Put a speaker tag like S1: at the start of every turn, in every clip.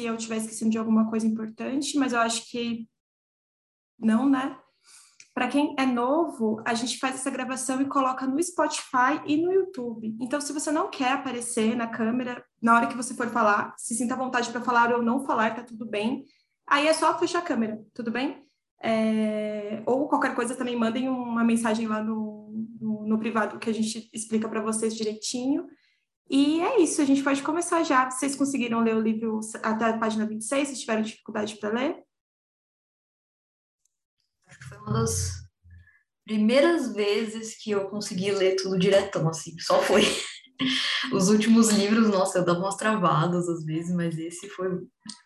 S1: se eu estiver esquecendo de alguma coisa importante, mas eu acho que não, né? Para quem é novo, a gente faz essa gravação e coloca no Spotify e no YouTube. Então, se você não quer aparecer na câmera na hora que você for falar, se sinta à vontade para falar ou não falar, tá tudo bem. Aí é só fechar a câmera, tudo bem? É... Ou qualquer coisa também mandem uma mensagem lá no, no, no privado que a gente explica para vocês direitinho. E é isso, a gente pode começar já. Vocês conseguiram ler o livro até a página 26, se tiveram dificuldade para ler?
S2: foi uma das primeiras vezes que eu consegui ler tudo diretão, assim, só foi. Os últimos livros, nossa, eu dava umas travadas às vezes, mas esse foi.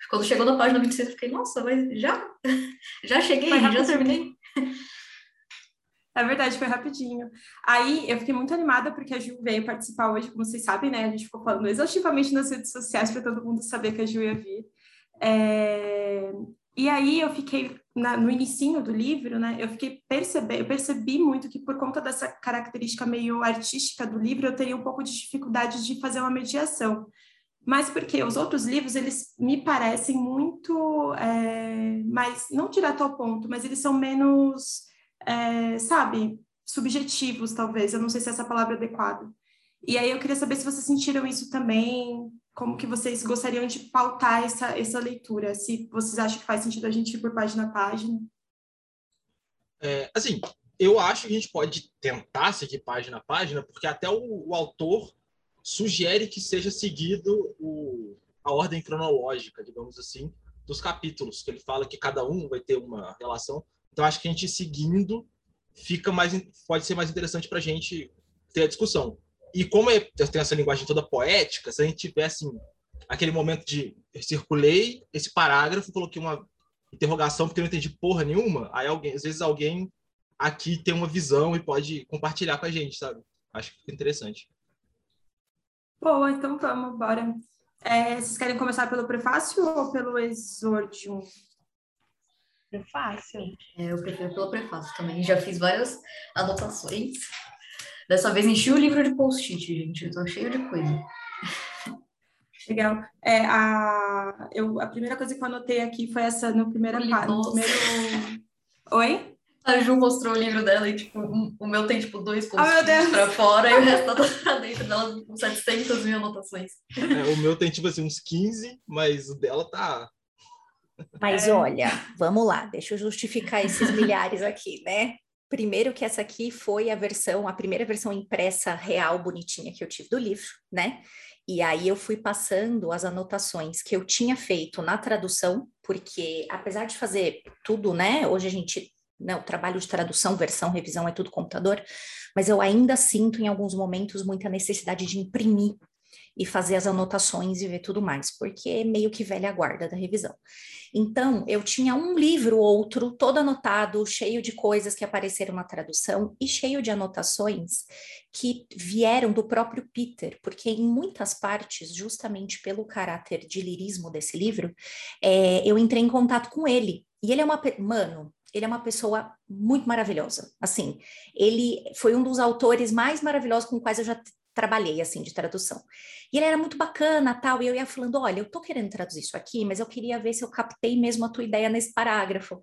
S2: Quando chegou na página 26, eu fiquei, nossa, mas já? Já cheguei, já terminei.
S1: É verdade, foi rapidinho. Aí eu fiquei muito animada porque a Ju veio participar hoje, como vocês sabem, né? A gente ficou falando exaustivamente nas redes sociais para todo mundo saber que a Ju ia vir. É... E aí eu fiquei na, no inicinho do livro, né? Eu fiquei perceber, eu percebi muito que por conta dessa característica meio artística do livro, eu teria um pouco de dificuldade de fazer uma mediação. Mas porque os outros livros, eles me parecem muito, é, mais, não direto ao ponto, mas eles são menos, é, sabe, subjetivos, talvez. Eu não sei se essa palavra é adequada. E aí eu queria saber se vocês sentiram isso também, como que vocês gostariam de pautar essa, essa leitura, se vocês acham que faz sentido a gente ir por página a página.
S3: É, assim, eu acho que a gente pode tentar seguir página a página, porque até o, o autor sugere que seja seguido o, a ordem cronológica, digamos assim, dos capítulos, que ele fala que cada um vai ter uma relação. Então, acho que a gente seguindo fica mais pode ser mais interessante para a gente ter a discussão. E como é, tem essa linguagem toda poética, se a gente tivesse assim, aquele momento de circulei esse parágrafo, coloquei uma interrogação porque eu não entendi porra nenhuma, aí alguém, às vezes alguém aqui tem uma visão e pode compartilhar com a gente, sabe? Acho que fica interessante.
S1: Boa, então vamos, bora. É, vocês querem começar pelo prefácio ou pelo exórdio?
S2: Prefácio. É, eu prefiro pelo prefácio também. Já fiz várias anotações. Dessa vez enchi o livro de post-it, gente. Eu tô cheio de coisa.
S1: Legal. É, a, eu, a primeira coisa que eu anotei aqui foi essa no primeiro página. Primeiro... Oi?
S2: A Ju mostrou o livro dela e, tipo, o meu tem, tipo, dois post-its oh, pra fora e o resto tá pra dentro dela com 700 mil anotações.
S3: É, o meu tem, tipo assim, uns 15, mas o dela tá...
S4: Mas é. olha, vamos lá, deixa eu justificar esses milhares aqui, né? Primeiro que essa aqui foi a versão, a primeira versão impressa real, bonitinha que eu tive do livro, né? E aí eu fui passando as anotações que eu tinha feito na tradução, porque apesar de fazer tudo, né? Hoje a gente, né, o trabalho de tradução, versão, revisão é tudo computador, mas eu ainda sinto em alguns momentos muita necessidade de imprimir e fazer as anotações e ver tudo mais, porque é meio que velha guarda da revisão. Então, eu tinha um livro outro, todo anotado, cheio de coisas que apareceram na tradução e cheio de anotações que vieram do próprio Peter, porque em muitas partes, justamente pelo caráter de lirismo desse livro, é, eu entrei em contato com ele. E ele é uma. Mano, ele é uma pessoa muito maravilhosa. Assim, ele foi um dos autores mais maravilhosos com quais eu já trabalhei assim de tradução. E ele era muito bacana, tal, e eu ia falando, olha, eu tô querendo traduzir isso aqui, mas eu queria ver se eu captei mesmo a tua ideia nesse parágrafo.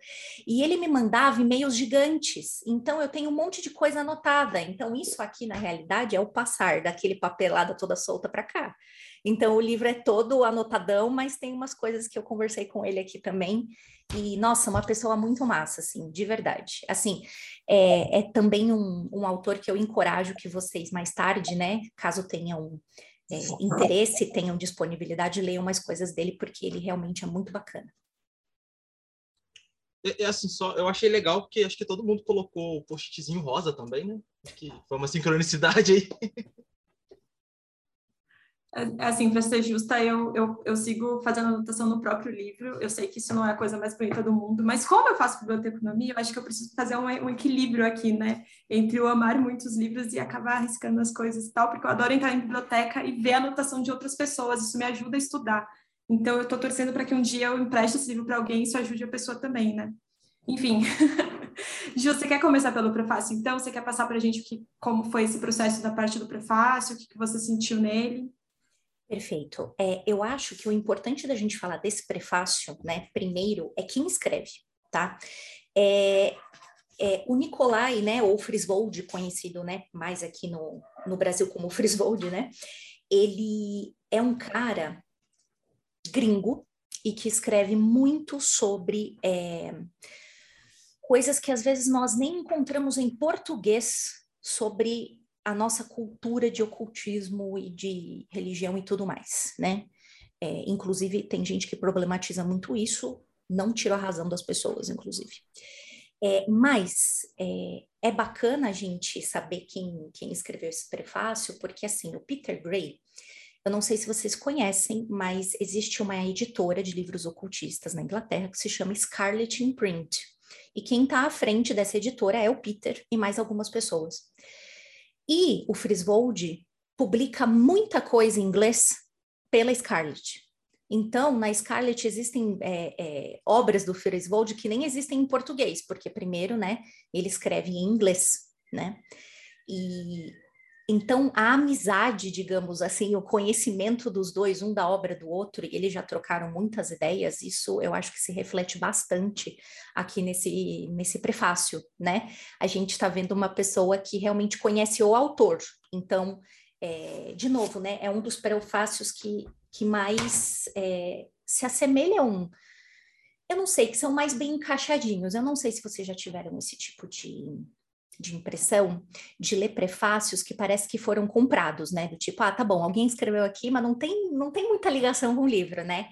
S4: E ele me mandava e-mails gigantes. Então eu tenho um monte de coisa anotada. Então isso aqui na realidade é o passar daquele papelada toda solta para cá. Então o livro é todo anotadão, mas tem umas coisas que eu conversei com ele aqui também. E nossa, uma pessoa muito massa, assim, de verdade. Assim, é, é também um, um autor que eu encorajo que vocês mais tarde, né, caso tenham é, interesse, tenham disponibilidade, leiam mais coisas dele, porque ele realmente é muito bacana.
S3: É, é, assim, só eu achei legal porque acho que todo mundo colocou o postzinho rosa também, né? Que foi uma sincronicidade aí.
S1: É, assim, para ser justa, eu, eu, eu sigo fazendo anotação no próprio livro. Eu sei que isso não é a coisa mais bonita do mundo, mas como eu faço biblioteconomia, eu acho que eu preciso fazer um, um equilíbrio aqui, né? Entre eu amar muitos livros e acabar arriscando as coisas e tal, porque eu adoro entrar em biblioteca e ver a anotação de outras pessoas. Isso me ajuda a estudar. Então, eu estou torcendo para que um dia eu empreste esse livro para alguém e isso ajude a pessoa também, né? Enfim. Ju, você quer começar pelo prefácio, então? Você quer passar para a gente o que, como foi esse processo da parte do prefácio, o que, que você sentiu nele?
S4: Perfeito. É, eu acho que o importante da gente falar desse prefácio, né, primeiro, é quem escreve, tá? É, é, o Nicolai, né, ou Friswold, conhecido, né, mais aqui no, no Brasil como Friswold, né, ele é um cara gringo e que escreve muito sobre é, coisas que às vezes nós nem encontramos em português sobre a nossa cultura de ocultismo e de religião e tudo mais, né? É, inclusive, tem gente que problematiza muito isso, não tira a razão das pessoas, inclusive. É, mas é, é, bacana a gente saber quem, quem escreveu esse prefácio, porque assim, o Peter Gray, eu não sei se vocês conhecem, mas existe uma editora de livros ocultistas na Inglaterra que se chama Scarlet Imprint. E quem está à frente dessa editora é o Peter e mais algumas pessoas. E o Friswold publica muita coisa em inglês pela Scarlet. Então, na Scarlet existem é, é, obras do Friswold que nem existem em português, porque primeiro, né, ele escreve em inglês, né? E então a amizade, digamos assim, o conhecimento dos dois, um da obra do outro, e eles já trocaram muitas ideias, isso eu acho que se reflete bastante aqui nesse, nesse prefácio, né? A gente está vendo uma pessoa que realmente conhece o autor. Então, é, de novo, né, é um dos prefácios que, que mais é, se assemelham eu não sei, que são mais bem encaixadinhos. Eu não sei se vocês já tiveram esse tipo de, de impressão de ler prefácios que parece que foram comprados, né? Do tipo, ah, tá bom, alguém escreveu aqui, mas não tem, não tem muita ligação com o livro, né?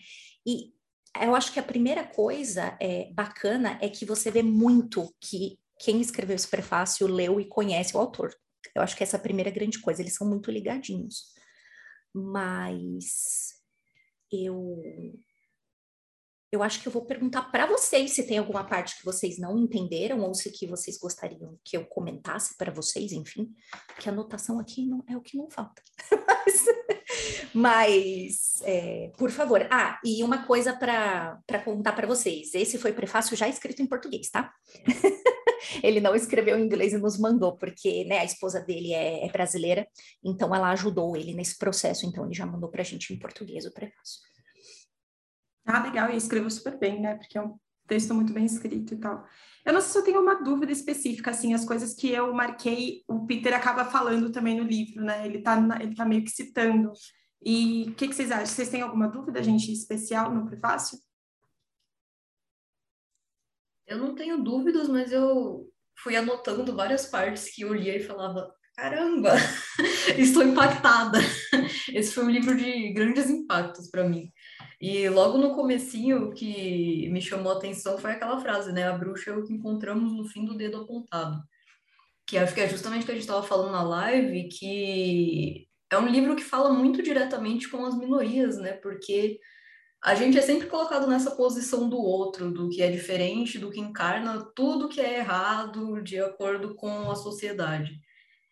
S4: E eu acho que a primeira coisa é, bacana é que você vê muito que quem escreveu esse prefácio leu e conhece o autor. Eu acho que essa é a primeira grande coisa, eles são muito ligadinhos. Mas eu eu acho que eu vou perguntar para vocês se tem alguma parte que vocês não entenderam ou se que vocês gostariam que eu comentasse para vocês, enfim, que a anotação aqui não é o que não falta. Mas, é, por favor. Ah, e uma coisa para contar para vocês: esse foi prefácio já escrito em português, tá? ele não escreveu em inglês e nos mandou, porque né, a esposa dele é, é brasileira, então ela ajudou ele nesse processo, então ele já mandou para a gente em português o prefácio.
S1: Ah, legal, e escreveu super bem, né? Porque é um texto muito bem escrito e tal. Eu não sei se eu tenho uma dúvida específica, assim, as coisas que eu marquei, o Peter acaba falando também no livro, né? Ele tá, ele tá meio que citando. E o que, que vocês acham? Vocês têm alguma dúvida, gente, especial no prefácio?
S2: Eu não tenho dúvidas, mas eu fui anotando várias partes que eu lia e falava, caramba, estou impactada. Esse foi um livro de grandes impactos para mim. E logo no comecinho, o que me chamou a atenção foi aquela frase, né? A bruxa é o que encontramos no fim do dedo apontado. Que acho que é justamente o que a gente estava falando na live, que é um livro que fala muito diretamente com as minorias, né? Porque a gente é sempre colocado nessa posição do outro, do que é diferente, do que encarna tudo que é errado de acordo com a sociedade.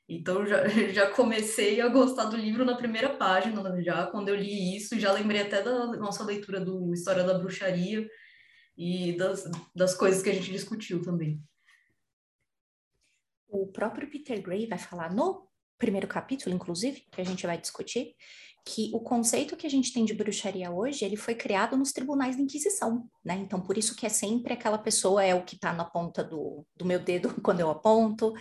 S2: Então já, já comecei a gostar do livro na primeira página, já quando eu li isso, já lembrei até da nossa leitura do História da Bruxaria e das, das coisas que a gente discutiu também.
S4: O próprio Peter Gray vai falar no primeiro capítulo, inclusive, que a gente vai discutir, que o conceito que a gente tem de bruxaria hoje, ele foi criado nos tribunais da Inquisição, né? Então, por isso que é sempre aquela pessoa é o que está na ponta do, do meu dedo quando eu aponto,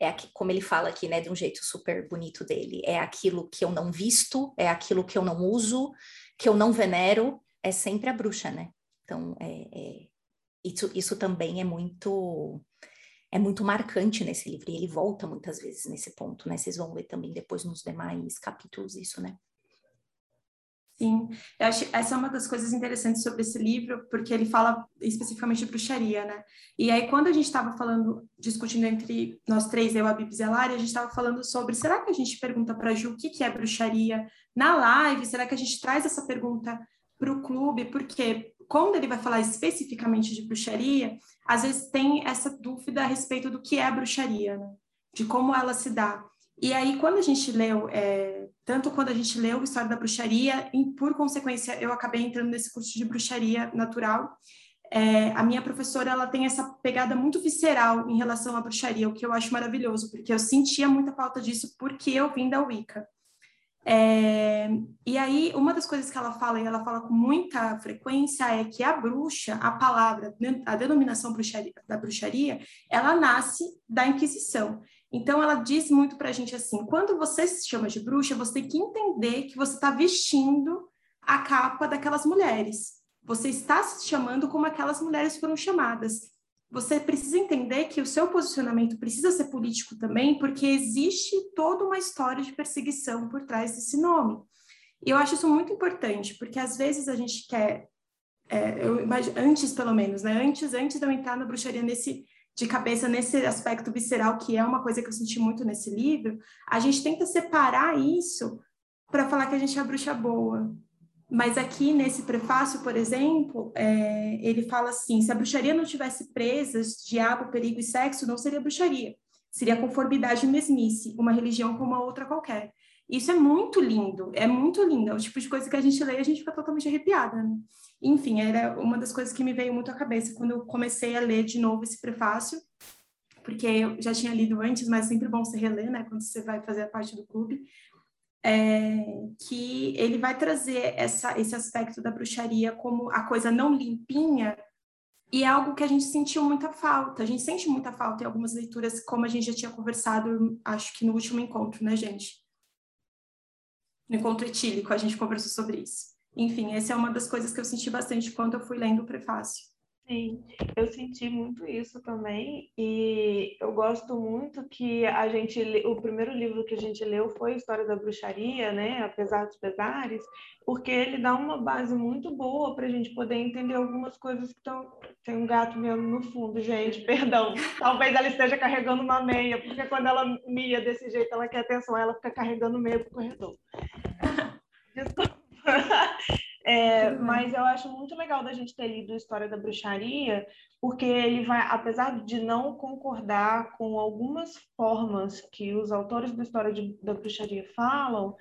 S4: é aqui, como ele fala aqui, né, de um jeito super bonito dele, é aquilo que eu não visto, é aquilo que eu não uso, que eu não venero, é sempre a bruxa, né? Então, é, é isso, isso também é muito é muito marcante nesse livro, e ele volta muitas vezes nesse ponto, né? Vocês vão ler também depois nos demais capítulos isso, né?
S1: Sim, eu acho essa é uma das coisas interessantes sobre esse livro, porque ele fala especificamente de bruxaria, né? E aí, quando a gente estava falando, discutindo entre nós três, eu, a Bibs e a gente estava falando sobre, será que a gente pergunta para a Ju o que, que é bruxaria na live? Será que a gente traz essa pergunta para o clube? Porque quando ele vai falar especificamente de bruxaria, às vezes tem essa dúvida a respeito do que é bruxaria, né? De como ela se dá. E aí, quando a gente leu, é, tanto quando a gente leu História da Bruxaria, e por consequência eu acabei entrando nesse curso de bruxaria natural, é, a minha professora ela tem essa pegada muito visceral em relação à bruxaria, o que eu acho maravilhoso, porque eu sentia muita falta disso porque eu vim da Wicca. É, e aí, uma das coisas que ela fala, e ela fala com muita frequência, é que a bruxa, a palavra, a denominação bruxaria, da bruxaria, ela nasce da Inquisição. Então, ela diz muito para a gente assim: quando você se chama de bruxa, você tem que entender que você está vestindo a capa daquelas mulheres. Você está se chamando como aquelas mulheres foram chamadas. Você precisa entender que o seu posicionamento precisa ser político também, porque existe toda uma história de perseguição por trás desse nome. E eu acho isso muito importante, porque às vezes a gente quer, é, eu antes pelo menos, né? Antes, antes de eu entrar na bruxaria nesse de cabeça nesse aspecto visceral, que é uma coisa que eu senti muito nesse livro, a gente tenta separar isso para falar que a gente é a bruxa boa, mas aqui nesse prefácio, por exemplo, é, ele fala assim: se a bruxaria não tivesse presas, diabo, perigo e sexo, não seria bruxaria. Seria conformidade e mesmice, uma religião como a outra qualquer. Isso é muito lindo, é muito lindo. É o tipo de coisa que a gente lê e a gente fica totalmente arrepiada. Né? Enfim, era uma das coisas que me veio muito à cabeça quando eu comecei a ler de novo esse prefácio, porque eu já tinha lido antes, mas é sempre bom você reler, né, quando você vai fazer a parte do clube é, que ele vai trazer essa, esse aspecto da bruxaria como a coisa não limpinha e é algo que a gente sentiu muita falta. A gente sente muita falta em algumas leituras, como a gente já tinha conversado, acho que no último encontro, né, gente? No encontro etílico, a gente conversou sobre isso. Enfim, essa é uma das coisas que eu senti bastante quando eu fui lendo o prefácio.
S5: Sim, eu senti muito isso também, e eu gosto muito que a gente, o primeiro livro que a gente leu foi História da Bruxaria, né, apesar dos pesares, porque ele dá uma base muito boa para a gente poder entender algumas coisas que estão... Tem um gato mesmo no fundo, gente, perdão, talvez ela esteja carregando uma meia, porque quando ela mia desse jeito, ela quer atenção, ela fica carregando meia pro corredor. Desculpa. É, mas eu acho muito legal da gente ter lido a História da Bruxaria, porque ele vai, apesar de não concordar com algumas formas que os autores da História de, da Bruxaria falam,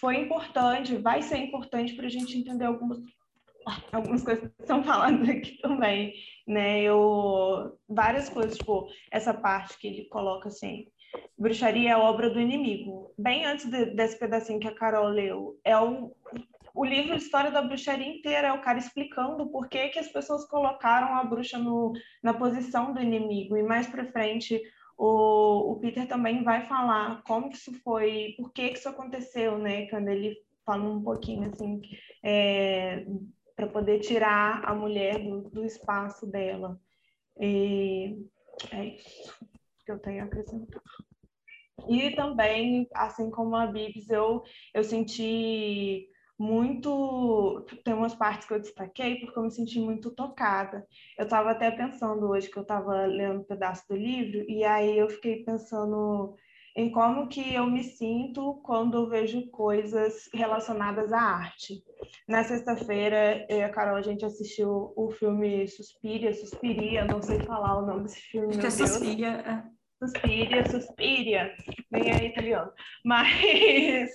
S5: foi importante, vai ser importante para a gente entender algumas, algumas coisas que estão falando aqui também, né? Eu, várias coisas, tipo, essa parte que ele coloca assim, bruxaria é obra do inimigo. Bem antes de, desse pedacinho que a Carol leu, é um o livro História da Bruxaria inteira é o cara explicando por que, que as pessoas colocaram a bruxa no, na posição do inimigo. E mais para frente, o, o Peter também vai falar como que isso foi, por que, que isso aconteceu, né? Quando ele fala um pouquinho assim, é, para poder tirar a mulher do, do espaço dela. E é isso que eu tenho a acrescentar. E também, assim como a Bibs, eu, eu senti muito. Tem umas partes que eu destaquei porque eu me senti muito tocada. Eu estava até pensando hoje que eu estava lendo um pedaço do livro, e aí eu fiquei pensando em como que eu me sinto quando eu vejo coisas relacionadas à arte. Na sexta-feira, eu e a Carol, a gente assistiu o filme Suspiria, Suspiria, não sei falar o nome desse filme, Acho
S1: meu é Suspiria.
S5: Suspiria, Suspiria, nem é italiano. Mas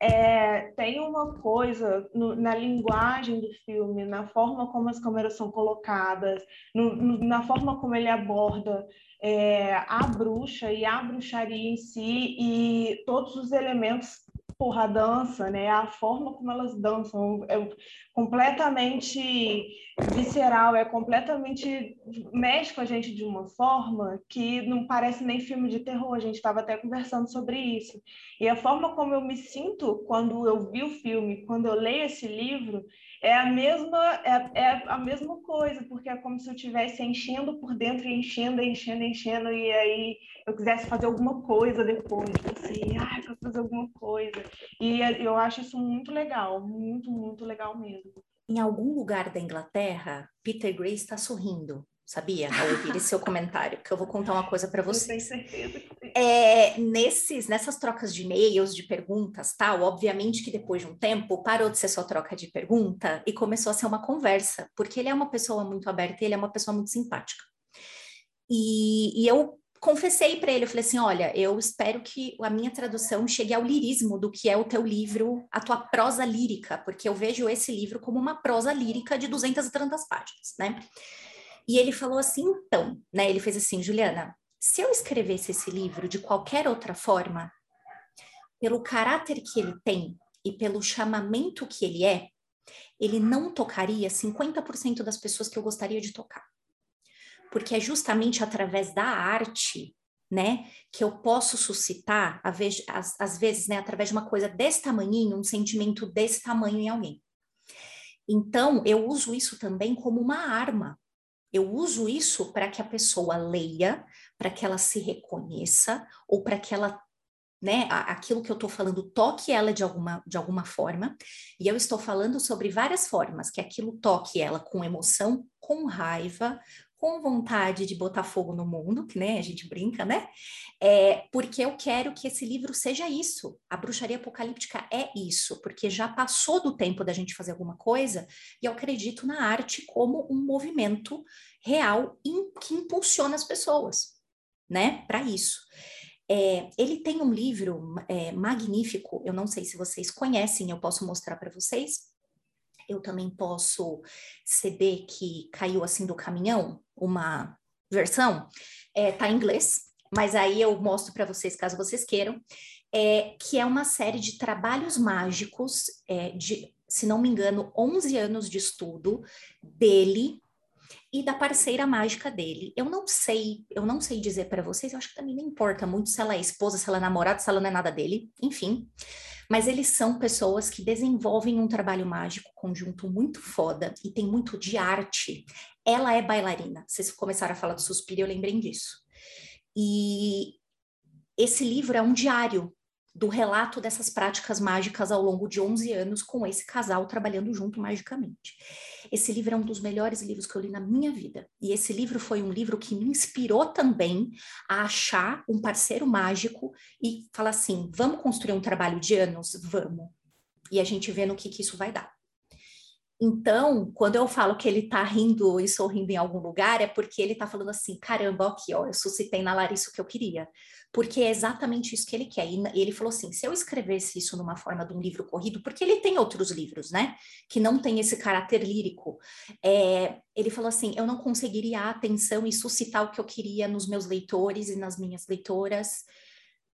S5: é, tem uma coisa no, na linguagem do filme, na forma como as câmeras são colocadas, no, no, na forma como ele aborda é, a bruxa e a bruxaria em si e todos os elementos porra, a dança, né? A forma como elas dançam é completamente visceral, é completamente mexe com a gente de uma forma que não parece nem filme de terror. A gente estava até conversando sobre isso. E a forma como eu me sinto quando eu vi o filme, quando eu leio esse livro, é a mesma é, é, a mesma coisa, porque é como se eu estivesse enchendo por dentro, enchendo, enchendo, enchendo, e aí eu quisesse fazer alguma coisa depois, assim, ah, eu quero fazer alguma coisa. E eu acho isso muito legal, muito, muito legal mesmo.
S4: Em algum lugar da Inglaterra, Peter Gray está sorrindo sabia? Ao ouvir esse seu comentário, que eu vou contar uma coisa para vocês.
S5: Eu tenho certeza.
S4: É, nesses, nessas trocas de e-mails, de perguntas, tal, obviamente que depois de um tempo parou de ser só troca de pergunta e começou a ser uma conversa, porque ele é uma pessoa muito aberta, ele é uma pessoa muito simpática. E, e eu confessei para ele, eu falei assim, olha, eu espero que a minha tradução chegue ao lirismo do que é o teu livro, a tua prosa lírica, porque eu vejo esse livro como uma prosa lírica de 200 e tantas páginas, né? E ele falou assim, então, né? Ele fez assim, Juliana, se eu escrevesse esse livro de qualquer outra forma, pelo caráter que ele tem e pelo chamamento que ele é, ele não tocaria 50% das pessoas que eu gostaria de tocar. Porque é justamente através da arte, né, que eu posso suscitar, às, vezes, né, através de uma coisa desse tamanho, um sentimento desse tamanho em alguém. Então, eu uso isso também como uma arma. Eu uso isso para que a pessoa leia, para que ela se reconheça, ou para que ela né, aquilo que eu estou falando toque ela de alguma, de alguma forma, e eu estou falando sobre várias formas que aquilo toque ela com emoção, com raiva, com vontade de botar fogo no mundo, que né, a gente brinca, né? É, porque eu quero que esse livro seja isso. A bruxaria apocalíptica é isso, porque já passou do tempo da gente fazer alguma coisa, e eu acredito na arte como um movimento real que impulsiona as pessoas, né, para isso. É, ele tem um livro é, magnífico, eu não sei se vocês conhecem, eu posso mostrar para vocês. Eu também posso ceder que caiu assim do caminhão, uma versão, é, tá em inglês, mas aí eu mostro para vocês caso vocês queiram, é, que é uma série de trabalhos mágicos é, de, se não me engano, 11 anos de estudo dele e da parceira mágica dele. Eu não sei, eu não sei dizer para vocês, eu acho que também não importa muito se ela é esposa, se ela é namorada, se ela não é nada dele, enfim. Mas eles são pessoas que desenvolvem um trabalho mágico conjunto muito foda e tem muito de arte. Ela é bailarina. Vocês começaram a falar do suspiro, eu lembrei disso. E esse livro é um diário do relato dessas práticas mágicas ao longo de 11 anos com esse casal trabalhando junto magicamente. Esse livro é um dos melhores livros que eu li na minha vida. E esse livro foi um livro que me inspirou também a achar um parceiro mágico e falar assim: vamos construir um trabalho de anos? Vamos. E a gente vê no que, que isso vai dar. Então, quando eu falo que ele está rindo e sorrindo em algum lugar, é porque ele está falando assim: caramba, aqui, ó, eu suscitei na Larissa o que eu queria. Porque é exatamente isso que ele quer. E ele falou assim: se eu escrevesse isso numa forma de um livro corrido, porque ele tem outros livros, né, que não tem esse caráter lírico, é, ele falou assim: eu não conseguiria a atenção e suscitar o que eu queria nos meus leitores e nas minhas leitoras,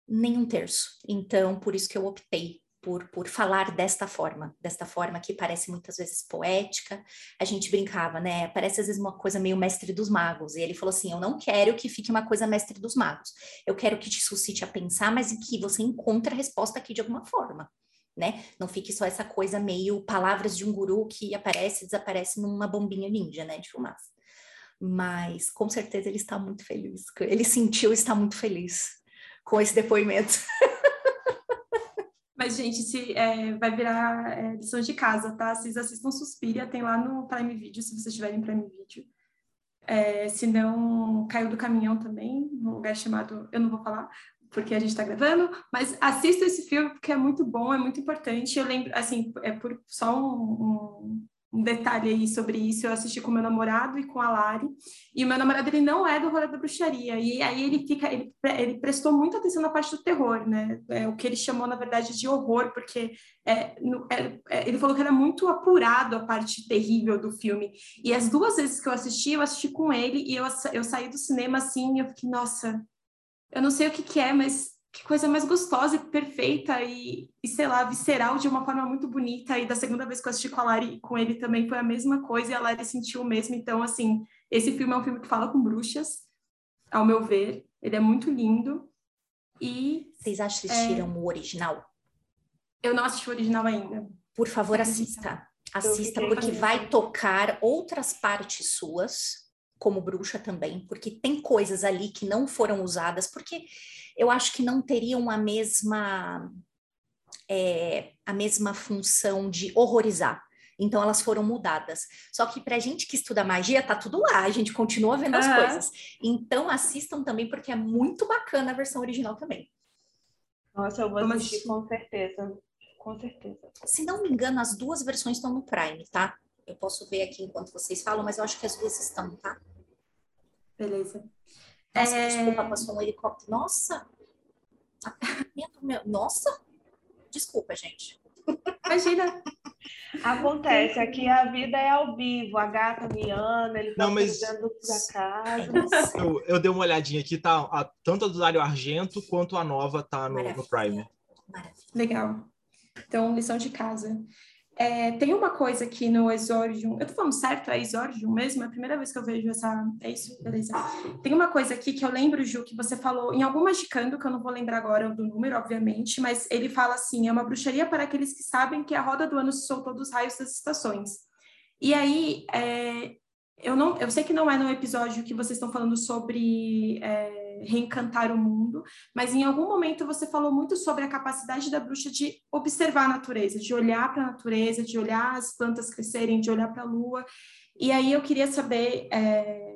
S4: nem um terço. Então, por isso que eu optei por, por falar desta forma, desta forma que parece muitas vezes poética. A gente brincava, né? Parece às vezes uma coisa meio mestre dos magos. E ele falou assim: Eu não quero que fique uma coisa mestre dos magos. Eu quero que te suscite a pensar, mas que você encontre a resposta aqui de alguma forma. Né? Não fique só essa coisa meio palavras de um guru que aparece e desaparece numa bombinha ninja, né, de fumaça. Mas com certeza ele está muito feliz. Ele sentiu estar muito feliz com esse depoimento.
S1: Mas, gente, se, é, vai virar é, lição de casa, tá? Vocês assistam Suspiria, tem lá no Prime Video, se vocês tiverem Prime Video. É, se não, caiu do caminhão também, num lugar chamado... Eu não vou falar, porque a gente está gravando, mas assista esse filme, porque é muito bom, é muito importante. Eu lembro, assim, é por só um, um detalhe aí sobre isso, eu assisti com meu namorado e com a Lari, e o meu namorado, ele não é do rolê da bruxaria, e aí ele fica, ele, ele prestou muita atenção na parte do terror, né, é, o que ele chamou, na verdade, de horror, porque é, é, é, ele falou que era muito apurado a parte terrível do filme, e as duas vezes que eu assisti, eu assisti com ele, e eu, eu saí do cinema assim, eu fiquei, nossa, eu não sei o que que é, mas que coisa mais gostosa e perfeita e, e, sei lá, visceral de uma forma muito bonita. E da segunda vez que eu assisti com a Lari, com ele também foi a mesma coisa e a Lari sentiu o mesmo. Então, assim, esse filme é um filme que fala com bruxas, ao meu ver. Ele é muito lindo. E.
S4: Vocês assistiram é... o original?
S1: Eu não assisti o original ainda.
S4: Por favor, assista. Assista, porque vai tocar outras partes suas, como bruxa também, porque tem coisas ali que não foram usadas, porque eu acho que não teriam a mesma é, a mesma função de horrorizar. Então elas foram mudadas. Só que para gente que estuda magia, tá tudo lá, a gente continua vendo as coisas. Então assistam também, porque é muito bacana a versão original também.
S5: Nossa, eu vou assistir com certeza. Com certeza.
S4: Se não me engano, as duas versões estão no Prime, tá? Eu posso ver aqui enquanto vocês falam, mas eu acho que as duas estão, tá?
S1: Beleza.
S4: Nossa, é... desculpa, passou um helicóptero. Nossa! Nossa! Desculpa, gente.
S1: Imagina.
S5: Acontece, aqui a vida é ao vivo, a gata miando, ele tá
S3: mas...
S5: da casa.
S3: Eu, eu dei uma olhadinha aqui, tá? A, tanto a do Dario Argento quanto a nova tá no, no Prime.
S1: Maravilha. Legal. Então, lição de casa. É, tem uma coisa aqui no Exordium, eu tô falando certo, é Exordium mesmo? É a primeira vez que eu vejo essa. É isso? Beleza. Tem uma coisa aqui que eu lembro, Ju, que você falou em algum Magicando, que eu não vou lembrar agora do número, obviamente, mas ele fala assim: é uma bruxaria para aqueles que sabem que a roda do ano se soltou dos raios das estações. E aí, é, eu, não, eu sei que não é no episódio que vocês estão falando sobre. É, reencantar o mundo, mas em algum momento você falou muito sobre a capacidade da bruxa de observar a natureza, de olhar para a natureza, de olhar as plantas crescerem, de olhar para a lua. E aí eu queria saber é,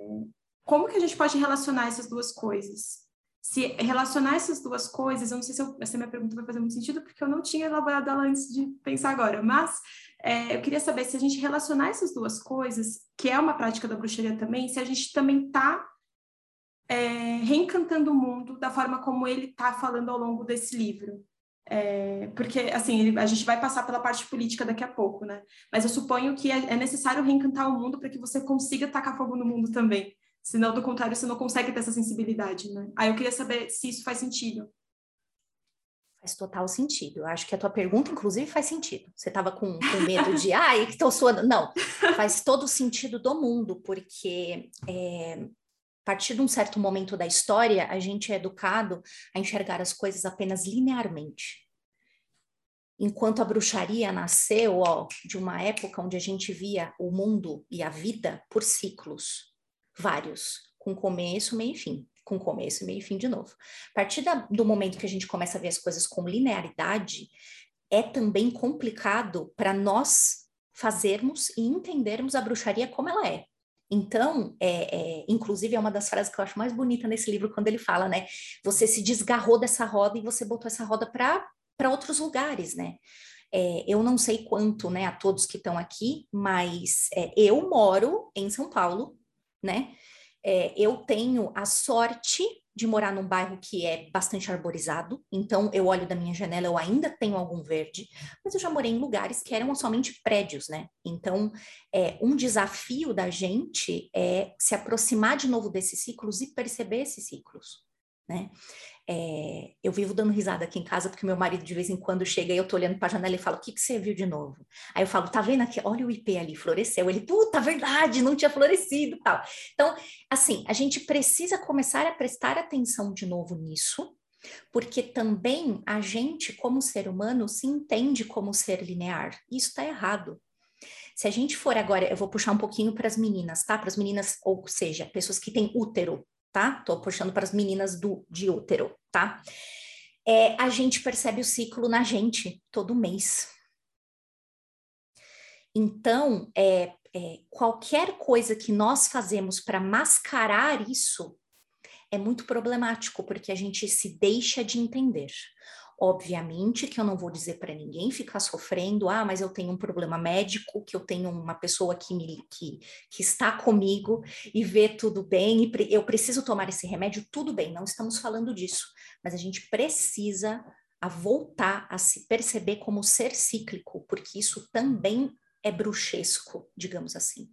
S1: como que a gente pode relacionar essas duas coisas. Se relacionar essas duas coisas, eu não sei se eu, essa minha pergunta vai fazer muito sentido, porque eu não tinha elaborado ela antes de pensar agora, mas é, eu queria saber se a gente relacionar essas duas coisas, que é uma prática da bruxaria também, se a gente também está é, reencantando o mundo da forma como ele está falando ao longo desse livro. É, porque, assim, ele, a gente vai passar pela parte política daqui a pouco, né? Mas eu suponho que é, é necessário reencantar o mundo para que você consiga tacar fogo no mundo também. Senão, do contrário, você não consegue ter essa sensibilidade, né? Aí eu queria saber se isso faz sentido.
S4: Faz total sentido. Eu acho que a tua pergunta, inclusive, faz sentido. Você estava com, com, medo de, ai, que estou suando. Não, faz todo sentido do mundo, porque é, partir de um certo momento da história, a gente é educado a enxergar as coisas apenas linearmente. Enquanto a bruxaria nasceu ó, de uma época onde a gente via o mundo e a vida por ciclos, vários, com começo, meio e fim, com começo, meio e fim de novo. A partir da, do momento que a gente começa a ver as coisas com linearidade, é também complicado para nós fazermos e entendermos a bruxaria como ela é. Então, é, é, inclusive, é uma das frases que eu acho mais bonita nesse livro, quando ele fala, né? Você se desgarrou dessa roda e você botou essa roda para outros lugares, né? É, eu não sei quanto, né, a todos que estão aqui, mas é, eu moro em São Paulo, né? É, eu tenho a sorte de morar num bairro que é bastante arborizado, então eu olho da minha janela, eu ainda tenho algum verde, mas eu já morei em lugares que eram somente prédios, né? Então, é, um desafio da gente é se aproximar de novo desses ciclos e perceber esses ciclos, né? É, eu vivo dando risada aqui em casa porque meu marido de vez em quando chega e eu tô olhando para a janela e fala: O que, que você viu de novo? Aí eu falo: Tá vendo aqui? Olha o IP ali, floresceu. Ele, puta, verdade, não tinha florescido tal. Então, assim, a gente precisa começar a prestar atenção de novo nisso, porque também a gente, como ser humano, se entende como ser linear. Isso está errado. Se a gente for agora, eu vou puxar um pouquinho para as meninas, tá? Para as meninas, ou seja, pessoas que têm útero, tá? Tô puxando para as meninas do, de útero, tá? É, a gente percebe o ciclo na gente todo mês. Então, é, é qualquer coisa que nós fazemos para mascarar isso é muito problemático, porque a gente se deixa de entender. Obviamente que eu não vou dizer para ninguém ficar sofrendo, ah, mas eu tenho um problema médico, que eu tenho uma pessoa que, me, que, que está comigo e vê tudo bem, e pre, eu preciso tomar esse remédio, tudo bem, não estamos falando disso, mas a gente precisa a voltar a se perceber como ser cíclico, porque isso também é bruxesco, digamos assim.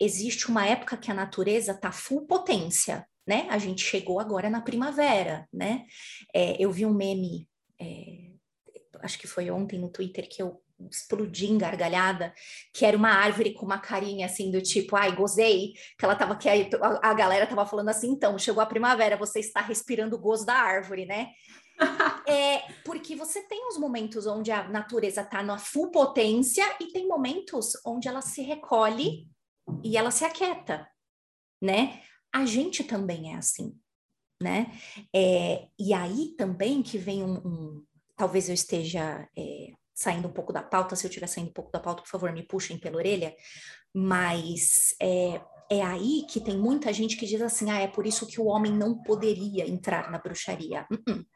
S4: Existe uma época que a natureza está full potência, né? A gente chegou agora na primavera, né? É, eu vi um meme é, acho que foi ontem no Twitter que eu explodi em gargalhada, que era uma árvore com uma carinha assim do tipo, ai, gozei, que ela tava, que a, a galera tava falando assim, então, chegou a primavera, você está respirando o gozo da árvore, né? é porque você tem os momentos onde a natureza está na full potência e tem momentos onde ela se recolhe e ela se aquieta, né? A gente também é assim né? É, e aí também que vem um, um talvez eu esteja é, saindo um pouco da pauta, se eu estiver saindo um pouco da pauta, por favor, me puxem pela orelha, mas é, é aí que tem muita gente que diz assim, ah, é por isso que o homem não poderia entrar na bruxaria. Uh -uh.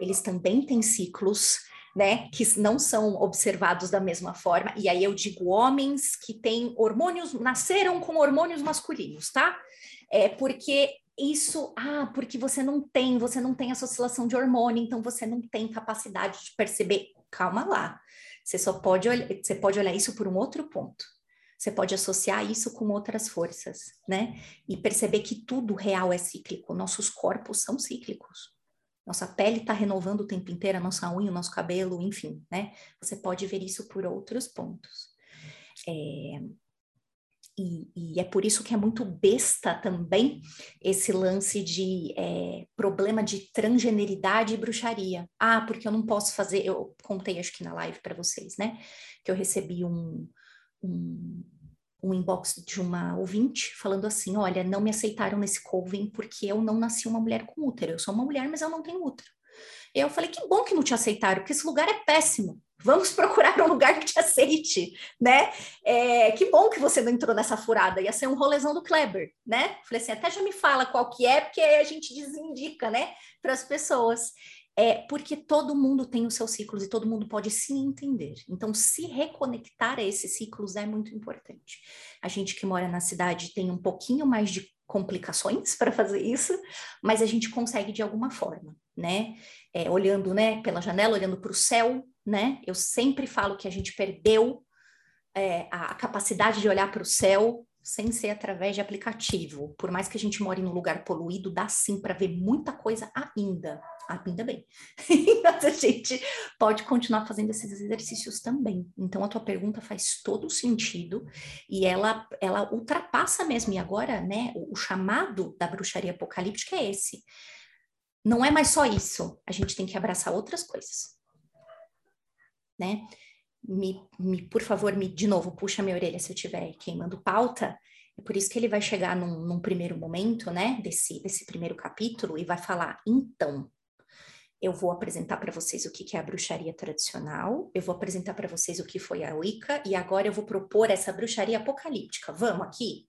S4: Eles também têm ciclos, né, que não são observados da mesma forma, e aí eu digo homens que têm hormônios, nasceram com hormônios masculinos, tá? É porque isso, ah, porque você não tem, você não tem essa oscilação de hormônio, então você não tem capacidade de perceber. Calma lá. Você só pode olhar, você pode olhar isso por um outro ponto. Você pode associar isso com outras forças, né? E perceber que tudo real é cíclico. Nossos corpos são cíclicos. Nossa pele está renovando o tempo inteiro, a nossa unha, o nosso cabelo, enfim, né? Você pode ver isso por outros pontos. É, e, e, é por isso que é muito besta também esse lance de é, problema de transgeneridade e bruxaria. Ah, porque eu não posso fazer. Eu contei, acho que na live para vocês, né? Que eu recebi um, um, um, inbox de uma ouvinte falando assim: olha, não me aceitaram nesse Coven porque eu não nasci uma mulher com útero. Eu sou uma mulher, mas eu não tenho útero. Eu falei: que bom que não te aceitaram, porque esse lugar é péssimo. Vamos procurar um lugar que te aceite, né? É, que bom que você não entrou nessa furada, ia ser um rolezão do Kleber, né? Falei assim, até já me fala qual que é, porque a gente desindica, né, para as pessoas. É porque todo mundo tem os seus ciclos e todo mundo pode se entender. Então, se reconectar a esses ciclos é muito importante. A gente que mora na cidade tem um pouquinho mais de complicações para fazer isso, mas a gente consegue de alguma forma, né? É, olhando, né, pela janela, olhando para o céu, né? Eu sempre falo que a gente perdeu é, a capacidade de olhar para o céu sem ser através de aplicativo. Por mais que a gente more em um lugar poluído, dá sim para ver muita coisa ainda. Ainda bem. Mas a gente pode continuar fazendo esses exercícios também. Então, a tua pergunta faz todo sentido e ela, ela ultrapassa mesmo. E agora, né, o, o chamado da bruxaria apocalíptica é esse. Não é mais só isso. A gente tem que abraçar outras coisas né? Me, me, por favor, me, de novo, puxa minha orelha se eu estiver queimando pauta. É por isso que ele vai chegar num, num primeiro momento, né, desse, desse primeiro capítulo e vai falar, então, eu vou apresentar para vocês o que, que é a bruxaria tradicional, eu vou apresentar para vocês o que foi a Wicca, e agora eu vou propor essa bruxaria apocalíptica. Vamos aqui?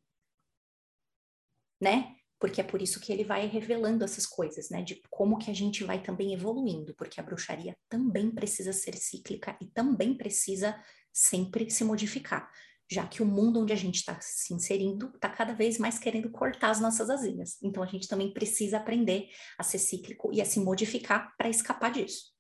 S4: Né? Porque é por isso que ele vai revelando essas coisas, né, de como que a gente vai também evoluindo, porque a bruxaria também precisa ser cíclica e também precisa sempre se modificar, já que o mundo onde a gente está se inserindo está cada vez mais querendo cortar as nossas asinhas. Então a gente também precisa aprender a ser cíclico e a se modificar para escapar disso.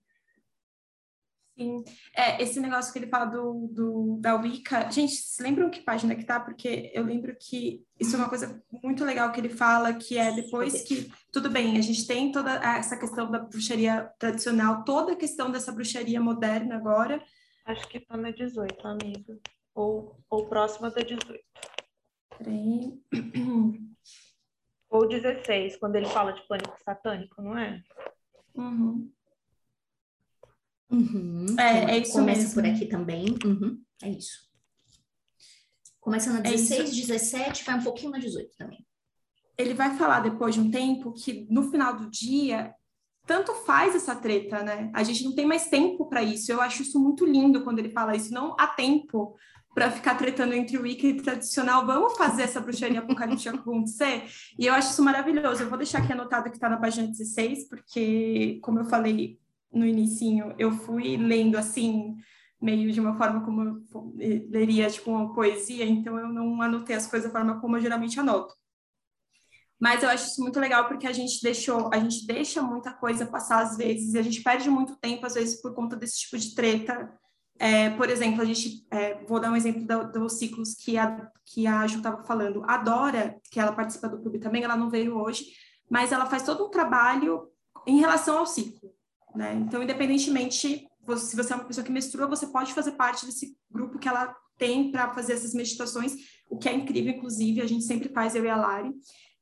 S1: Sim. É, esse negócio que ele fala do, do, da Wicca, gente, se lembram que página que tá? Porque eu lembro que isso é uma coisa muito legal que ele fala, que é depois que, tudo bem, a gente tem toda essa questão da bruxaria tradicional, toda a questão dessa bruxaria moderna agora.
S5: Acho que tá na 18, amigo. Ou, ou próxima da 18.
S1: Peraí.
S5: Ou 16, quando ele fala de pânico satânico, não é?
S1: Uhum.
S4: Uhum.
S1: É, é isso
S4: Começa
S1: mesmo.
S4: por aqui também. Uhum. É isso. Começa na
S1: É
S4: 16, 17, vai um pouquinho na 18 também.
S1: Ele vai falar depois de um tempo que no final do dia tanto faz essa treta, né? A gente não tem mais tempo para isso. Eu acho isso muito lindo quando ele fala isso. Não há tempo para ficar tretando entre o Wicca e tradicional. Vamos fazer essa bruxaria apocalíptica acontecer? E eu acho isso maravilhoso. Eu vou deixar aqui anotado que está na página 16, porque, como eu falei no inicinho, eu fui lendo assim, meio de uma forma como eu leria tipo uma poesia, então eu não anotei as coisas da forma como eu geralmente anoto. Mas eu acho isso muito legal porque a gente deixou, a gente deixa muita coisa passar às vezes, e a gente perde muito tempo às vezes por conta desse tipo de treta. É, por exemplo, a gente, é, vou dar um exemplo do, dos ciclos que a, que a Ju estava falando. A Dora, que ela participa do clube também, ela não veio hoje, mas ela faz todo um trabalho em relação ao ciclo. Né? Então, independentemente, se você é uma pessoa que menstrua, você pode fazer parte desse grupo que ela tem para fazer essas meditações, o que é incrível, inclusive, a gente sempre faz, eu e a Lari.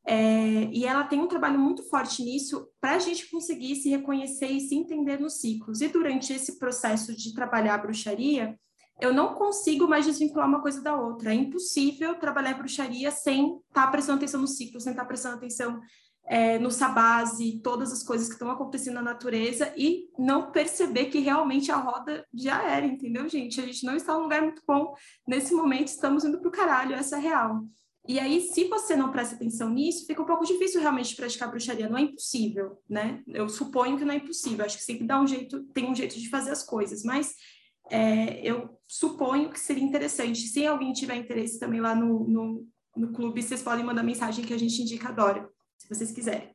S1: É, e ela tem um trabalho muito forte nisso para a gente conseguir se reconhecer e se entender nos ciclos. E durante esse processo de trabalhar a bruxaria, eu não consigo mais desvincular uma coisa da outra. É impossível trabalhar bruxaria sem estar tá prestando atenção no ciclo, sem estar tá prestando atenção é, no Sabase, todas as coisas que estão acontecendo na natureza e não perceber que realmente a roda já era, entendeu, gente? A gente não está num lugar muito bom nesse momento, estamos indo para o caralho, essa é real. E aí, se você não presta atenção nisso, fica um pouco difícil realmente praticar bruxaria. Não é impossível, né? Eu suponho que não é impossível. Acho que sempre dá um jeito, tem um jeito de fazer as coisas, mas é, eu suponho que seria interessante. Se alguém tiver interesse também lá no, no, no clube, vocês podem mandar mensagem que a gente indica Dora se vocês quiserem.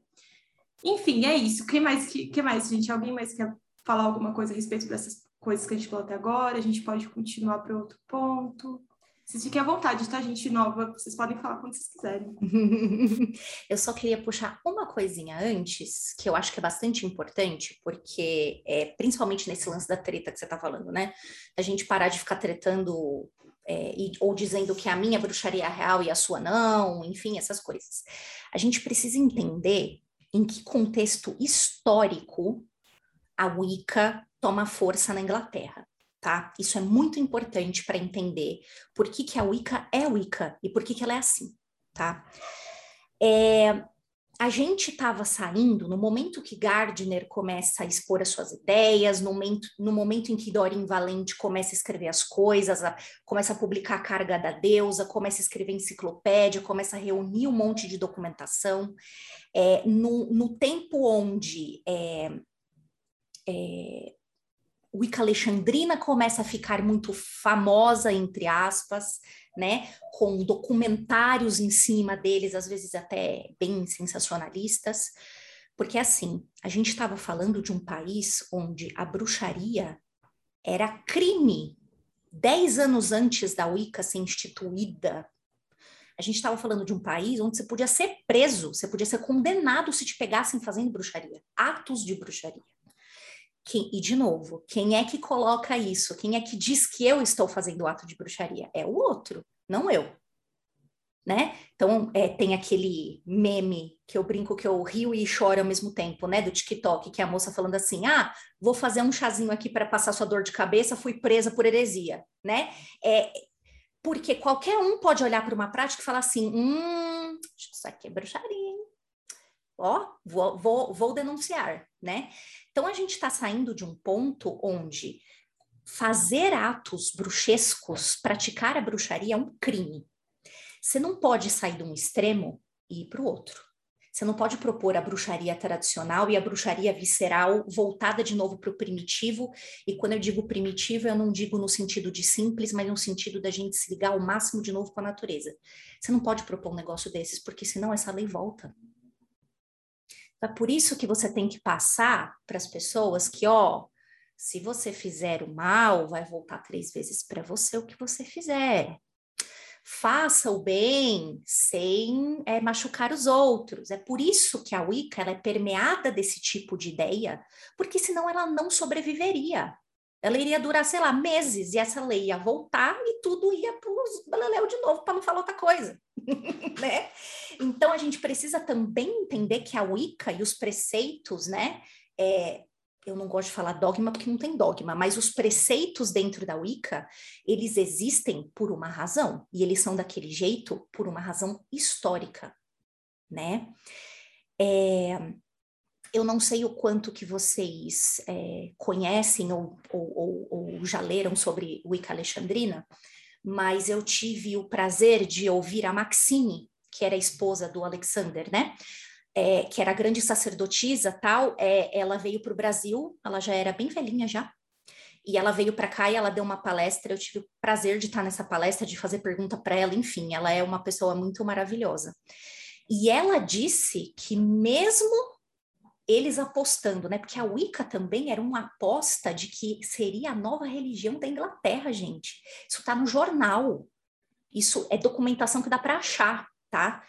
S1: Enfim, é isso. O que mais, que, que mais, gente? Alguém mais quer falar alguma coisa a respeito dessas coisas que a gente falou até agora? A gente pode continuar para outro ponto. Vocês fiquem à vontade, tá, gente nova? Vocês podem falar quando vocês quiserem.
S4: eu só queria puxar uma coisinha antes, que eu acho que é bastante importante, porque é principalmente nesse lance da treta que você tá falando, né? A gente parar de ficar tretando é, e, ou dizendo que a minha bruxaria é real e a sua não, enfim, essas coisas. A gente precisa entender em que contexto histórico a Wicca toma força na Inglaterra tá? Isso é muito importante para entender por que, que a Wicca é Wicca e por que, que ela é assim, tá? É, a gente estava saindo no momento que Gardner começa a expor as suas ideias, no momento, no momento em que Doreen Valente começa a escrever as coisas, a, começa a publicar a carga da deusa, começa a escrever enciclopédia, começa a reunir um monte de documentação. É, no, no tempo onde é, é, Wicca Alexandrina começa a ficar muito famosa, entre aspas, né, com documentários em cima deles, às vezes até bem sensacionalistas, porque assim, a gente estava falando de um país onde a bruxaria era crime. Dez anos antes da Wicca ser instituída, a gente estava falando de um país onde você podia ser preso, você podia ser condenado se te pegassem fazendo bruxaria, atos de bruxaria. Quem, e, de novo, quem é que coloca isso? Quem é que diz que eu estou fazendo ato de bruxaria? É o outro, não eu. Né? Então, é, tem aquele meme que eu brinco que eu rio e choro ao mesmo tempo, né? Do TikTok, que é a moça falando assim: ah, vou fazer um chazinho aqui para passar sua dor de cabeça, fui presa por heresia, né? É, porque qualquer um pode olhar para uma prática e falar assim: hum, isso aqui é bruxaria, ó, vou, vou, vou denunciar, né? Então, a gente está saindo de um ponto onde fazer atos bruxescos, praticar a bruxaria é um crime. Você não pode sair de um extremo e ir para o outro. Você não pode propor a bruxaria tradicional e a bruxaria visceral voltada de novo para o primitivo. E quando eu digo primitivo, eu não digo no sentido de simples, mas no sentido da gente se ligar ao máximo de novo com a natureza. Você não pode propor um negócio desses, porque senão essa lei volta. É por isso que você tem que passar para as pessoas que, ó, se você fizer o mal, vai voltar três vezes para você o que você fizer. Faça o bem sem é, machucar os outros. É por isso que a Wicca é permeada desse tipo de ideia, porque senão ela não sobreviveria. Ela iria durar, sei lá, meses, e essa lei ia voltar e tudo ia para os baleléu de novo, para não falar outra coisa. né? Então a gente precisa também entender que a Wicca e os preceitos, né? É, eu não gosto de falar dogma porque não tem dogma, mas os preceitos dentro da Wicca, eles existem por uma razão, e eles são daquele jeito por uma razão histórica, né? É, eu não sei o quanto que vocês é, conhecem ou, ou, ou, já leram sobre Wicca Alexandrina, mas eu tive o prazer de ouvir a Maxine, que era a esposa do Alexander, né? É, que era grande sacerdotisa tal, é, ela veio para o Brasil, ela já era bem velhinha já, e ela veio para cá e ela deu uma palestra. Eu tive o prazer de estar nessa palestra, de fazer pergunta para ela. Enfim, ela é uma pessoa muito maravilhosa. E ela disse que mesmo eles apostando, né? Porque a Wicca também era uma aposta de que seria a nova religião da Inglaterra, gente. Isso está no jornal. Isso é documentação que dá para achar, tá?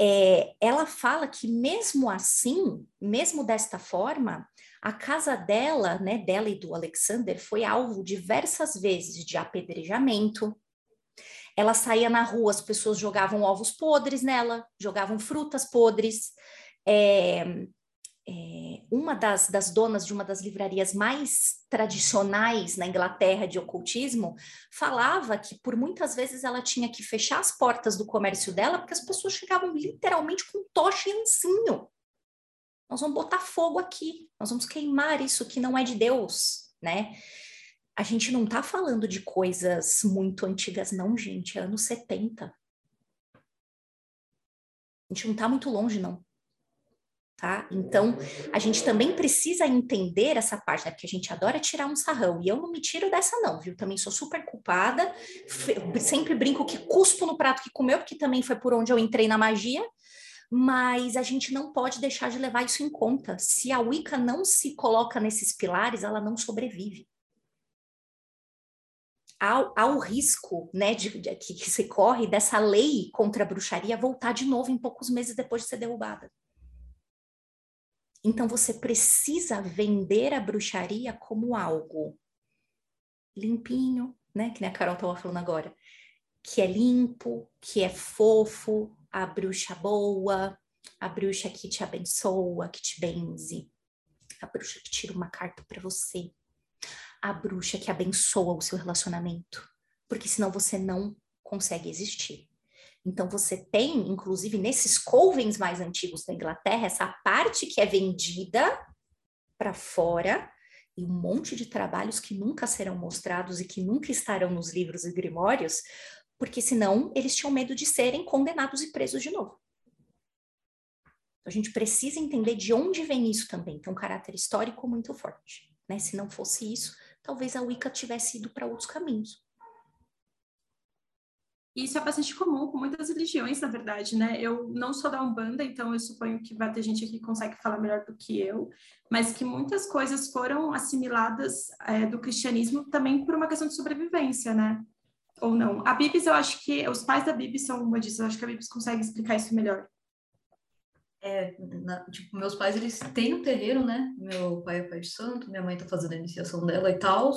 S4: É, ela fala que mesmo assim, mesmo desta forma, a casa dela, né, dela e do Alexander, foi alvo diversas vezes de apedrejamento. Ela saía na rua, as pessoas jogavam ovos podres nela, jogavam frutas podres. É, é, uma das, das, donas de uma das livrarias mais tradicionais na Inglaterra de ocultismo falava que por muitas vezes ela tinha que fechar as portas do comércio dela porque as pessoas chegavam literalmente com tocha e ancinho. Nós vamos botar fogo aqui, nós vamos queimar isso que não é de Deus, né? A gente não está falando de coisas muito antigas, não, gente, é anos 70. A gente não está muito longe, não tá? Então, a gente também precisa entender essa parte, né? Porque a gente adora tirar um sarrão, e eu não me tiro dessa não, viu? Também sou super culpada, sempre brinco que cuspo no prato que comeu, porque também foi por onde eu entrei na magia, mas a gente não pode deixar de levar isso em conta. Se a Wicca não se coloca nesses pilares, ela não sobrevive. há, o risco né, de, de, que, que se corre dessa lei contra a bruxaria voltar de novo em poucos meses depois de ser derrubada. Então você precisa vender a bruxaria como algo limpinho, né? Que nem a Carol estava falando agora, que é limpo, que é fofo, a bruxa boa, a bruxa que te abençoa, que te benze, a bruxa que tira uma carta para você, a bruxa que abençoa o seu relacionamento, porque senão você não consegue existir. Então você tem, inclusive nesses covens mais antigos da Inglaterra, essa parte que é vendida para fora e um monte de trabalhos que nunca serão mostrados e que nunca estarão nos livros e grimórios, porque senão eles tinham medo de serem condenados e presos de novo. Então, a gente precisa entender de onde vem isso também, tem um caráter histórico muito forte. Né? Se não fosse isso, talvez a Wicca tivesse ido para outros caminhos.
S1: Isso é bastante comum com muitas religiões, na verdade, né? Eu não sou da Umbanda, então eu suponho que vai ter gente aqui que consegue falar melhor do que eu, mas que muitas coisas foram assimiladas é, do cristianismo também por uma questão de sobrevivência, né? Ou não. A Bibis, eu acho que os pais da Bibis são uma disso, eu acho que a Bibis consegue explicar isso melhor.
S2: É, na, tipo, meus pais, eles têm um terreiro, né? Meu pai é pai de santo, minha mãe tá fazendo a iniciação dela e tal.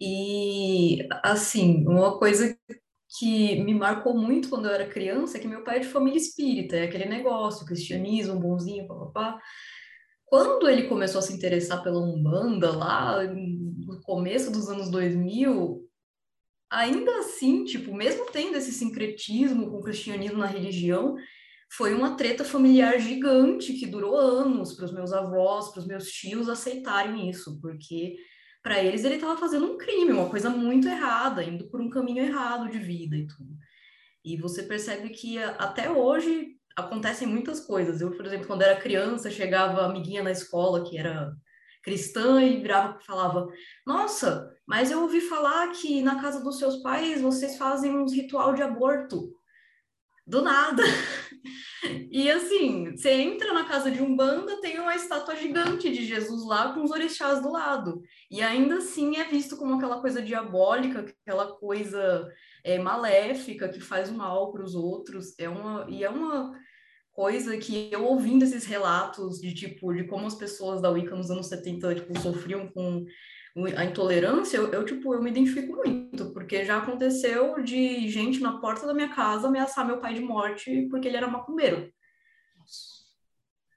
S2: E, assim, uma coisa que me marcou muito quando eu era criança é que meu pai é de família espírita, é aquele negócio, cristianismo, bonzinho, papapá. Quando ele começou a se interessar pela Umbanda, lá no começo dos anos 2000, ainda assim, tipo, mesmo tendo esse sincretismo com o cristianismo na religião, foi uma treta familiar gigante que durou anos para os meus avós, para os meus tios aceitarem isso, porque para eles ele estava fazendo um crime, uma coisa muito errada, indo por um caminho errado de vida e tudo. E você percebe que até hoje acontecem muitas coisas. Eu, por exemplo, quando era criança, chegava amiguinha na escola que era cristã e virava e falava: Nossa, mas eu ouvi falar que na casa dos seus pais vocês fazem uns ritual de aborto. Do nada. E assim, você entra na casa de Umbanda, tem uma estátua gigante de Jesus lá com os orixás do lado. E ainda assim é visto como aquela coisa diabólica, aquela coisa é, maléfica que faz mal para os outros. É uma, e é uma coisa que eu ouvindo esses relatos de tipo de como as pessoas da Wicca nos anos 70 tipo, sofriam com a intolerância, eu, eu, tipo, eu me identifico muito, porque já aconteceu de gente na porta da minha casa ameaçar meu pai de morte porque ele era macumbeiro.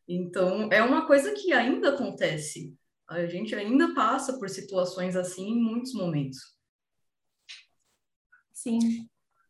S2: Então, é uma coisa que ainda acontece. A gente ainda passa por situações assim em muitos momentos.
S1: Sim.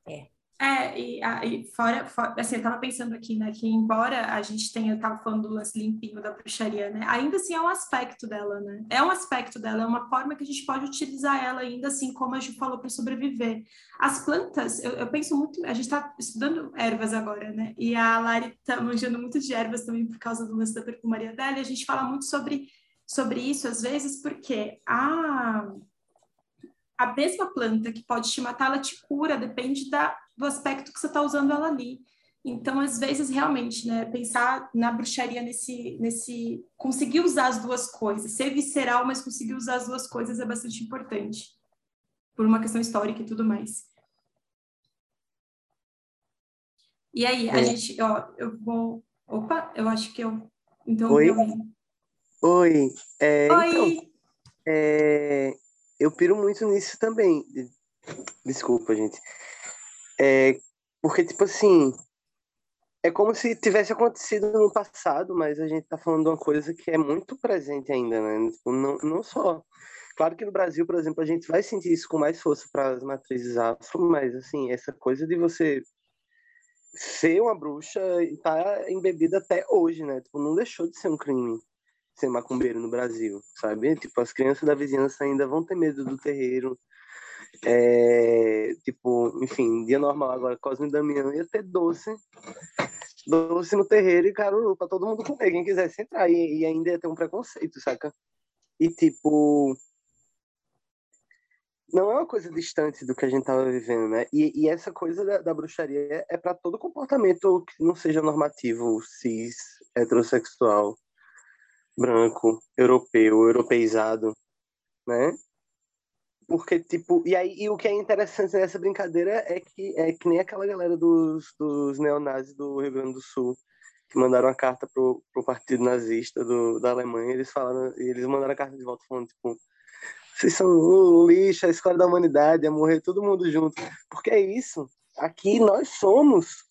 S1: É. É, e, e fora, assim, eu tava pensando aqui, né, que embora a gente tenha, eu tava falando do lance limpinho da bruxaria, né, ainda assim é um aspecto dela, né, é um aspecto dela, é uma forma que a gente pode utilizar ela ainda assim, como a Ju falou, para sobreviver. As plantas, eu, eu, penso muito, a gente tá estudando ervas agora, né, e a Lari tá manjando muito de ervas também por causa do lance da perfumaria dela, e a gente fala muito sobre, sobre isso às vezes, porque a a mesma planta que pode te matar, ela te cura, depende da, do aspecto que você está usando ela ali. Então, às vezes, realmente, né, pensar na bruxaria nesse, nesse. conseguir usar as duas coisas, ser visceral, mas conseguir usar as duas coisas é bastante importante, por uma questão histórica e tudo mais. E aí, a é. gente, ó, eu vou. Opa, eu acho que eu. Então,
S6: Oi.
S1: Eu...
S6: Oi. É,
S1: Oi.
S6: Então, é, eu piro muito nisso também. Desculpa, gente. É, porque, tipo assim, é como se tivesse acontecido no passado, mas a gente tá falando de uma coisa que é muito presente ainda, né? Tipo, não, não só. Claro que no Brasil, por exemplo, a gente vai sentir isso com mais força para as matrizes afro, mas, assim, essa coisa de você ser uma bruxa e tá embebida até hoje, né? Tipo, não deixou de ser um crime ser macumbeiro no Brasil, sabe? Tipo, as crianças da vizinhança ainda vão ter medo do terreiro. É, tipo, enfim, dia normal agora, Cosme e Damião ia ter doce, doce no terreiro e caruru pra todo mundo comer, quem quisesse entrar, e, e ainda ia ter um preconceito, saca? E tipo, não é uma coisa distante do que a gente tava vivendo, né? E, e essa coisa da, da bruxaria é para todo comportamento que não seja normativo, cis, heterossexual branco, europeu, europeizado, né? Porque, tipo, e aí e o que é interessante nessa brincadeira é que é que nem aquela galera dos, dos neonazis do Rio Grande do Sul, que mandaram a carta pro, pro partido nazista do, da Alemanha, eles falaram, eles mandaram a carta de volta falando, tipo, vocês são lixo, a escola da humanidade, a morrer todo mundo junto. Porque é isso. Aqui nós somos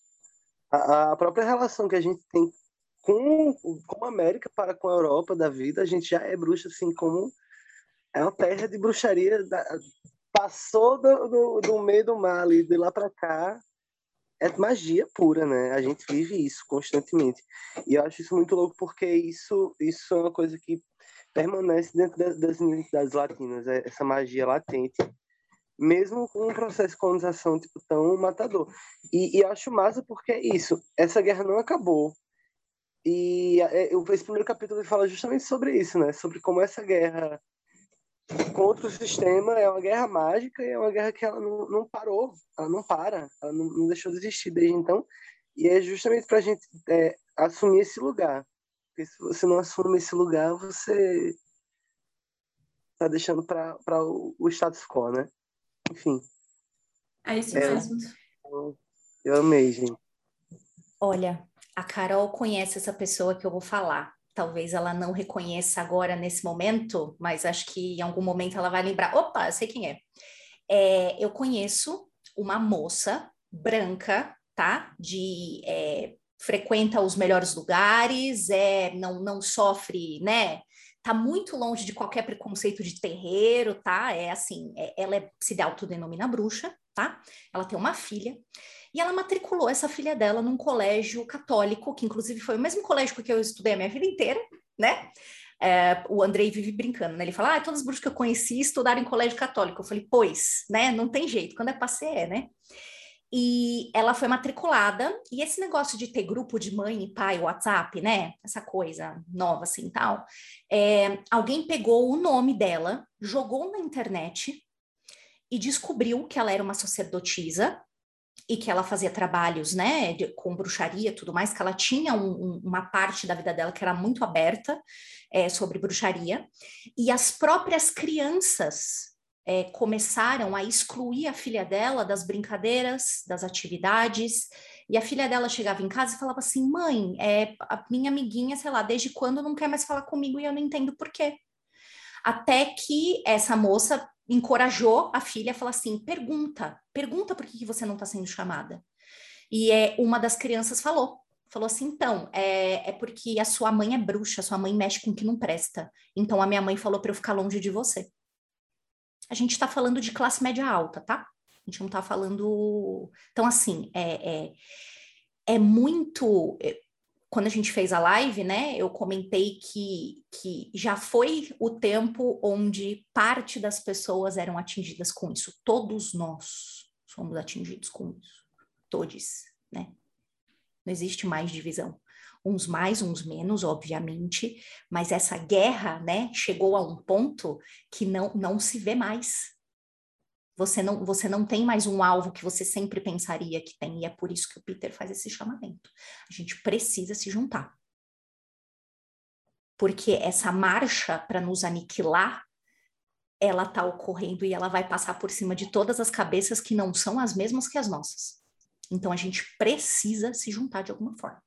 S6: a, a própria relação que a gente tem com, com a América para com a Europa da vida, a gente já é bruxa, assim, como é uma terra de bruxaria. Da, passou do, do, do, meio do mar ali, de lá para cá, é magia pura, né? A gente vive isso constantemente. E eu acho isso muito louco porque isso, isso é uma coisa que permanece dentro das, das identidades latinas, é essa magia latente, mesmo com um processo de colonização tipo, tão matador. E, e acho massa porque é isso, essa guerra não acabou. E é, esse primeiro capítulo fala justamente sobre isso, né? Sobre como essa guerra contra o sistema é uma guerra mágica e é uma guerra que ela não, não parou, ela não para, ela não, não deixou de existir desde então. E é justamente para a gente é, assumir esse lugar. Porque se você não assume esse lugar, você está deixando para o, o status quo, né? Enfim.
S1: É isso é, mesmo.
S6: Eu, eu amei, gente.
S4: Olha, a Carol conhece essa pessoa que eu vou falar talvez ela não reconheça agora nesse momento, mas acho que em algum momento ela vai lembrar. Opa, eu sei quem é. é eu conheço uma moça branca, tá? De é, frequenta os melhores lugares, é não não sofre, né? Tá muito longe de qualquer preconceito de terreiro, tá? É assim, é, ela é, se autodenomina bruxa, tá? Ela tem uma filha e ela matriculou essa filha dela num colégio católico, que inclusive foi o mesmo colégio que eu estudei a minha vida inteira, né? É, o Andrei vive brincando, né? Ele fala, ah, todas as bruxas que eu conheci estudaram em colégio católico. Eu falei, pois, né? Não tem jeito, quando é passeio é, né? E ela foi matriculada, e esse negócio de ter grupo de mãe e pai, WhatsApp, né? Essa coisa nova assim tal. É, alguém pegou o nome dela, jogou na internet e descobriu que ela era uma sacerdotisa e que ela fazia trabalhos, né, de, com bruxaria, tudo mais, que ela tinha um, um, uma parte da vida dela que era muito aberta é, sobre bruxaria, e as próprias crianças é, começaram a excluir a filha dela das brincadeiras, das atividades, e a filha dela chegava em casa e falava assim, mãe, é, a minha amiguinha, sei lá, desde quando não quer mais falar comigo e eu não entendo por quê. Até que essa moça encorajou a filha a falar assim: pergunta, pergunta por que, que você não está sendo chamada. E é, uma das crianças falou, falou assim: então, é, é porque a sua mãe é bruxa, sua mãe mexe com o que não presta. Então a minha mãe falou para eu ficar longe de você. A gente está falando de classe média alta, tá? A gente não está falando. Então, assim, é, é, é muito quando a gente fez a live, né, eu comentei que, que já foi o tempo onde parte das pessoas eram atingidas com isso. Todos nós somos atingidos com isso. Todos, né? Não existe mais divisão. Uns mais, uns menos, obviamente, mas essa guerra, né, chegou a um ponto que não, não se vê mais. Você não, você não tem mais um alvo que você sempre pensaria que tem, e é por isso que o Peter faz esse chamamento. A gente precisa se juntar. Porque essa marcha para nos aniquilar, ela está ocorrendo e ela vai passar por cima de todas as cabeças que não são as mesmas que as nossas. Então a gente precisa se juntar de alguma forma.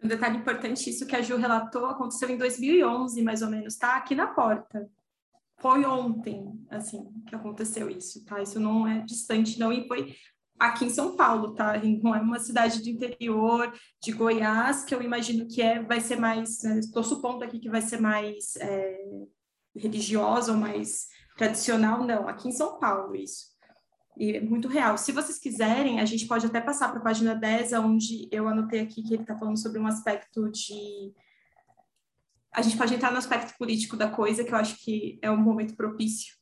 S1: Um detalhe importante, isso que a Ju relatou, aconteceu em 2011, mais ou menos, tá? Aqui na porta foi ontem, assim, que aconteceu isso, tá? Isso não é distante, não, e foi aqui em São Paulo, tá? Não é uma cidade do interior de Goiás, que eu imagino que é, vai ser mais, estou né? supondo aqui que vai ser mais é, religiosa ou mais tradicional, não, aqui em São Paulo isso. E é muito real. Se vocês quiserem, a gente pode até passar para a página 10, onde eu anotei aqui que ele está falando sobre um aspecto de a gente pode entrar no aspecto político da coisa, que eu acho que é um momento propício.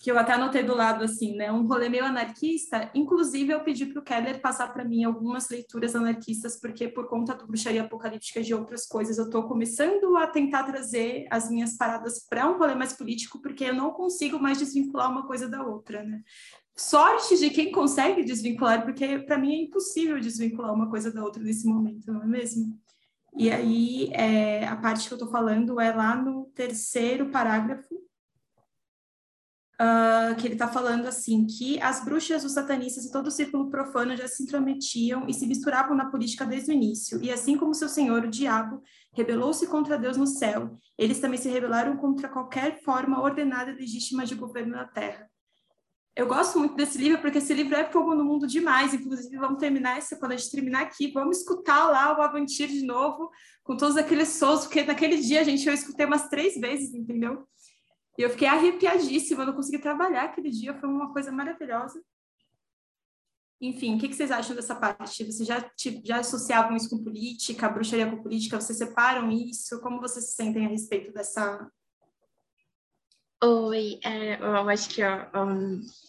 S1: Que eu até anotei do lado, assim, né? Um rolê meio anarquista. Inclusive, eu pedi para o Keller passar para mim algumas leituras anarquistas, porque por conta do bruxaria apocalíptica e de outras coisas, eu estou começando a tentar trazer as minhas paradas para um rolê mais político, porque eu não consigo mais desvincular uma coisa da outra, né? Sorte de quem consegue desvincular, porque para mim é impossível desvincular uma coisa da outra nesse momento, não é mesmo? E aí, é, a parte que eu estou falando é lá no terceiro parágrafo, uh, que ele está falando assim, que as bruxas, os satanistas e todo o círculo profano já se intrometiam e se misturavam na política desde o início, e assim como seu senhor, o diabo, rebelou-se contra Deus no céu, eles também se rebelaram contra qualquer forma ordenada e legítima de governo na terra. Eu gosto muito desse livro, porque esse livro é fogo no mundo demais. Inclusive, vamos terminar essa, quando a gente terminar aqui, vamos escutar lá o Avantir de novo, com todos aqueles sons, porque naquele dia, gente, eu escutei umas três vezes, entendeu? E eu fiquei arrepiadíssima, não consegui trabalhar aquele dia, foi uma coisa maravilhosa. Enfim, o que, vocês acham dessa parte? Vocês já, já associavam isso com política, bruxaria com política? Vocês separam isso? Como vocês se sentem a respeito dessa,
S7: Oi, é, eu acho que eu,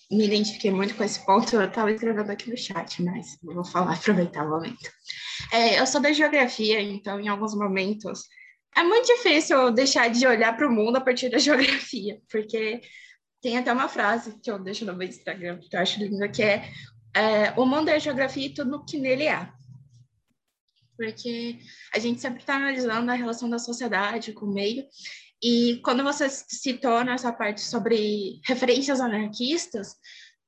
S7: me identifiquei muito com esse ponto. Eu estava escrevendo aqui no chat, mas vou falar, aproveitar o momento. É, eu sou da geografia, então, em alguns momentos, é muito difícil deixar de olhar para o mundo a partir da geografia, porque tem até uma frase que eu deixo no meu Instagram, que eu acho linda, que é, é o mundo é a geografia e tudo que nele há. Porque a gente sempre está analisando a relação da sociedade com o meio, e quando você citou nessa parte sobre referências anarquistas,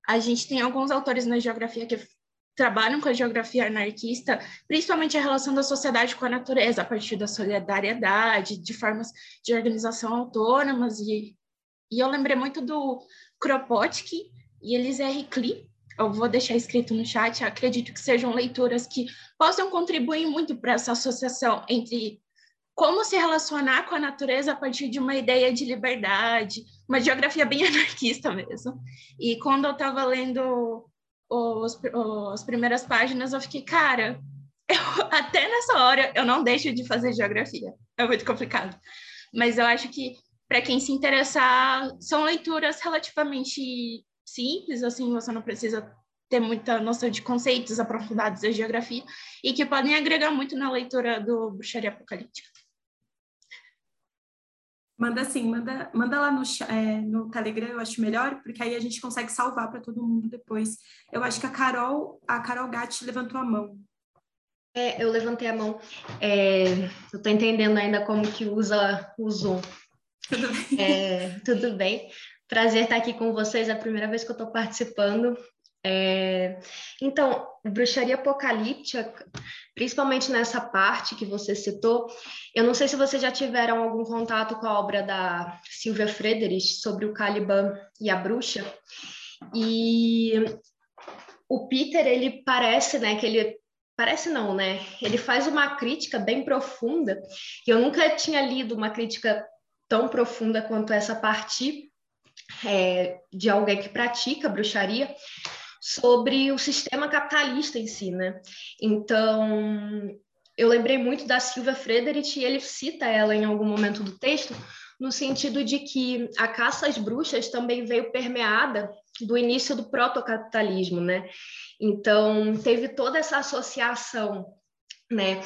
S7: a gente tem alguns autores na geografia que trabalham com a geografia anarquista, principalmente a relação da sociedade com a natureza, a partir da solidariedade, de formas de organização autônomas. E, e eu lembrei muito do Kropotkin e Elise R. Klee, eu vou deixar escrito no chat, acredito que sejam leituras que possam contribuir muito para essa associação entre como se relacionar com a natureza a partir de uma ideia de liberdade, uma geografia bem anarquista mesmo. E quando eu estava lendo os, as primeiras páginas, eu fiquei, cara, eu, até nessa hora eu não deixo de fazer geografia. É muito complicado. Mas eu acho que para quem se interessar, são leituras relativamente simples, assim, você não precisa ter muita noção de conceitos aprofundados da geografia e que podem agregar muito na leitura do Bruxaria Apocalíptica.
S1: Manda assim, manda, manda lá no, é, no Telegram, eu acho melhor, porque aí a gente consegue salvar para todo mundo depois. Eu acho que a Carol, a Carol Gatti levantou a mão.
S8: É, eu levantei a mão. É, eu estou entendendo ainda como que usa o Zoom.
S1: Tudo bem.
S8: É, tudo bem. Prazer estar aqui com vocês, é a primeira vez que eu estou participando. É, então, bruxaria apocalíptica, principalmente nessa parte que você citou, eu não sei se vocês já tiveram algum contato com a obra da Silvia Frederich sobre o Caliban e a bruxa. E o Peter, ele parece, né, que ele parece não, né? Ele faz uma crítica bem profunda, e eu nunca tinha lido uma crítica tão profunda quanto essa partir é, de alguém que pratica bruxaria, sobre o sistema capitalista em si, né? Então, eu lembrei muito da Silvia Frederich e ele cita ela em algum momento do texto, no sentido de que a caça às bruxas também veio permeada do início do protocapitalismo, né? Então, teve toda essa associação, né?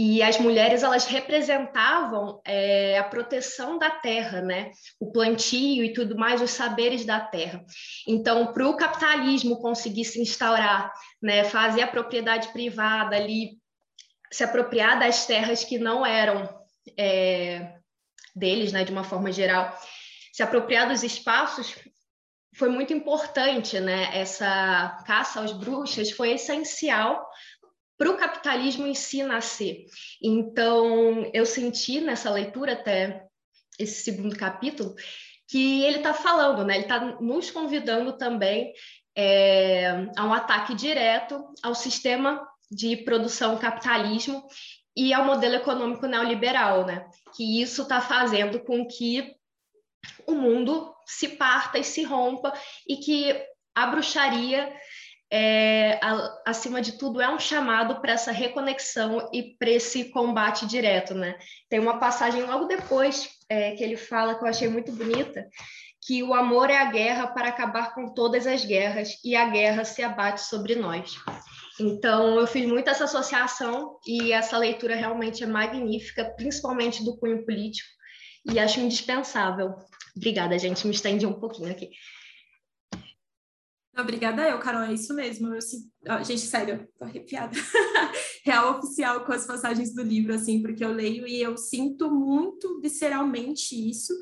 S8: E as mulheres elas representavam é, a proteção da terra, né? O plantio e tudo mais, os saberes da terra. Então, para o capitalismo conseguir se instaurar, né, fazer a propriedade privada ali, se apropriar das terras que não eram é, deles, né, de uma forma geral, se apropriar dos espaços, foi muito importante, né? Essa caça aos bruxas foi essencial para o capitalismo em si nascer. Então, eu senti nessa leitura, até esse segundo capítulo, que ele está falando, né? ele está nos convidando também é, a um ataque direto ao sistema de produção capitalismo e ao modelo econômico neoliberal, né? que isso está fazendo com que o mundo se parta e se rompa e que a bruxaria é, a, acima de tudo, é um chamado para essa reconexão e para esse combate direto, né? Tem uma passagem logo depois é, que ele fala que eu achei muito bonita, que o amor é a guerra para acabar com todas as guerras e a guerra se abate sobre nós. Então, eu fiz muito essa associação e essa leitura realmente é magnífica, principalmente do cunho político, e acho indispensável. Obrigada, gente, me estendi um pouquinho aqui.
S1: Obrigada eu, Carol, é isso mesmo. Eu, gente, sério, tô arrepiada. Real oficial com as passagens do livro, assim, porque eu leio e eu sinto muito visceralmente isso,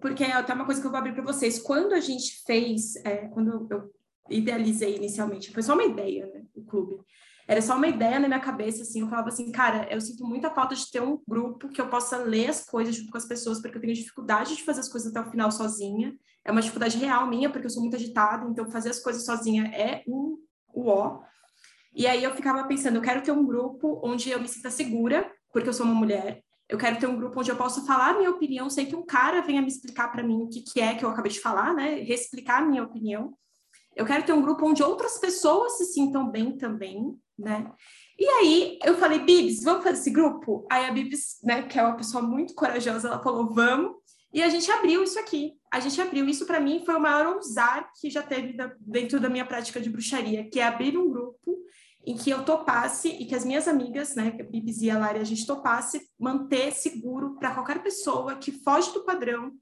S1: porque é até uma coisa que eu vou abrir para vocês. Quando a gente fez, é, quando eu idealizei inicialmente, foi só uma ideia, né, o clube. Era só uma ideia na minha cabeça, assim, eu falava assim, cara, eu sinto muita falta de ter um grupo que eu possa ler as coisas junto com as pessoas, porque eu tenho dificuldade de fazer as coisas até o final sozinha. É uma dificuldade real minha, porque eu sou muito agitada, então fazer as coisas sozinha é um ó. E aí eu ficava pensando, eu quero ter um grupo onde eu me sinta segura, porque eu sou uma mulher. Eu quero ter um grupo onde eu possa falar a minha opinião sem que um cara venha me explicar para mim o que, que é que eu acabei de falar, né? Reexplicar a minha opinião. Eu quero ter um grupo onde outras pessoas se sintam bem também, né? E aí eu falei, Bibs, vamos fazer esse grupo? Aí a Bibs, né, que é uma pessoa muito corajosa, ela falou, vamos. E a gente abriu isso aqui. A gente abriu isso para mim foi o maior ousar que já teve da, dentro da minha prática de bruxaria, que é abrir um grupo em que eu topasse e que as minhas amigas, né, a Bibs e a Lari, a gente topasse manter seguro para qualquer pessoa que foge do padrão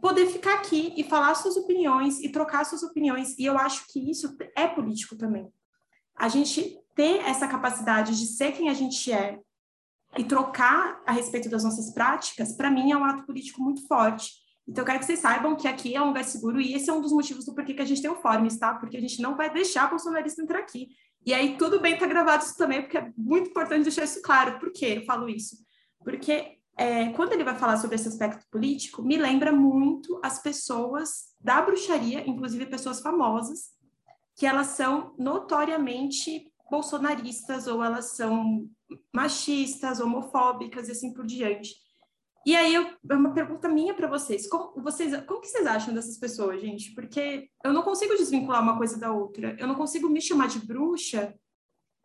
S1: poder ficar aqui e falar suas opiniões e trocar suas opiniões. E eu acho que isso é político também. A gente ter essa capacidade de ser quem a gente é e trocar a respeito das nossas práticas, para mim é um ato político muito forte. Então, eu quero que vocês saibam que aqui é um lugar seguro e esse é um dos motivos do porquê que a gente tem o Formes, tá? Porque a gente não vai deixar bolsonarista entrar aqui. E aí, tudo bem tá gravado isso também, porque é muito importante deixar isso claro. Por que eu falo isso? Porque é, quando ele vai falar sobre esse aspecto político, me lembra muito as pessoas da bruxaria, inclusive pessoas famosas, que elas são notoriamente bolsonaristas ou elas são machistas, homofóbicas e assim por diante. E aí eu, é uma pergunta minha para vocês. Como vocês, como que vocês acham dessas pessoas, gente? Porque eu não consigo desvincular uma coisa da outra. Eu não consigo me chamar de bruxa,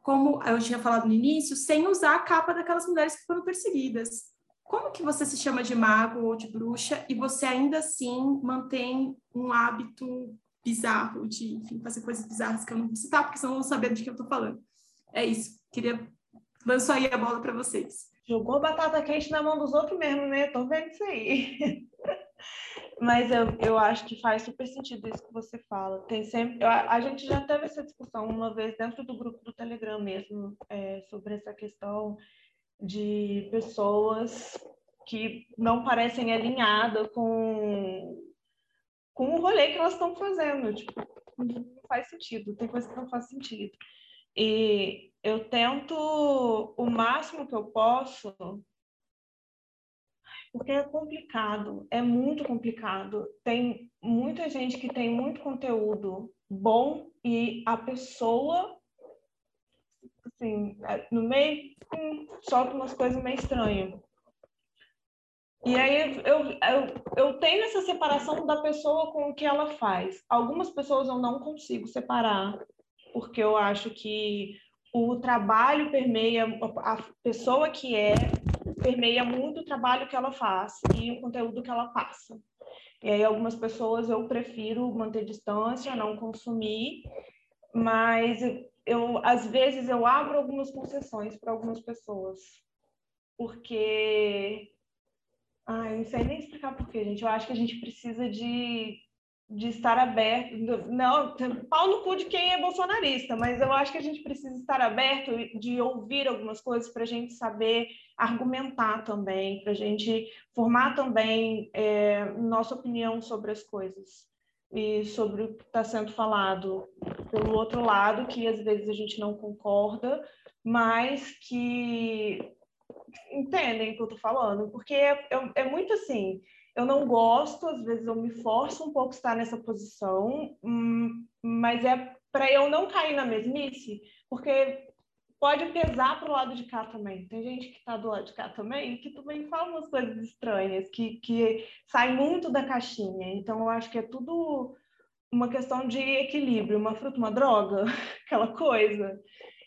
S1: como eu tinha falado no início, sem usar a capa daquelas mulheres que foram perseguidas. Como que você se chama de mago ou de bruxa e você ainda assim mantém um hábito bizarro de, enfim, fazer coisas bizarras que eu não vou citar, porque senão vão saber de que eu estou falando. É isso. Queria lançar aí a bola para vocês.
S5: Jogou batata quente na mão dos outros mesmo, né? Tô vendo isso aí. Mas eu, eu acho que faz super sentido isso que você fala. Tem sempre. A, a gente já teve essa discussão uma vez dentro do grupo do Telegram mesmo, é, sobre essa questão de pessoas que não parecem alinhadas com com o rolê que elas estão fazendo. Tipo, não faz sentido, tem coisa que não faz sentido. E eu tento o máximo que eu posso, porque é complicado, é muito complicado. Tem muita gente que tem muito conteúdo bom e a pessoa, assim, é, no meio, hum, solta umas coisas meio estranhas. E aí eu, eu, eu tenho essa separação da pessoa com o que ela faz. Algumas pessoas eu não consigo separar, porque eu acho que o trabalho permeia, a pessoa que é, permeia muito o trabalho que ela faz e o conteúdo que ela passa. E aí algumas pessoas eu prefiro manter distância, não consumir, mas eu às vezes eu abro algumas concessões para algumas pessoas, porque Ai, não sei nem explicar por quê, gente. Eu acho que a gente precisa de, de estar aberto. Não, pau no cu de quem é bolsonarista, mas eu acho que a gente precisa estar aberto de ouvir algumas coisas para a gente saber argumentar também, para a gente formar também é, nossa opinião sobre as coisas e sobre o que está sendo falado pelo outro lado, que às vezes a gente não concorda, mas que entendem o que eu tô falando, porque é, é, é, muito assim, eu não gosto, às vezes eu me forço um pouco a estar nessa posição, hum, mas é para eu não cair na mesmice, porque pode pesar para o lado de cá também. Tem gente que está do lado de cá também que também fala umas coisas estranhas, que, que sai muito da caixinha. Então, eu acho que é tudo uma questão de equilíbrio, uma fruta, uma droga, aquela coisa.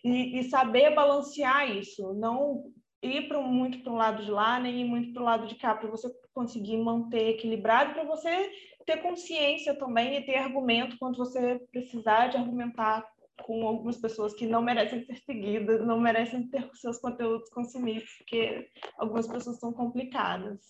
S5: E, e, saber balancear isso, não ir para muito para o lado de lá, nem ir muito para o lado de cá, para você conseguir manter equilibrado, para você ter consciência também e ter argumento quando você precisar de argumentar com algumas pessoas que não merecem ser seguidas, não merecem ter seus conteúdos consumidos, porque algumas pessoas são complicadas.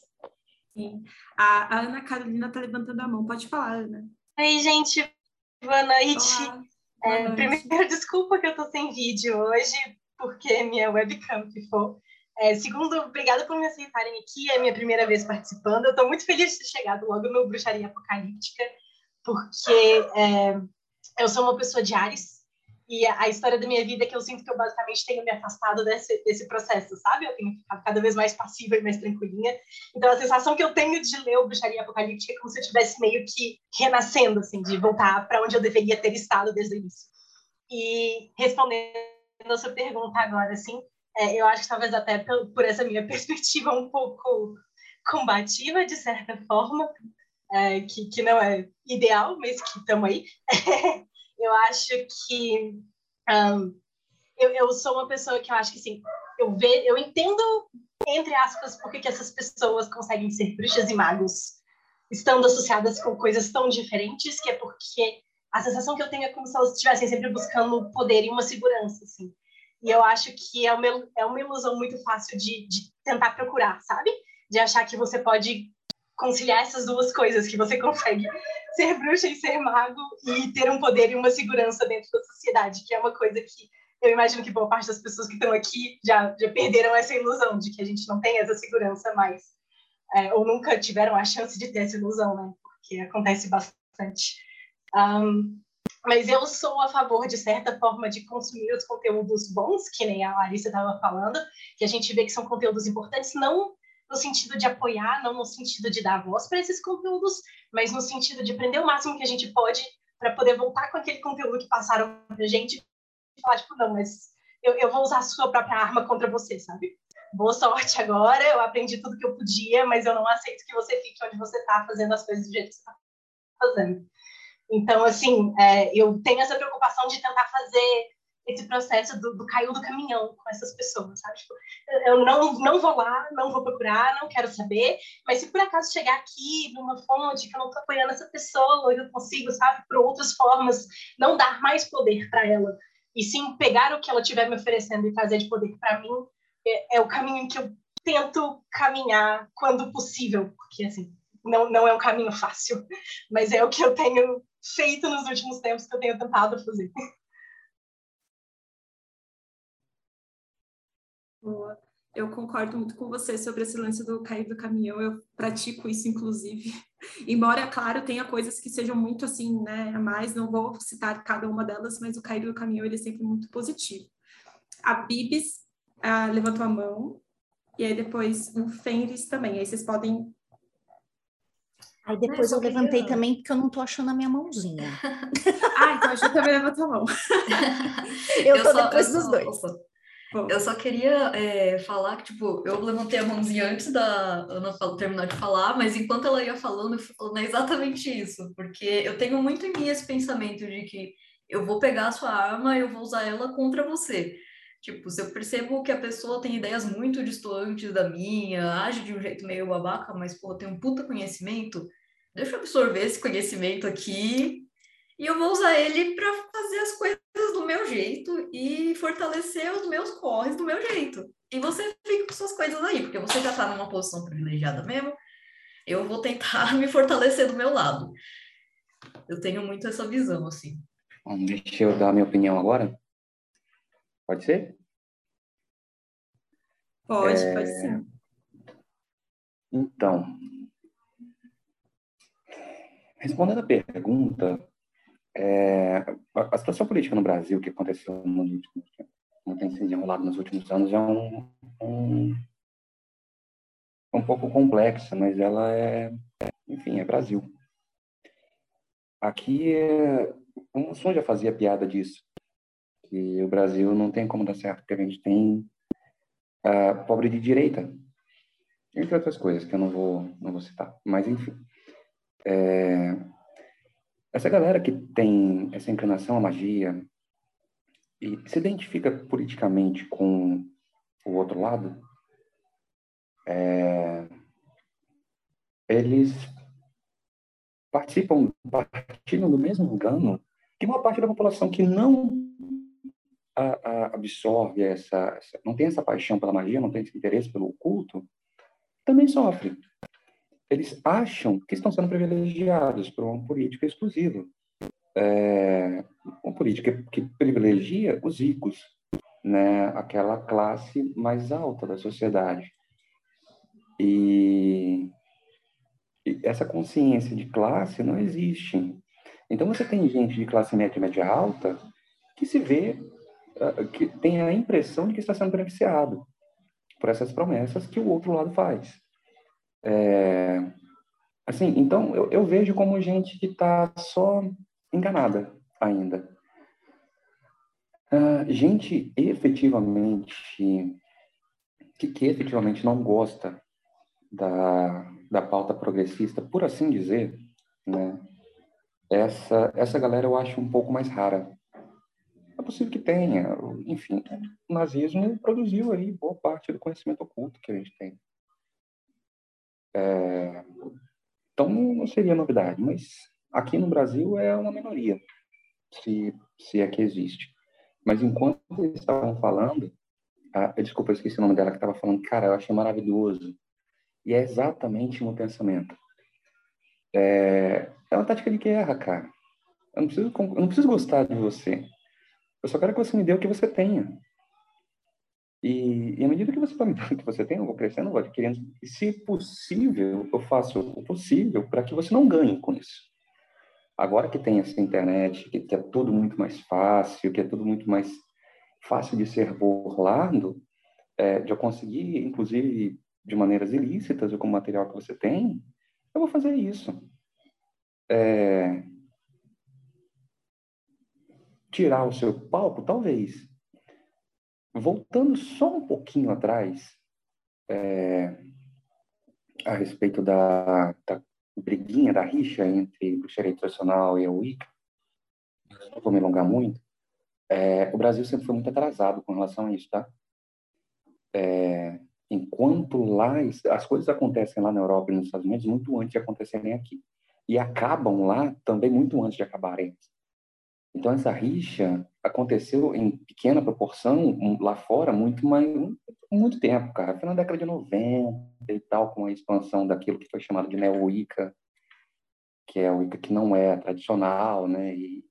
S1: Sim. A, a Ana Carolina está levantando a mão. Pode falar, Ana.
S9: Oi, gente. Boa noite. Olá. É, Boa noite. Primeiro, desculpa que eu estou sem vídeo hoje, porque minha webcam ficou É, segundo, obrigada por me aceitarem aqui, é a minha primeira vez participando. Eu estou muito feliz de ter chegado logo no Bruxaria Apocalíptica, porque é, eu sou uma pessoa de Ares, e a, história da minha vida é que eu sinto que eu basicamente tenho me afastado desse, desse processo, sabe? Eu tenho ficado cada vez mais passiva e mais tranquilinha. Então, a sensação que eu tenho de ler o Bruxaria Apocalíptica é como se eu estivesse meio que renascendo, assim, de voltar para onde eu deveria ter estado desde o início. E respondendo a sua pergunta agora, assim, é, eu acho que talvez até por, essa minha perspectiva um pouco combativa, de certa forma, é, que, que não é ideal, mas que estamos aí. eu acho que um, eu, eu sou uma pessoa que eu acho que assim, eu ve, eu entendo entre aspas por que essas pessoas conseguem ser bruxas e magos estando associadas com coisas tão diferentes, que é porque a sensação que eu tenho é como se elas estivessem sempre buscando poder e uma segurança, assim. E eu acho que é uma, é uma ilusão muito fácil de, de tentar procurar, sabe? De achar que você pode conciliar essas duas coisas, que você consegue ser bruxa e ser mago e ter um poder e uma segurança dentro da sociedade, que é uma coisa que eu imagino que boa parte das pessoas que estão aqui já, já perderam essa ilusão de que a gente não tem essa segurança mais, é, ou nunca tiveram a chance de ter essa ilusão, né? Porque acontece bastante. Um, mas eu sou a favor, de certa forma, de consumir os conteúdos bons, que nem a Larissa estava falando, que a gente vê que são conteúdos importantes, não no sentido de apoiar, não no sentido de dar voz para esses conteúdos, mas no sentido de aprender o máximo que a gente pode para poder voltar com aquele conteúdo que passaram para a gente e falar, tipo, não, mas eu, eu vou usar a sua própria arma contra você, sabe? Boa sorte agora, eu aprendi tudo que eu podia, mas eu não aceito que você fique onde você está fazendo as coisas do jeito que você está fazendo. Então, assim, é, eu tenho essa preocupação de tentar fazer esse processo do, do caiu do caminhão com essas pessoas, sabe? Tipo, eu não, não vou lá, não vou procurar, não quero saber, mas se por acaso chegar aqui numa fonte que eu não estou apoiando essa pessoa, eu consigo, sabe, por outras formas, não dar mais poder para ela, e sim pegar o que ela estiver me oferecendo e trazer de poder para mim, é, é, o caminho que eu tento caminhar quando possível, porque, assim, não, não é um caminho fácil, mas é o que eu tenho feito nos últimos tempos, que eu tenho tentado fazer.
S1: Boa. Eu concordo muito com você sobre esse lance do cair do caminhão. Eu pratico isso, inclusive. Embora, claro, tenha coisas que sejam muito assim, né, a mais, não vou citar cada uma delas, mas o cair do caminhão ele é sempre muito positivo. A Bibis ah, levantou a mão, e aí depois o Fenris também. Aí vocês podem.
S4: Aí depois eu, eu levantei queria... também, porque eu não tô achando a minha mãozinha.
S1: ah, então a gente também levantou a mão.
S4: eu, eu tô só, depois dos dois.
S2: Opa. Eu só queria é, falar que, tipo, eu levantei a mãozinha antes da Ana terminar de falar, mas enquanto ela ia falando, eu fui falando exatamente isso, porque eu tenho muito em mim esse pensamento de que eu vou pegar a sua arma e eu vou usar ela contra você. Tipo, se eu percebo que a pessoa tem ideias muito distantes da minha, age de um jeito meio babaca, mas, pô, tem um puta conhecimento, deixa eu absorver esse conhecimento aqui e eu vou usar ele para fazer as coisas do meu jeito e fortalecer os meus corres do meu jeito. E você fica com suas coisas aí, porque você já está numa posição privilegiada mesmo. Eu vou tentar me fortalecer do meu lado. Eu tenho muito essa visão, assim.
S10: Deixa eu dar a minha opinião agora. Pode ser?
S1: Pode, é... pode sim.
S10: Então, respondendo a pergunta, é, a, situação política no Brasil que aconteceu nos últimos, como tem se desenrolado nos últimos anos, é um, um, um pouco complexa, mas ela é, enfim, é Brasil. Aqui, é, o Som já fazia piada disso, que o Brasil não tem como dar certo, porque a gente tem uh, pobre de direita, entre outras coisas que eu não vou, não vou citar. Mas, enfim, é, essa galera que tem essa inclinação à magia e se identifica politicamente com o outro lado, é, eles participam, partilham do mesmo engano que uma parte da população que não a, a, absorve essa, essa, não tem essa paixão pela magia, não tem esse interesse pelo oculto, também sofre eles acham que estão sendo privilegiados por uma política exclusiva. É, uma política que privilegia os ricos. né, aquela classe mais alta da sociedade. E, e essa consciência de classe não existe. Então você tem gente de classe média, média alta, que se vê, que tem a impressão de que está sendo beneficiado por essas promessas que o outro lado faz. É, assim, então eu, eu vejo como gente que está só enganada ainda. Uh, gente efetivamente que, que efetivamente não gosta da, da pauta progressista, por assim dizer, né? Essa, essa galera eu acho um pouco mais rara. É possível que tenha, enfim, o nazismo produziu aí boa parte do conhecimento oculto que a gente tem. É, então não seria novidade, mas aqui no Brasil é uma minoria, se, se é que existe. Mas enquanto eles estavam falando, a, desculpa, eu esqueci o nome dela que estava falando, cara, eu achei maravilhoso. E é exatamente meu pensamento. É, é uma tática de guerra, cara. Eu não, preciso, eu não preciso gostar de você. Eu só quero que você me dê o que você tenha. E, e à medida que você está me dando o que você tem, eu vou crescendo, eu vou adquirindo. E, se possível, eu faço o possível para que você não ganhe com isso. Agora que tem essa internet, que, que é tudo muito mais fácil, que é tudo muito mais fácil de ser burlado, é, de eu conseguir, inclusive de maneiras ilícitas, ou com o material que você tem, eu vou fazer isso. É... Tirar o seu palco, talvez. Voltando só um pouquinho atrás, é... a respeito da, da briguinha, da rixa entre o xerei tradicional e a Wicca, não vou me alongar muito, é... o Brasil sempre foi muito atrasado com relação a isso, tá? É, enquanto lá as coisas acontecem lá na Europa e nos Estados Unidos muito antes de acontecerem aqui e acabam lá também muito antes de acabarem. Então essa rixa aconteceu em pequena proporção lá fora muito mais muito tempo, cara. Foi na década de 90 e tal com a expansão daquilo que foi chamado de neo-Wicca, que é a Wicca que não é tradicional, né? E,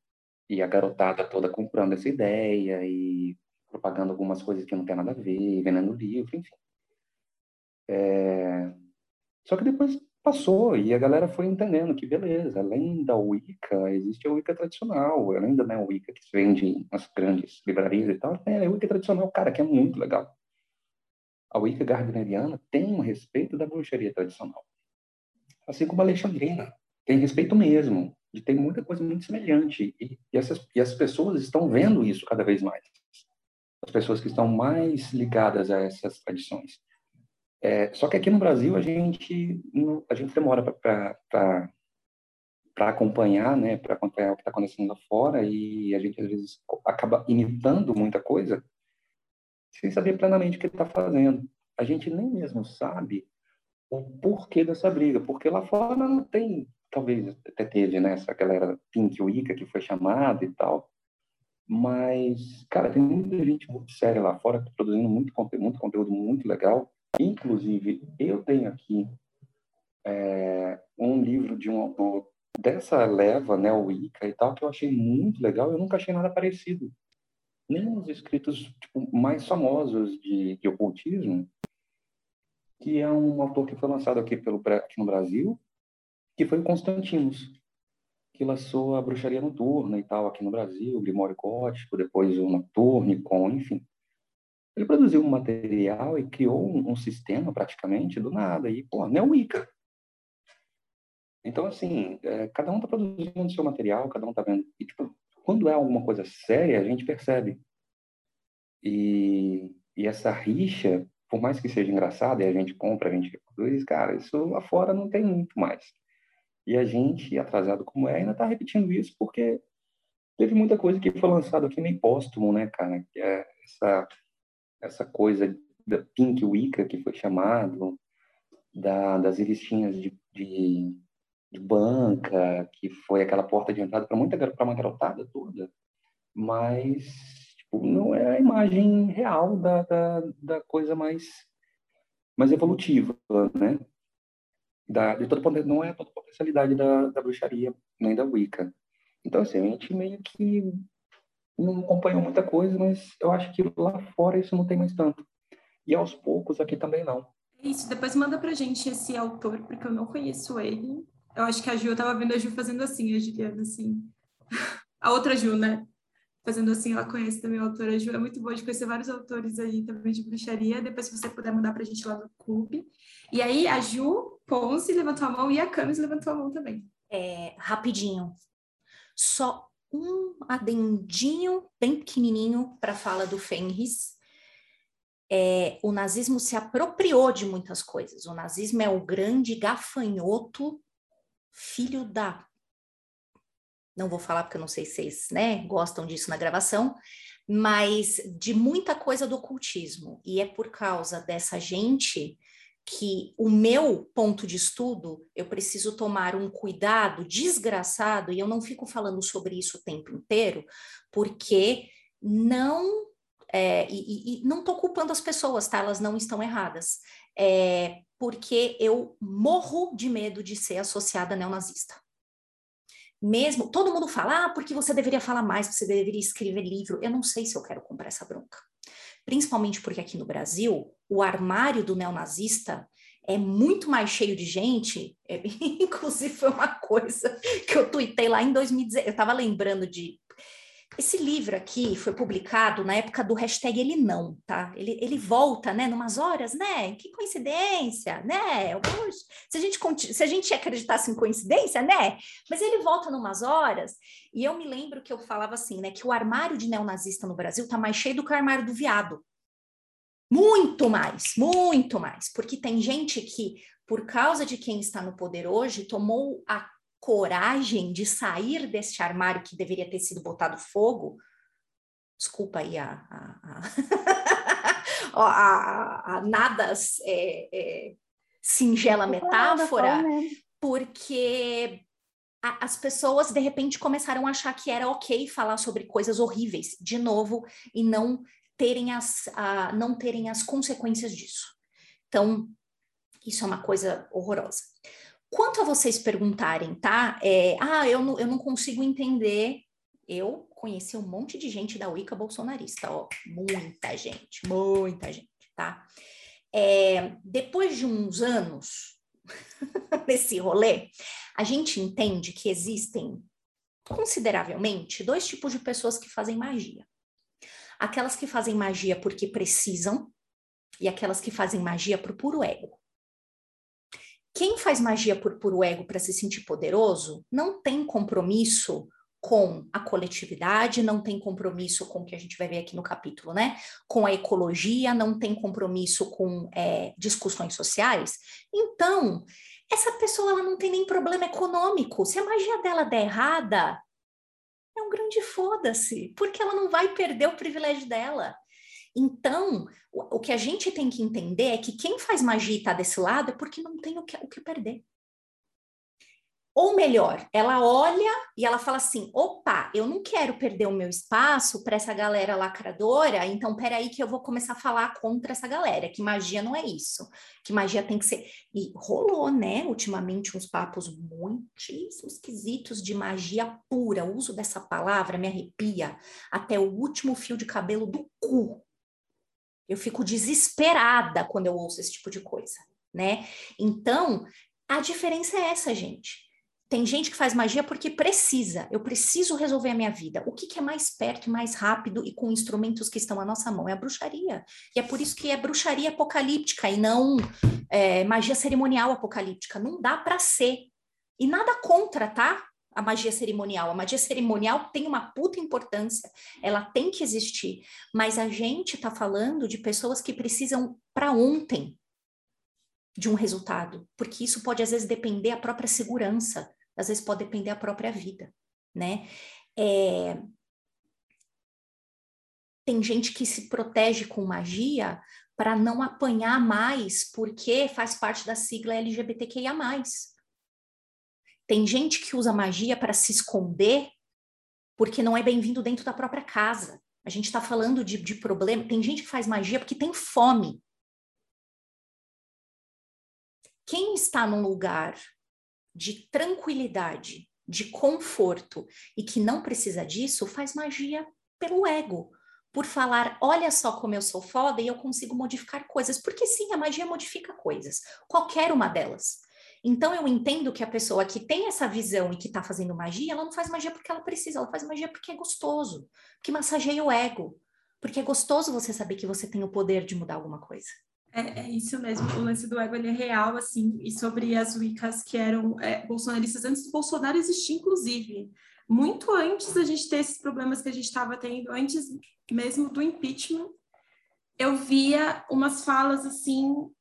S10: e a garotada toda comprando essa ideia e propagando algumas coisas que não tem nada a ver, vendendo livro, enfim. É... Só que depois passou e a galera foi entendendo que, beleza, além da Wicca, existe a Wicca tradicional, além da né, Wicca que se vende nas grandes livrarias e tal, tem a Wicca tradicional, cara, que é muito legal. A Wicca gardneriana tem um respeito da bruxaria tradicional. Assim como a alexandrina, tem respeito mesmo, tem muita coisa muito semelhante. E, e, essas, e as pessoas estão vendo isso cada vez mais. As pessoas que estão mais ligadas a essas tradições. É, só que aqui no Brasil a gente a gente demora para acompanhar, né, para acompanhar o que está acontecendo lá fora e a gente às vezes acaba imitando muita coisa sem saber plenamente o que está fazendo. A gente nem mesmo sabe o porquê dessa briga, porque lá fora não tem, talvez até teve, né, essa galera Pink Wicca que foi chamada e tal, mas, cara, tem muita gente muito séria lá fora produzindo muito conteúdo, muito conteúdo muito legal Inclusive, eu tenho aqui é, um livro de um autor dessa leva, né, o Wicca e tal, que eu achei muito legal. Eu nunca achei nada parecido. Nem os escritos tipo, mais famosos de, de ocultismo, que é um autor que foi lançado aqui, pelo, aqui no Brasil, que foi o Constantinos, que lançou a Bruxaria Noturna e tal aqui no Brasil, o Grimório Gótico, depois o Noturnicon, enfim. Ele produziu um material e criou um, um sistema praticamente do nada. E, pô, não é Wicca. Então, assim, é, cada um está produzindo o seu material, cada um está vendo. E, tipo, quando é alguma coisa séria, a gente percebe. E, e essa rixa, por mais que seja engraçada, e a gente compra, a gente reproduz, cara, isso lá fora não tem muito mais. E a gente, atrasado como é, ainda está repetindo isso porque teve muita coisa que foi lançado aqui meio póstumo, né, cara? É essa essa coisa da Pink Wicca, que foi chamado, da, das revistinhas de, de, de, banca, que foi aquela porta de entrada para muita para uma garotada toda, mas tipo, não é a imagem real da, da, da coisa mais, mais evolutiva, né? Da, de toda, não é toda a potencialidade da, da bruxaria, nem da Wicca. Então, assim, a gente meio que não acompanhou muita coisa, mas eu acho que lá fora isso não tem mais tanto. E aos poucos aqui também não.
S1: É isso, depois manda pra gente esse autor, porque eu não conheço ele. Eu acho que a Ju, eu tava vendo a Ju fazendo assim, a Juliana, assim. A outra Ju, né? Fazendo assim, ela conhece também a autora Ju. É muito bom de conhecer vários autores aí também de bruxaria. Depois, se você puder mandar pra gente lá no clube. E aí, a Ju Ponce levantou a mão e a Camis levantou a mão também.
S4: É, rapidinho. Só um adendinho bem pequenininho para a fala do Fenris. É, o nazismo se apropriou de muitas coisas. O nazismo é o grande gafanhoto, filho da. Não vou falar porque eu não sei se vocês né, gostam disso na gravação, mas de muita coisa do ocultismo. E é por causa dessa gente que o meu ponto de estudo, eu preciso tomar um cuidado desgraçado, e eu não fico falando sobre isso o tempo inteiro, porque não. É, e, e, não estou culpando as pessoas, tá? Elas não estão erradas. É, porque eu morro de medo de ser associada neonazista. Mesmo, todo mundo fala, ah, porque você deveria falar mais, você deveria escrever livro. Eu não sei se eu quero comprar essa bronca principalmente porque aqui no Brasil, o armário do neonazista é muito mais cheio de gente. É, inclusive, foi uma coisa que eu tuitei lá em 2016. Eu estava lembrando de. Esse livro aqui foi publicado na época do hashtag Ele Não, tá? Ele, ele volta, né, numas horas, né? Que coincidência, né? Se a, gente, se a gente acreditasse em coincidência, né? Mas ele volta numas horas, e eu me lembro que eu falava assim, né, que o armário de neonazista no Brasil tá mais cheio do que o armário do viado. Muito mais, muito mais, porque tem gente que, por causa de quem está no poder hoje, tomou a coragem de sair deste armário que deveria ter sido botado fogo. Desculpa aí a, a, a, a, a nada é, é, singela metáfora, porque as pessoas de repente começaram a achar que era ok falar sobre coisas horríveis de novo e não terem as, a, não terem as consequências disso. Então, isso é uma coisa horrorosa. Quanto a vocês perguntarem, tá? É, ah, eu não, eu não consigo entender. Eu conheci um monte de gente da Wicca bolsonarista, ó, muita gente, muita gente, tá? É, depois de uns anos nesse rolê, a gente entende que existem consideravelmente dois tipos de pessoas que fazem magia aquelas que fazem magia porque precisam e aquelas que fazem magia por puro ego. Quem faz magia por puro ego para se sentir poderoso não tem compromisso com a coletividade, não tem compromisso com o que a gente vai ver aqui no capítulo, né? Com a ecologia, não tem compromisso com é, discussões sociais. Então, essa pessoa ela não tem nem problema econômico. Se a magia dela der errada, é um grande foda-se, porque ela não vai perder o privilégio dela. Então, o, que a gente tem que entender é que quem faz magia e está desse lado é porque não tem o que, o que perder. Ou melhor, ela olha e ela fala assim: opa, eu não quero perder o meu espaço para essa galera lacradora, então peraí que eu vou começar a falar contra essa galera, que magia não é isso, que magia tem que ser. E rolou, né, ultimamente, uns papos muito esquisitos de magia pura. O uso dessa palavra me arrepia até o último fio de cabelo do cu. Eu fico desesperada quando eu ouço esse tipo de coisa, né? Então, a diferença é essa, gente tem gente que faz magia porque precisa, eu preciso resolver a minha vida. O que, que, é mais perto e mais rápido e com instrumentos que estão à nossa mão? É a bruxaria. E é por isso que é bruxaria apocalíptica e não é, magia cerimonial apocalíptica. Não dá para ser. E nada contra, tá? A magia cerimonial. A magia cerimonial tem uma puta importância, ela tem que existir. Mas a gente está falando de pessoas que precisam para ontem de um resultado, porque isso pode às vezes depender da própria segurança às vezes pode depender da própria vida, né? É... Tem gente que se protege com magia para não apanhar mais, porque faz parte da sigla LGBTQIA+. Tem gente que usa magia para se esconder, porque não é bem-vindo dentro da própria casa. A gente está falando de, de problema. Tem gente que faz magia porque tem fome. Quem está num lugar de tranquilidade, de conforto e que não precisa disso, faz magia pelo ego, por falar, olha só como eu sou foda e eu consigo modificar coisas, porque sim, a magia modifica coisas, qualquer uma delas. Então eu entendo que a pessoa que tem essa visão e que está fazendo magia, ela não faz magia porque ela precisa, ela faz magia porque é gostoso, que massageia o ego, porque é gostoso você saber que você tem o poder de mudar alguma coisa.
S1: É, é, isso mesmo, o lance do ego ele é real, assim, e sobre as Wiccas que eram é, bolsonaristas antes do Bolsonaro existir, inclusive. Muito antes da gente ter esses problemas que a gente estava tendo, antes mesmo do impeachment, eu via umas falas assim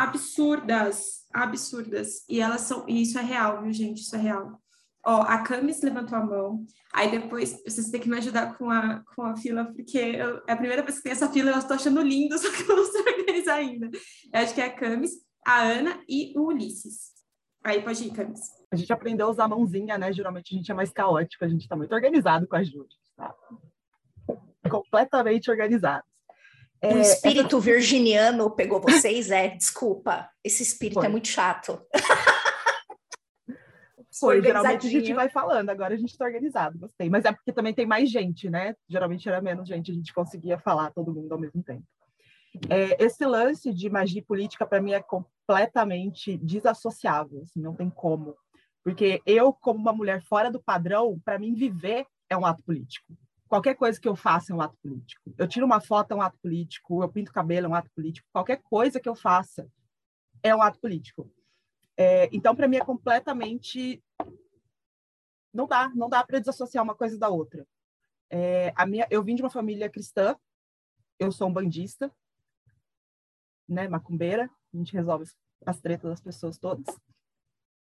S1: absurdas, absurdas. E elas são, e isso é real, viu, gente? Isso é real. Ó, a Camis levantou a mão, aí depois vocês têm que me ajudar com a, com a fila, porque eu, é a primeira vez que tem essa fila, eu estou achando lindo, só que eu não sei organizar ainda. Eu acho que é a Camis, a Ana e o Ulisses. Aí pode ir, Camis.
S11: A gente aprendeu a usar a mãozinha, né? Geralmente a gente é mais caótico, a gente está muito organizado com a Júlia, tá? Completamente organizado.
S4: É, o espírito virginiano pegou vocês? É, desculpa. Esse espírito é Foi. é muito chato.
S11: Foi, geralmente a gente vai falando, agora a gente está organizado, gostei. Mas é porque também tem mais gente, né? Geralmente era menos gente, a gente conseguia falar todo mundo ao mesmo tempo. É, esse lance de magia política, para mim, é completamente desassociável, assim, não tem como. Porque eu, como uma mulher fora do padrão, para mim, viver é um ato político. Qualquer coisa que eu faça é um ato político. Eu tiro uma foto é um ato político, eu pinto cabelo é um ato político. Qualquer coisa que eu faça é um ato político. É, então, para mim, é completamente. Não dá, não dá para desassociar uma coisa da outra. É, a minha, eu vim de uma família cristã, eu sou um bandista, né, macumbeira, a gente resolve as tretas das pessoas todas.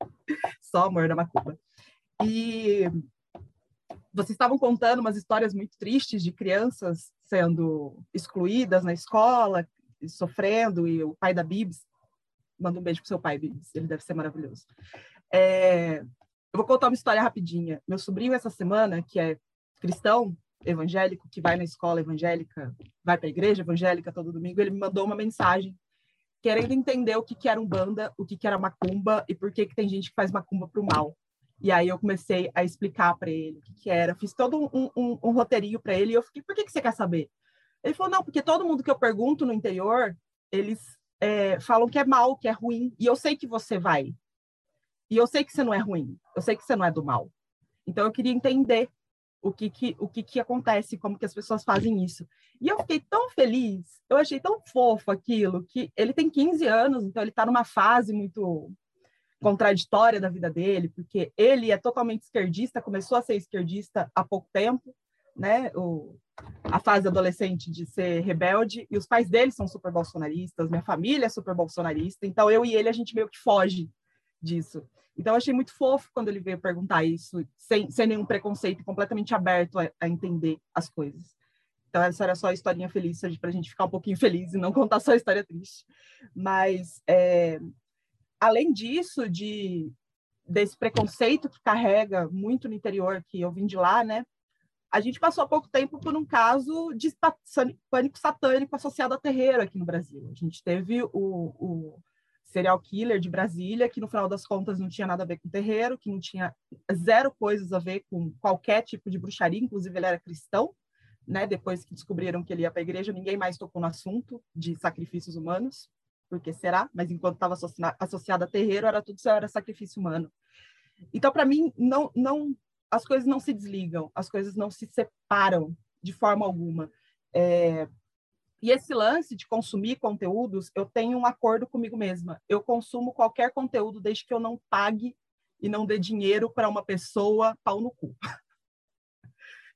S11: Só amor da macumba. E vocês estavam contando umas histórias muito tristes de crianças sendo excluídas na escola, sofrendo, e o pai da Bibs, manda um beijo pro seu pai, Bibs, ele deve ser maravilhoso. É, eu vou contar uma história rapidinha. Meu sobrinho, essa semana, que é cristão, evangélico, que vai na escola evangélica, vai para a igreja evangélica todo domingo, ele me mandou uma mensagem querendo entender o que, que era Umbanda, o que, que era macumba e por que, que tem gente que faz macumba para o mal. E aí eu comecei a explicar para ele o que, que, era, fiz todo um, um, um roteirinho para ele e eu fiquei, por que, que você quer saber? Ele falou, não, porque todo mundo que eu pergunto no interior, eles é, falam que é mal, que é ruim, e eu sei que você vai. E eu sei que você não é ruim, eu sei que você não é do mal. Então eu queria entender o que que, o que que acontece, como que as pessoas fazem isso. E eu fiquei tão feliz, eu achei tão fofo aquilo, que ele tem 15 anos, então ele está numa fase muito contraditória da vida dele, porque ele é totalmente esquerdista, começou a ser esquerdista há pouco tempo, né? O, a fase adolescente de ser rebelde, e os pais dele são super bolsonaristas, minha família é super bolsonarista, então eu e ele a gente meio que foge disso. Então eu achei muito fofo quando ele veio perguntar isso, sem, sem nenhum preconceito, completamente aberto a, a entender as coisas. Então, essa era só a historinha feliz, para a gente ficar um pouquinho feliz e não contar só a história triste. Mas, é, além disso, de desse preconceito que carrega muito no interior, que eu vim de lá, né? A gente passou há pouco tempo por um caso de pânico satânico associado a terreiro aqui no Brasil. A gente teve o, o serial killer de Brasília, que no final das contas não tinha nada a ver com terreiro, que não tinha zero coisas a ver com qualquer tipo de bruxaria, inclusive ele era cristão, né? Depois que descobriram que ele ia para a igreja, ninguém mais tocou no assunto de sacrifícios humanos porque será? Mas enquanto estava associada a terreiro, era tudo era sacrifício humano. Então, para mim, não, não, as coisas não se desligam, as coisas não se separam de forma alguma. É, e esse lance de consumir conteúdos, eu tenho um acordo comigo mesma. Eu consumo qualquer conteúdo desde que eu não pague e não dê dinheiro para uma pessoa pau no cu.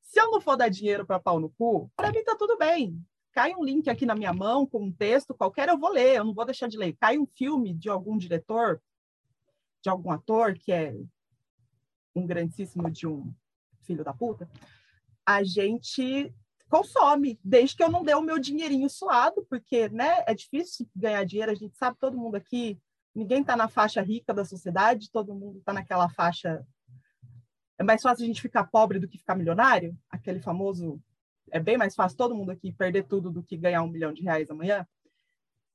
S11: Se eu não for dar dinheiro para pau no cu, para mim tá tudo bem cai um link aqui na minha mão com um texto qualquer, eu vou ler, eu não vou deixar de ler. Cai um filme de algum diretor, de algum ator que é um grandíssimo de um filho da puta, a gente consome, desde que eu não dê o meu dinheirinho suado, porque né, é difícil ganhar dinheiro, a gente sabe, todo mundo aqui, ninguém está na faixa rica da sociedade, todo mundo está naquela faixa. É mais fácil a gente ficar pobre do que ficar milionário, aquele famoso é bem mais fácil todo mundo aqui perder tudo do que ganhar um milhão de reais amanhã.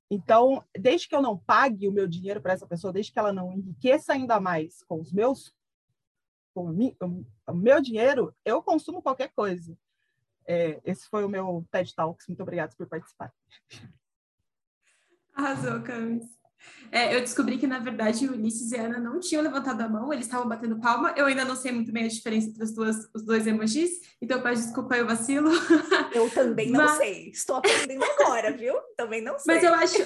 S11: Então, desde que eu não pague o meu dinheiro para essa pessoa, desde que ela não enriqueça ainda mais com os meus, com o meu dinheiro, eu consumo qualquer coisa. É, esse foi o meu TED Talks. Muito obrigada por participar.
S1: Arrasou, Camis. É, eu descobri que, na verdade, o Ulisses e a Ana não tinham levantado a mão, eles estavam batendo palma. Eu ainda não sei muito bem a diferença entre as duas, os dois emojis, então peço desculpa o vacilo.
S4: Eu também não Mas... sei. Estou aprendendo agora, viu? Também não sei.
S1: Mas eu acho,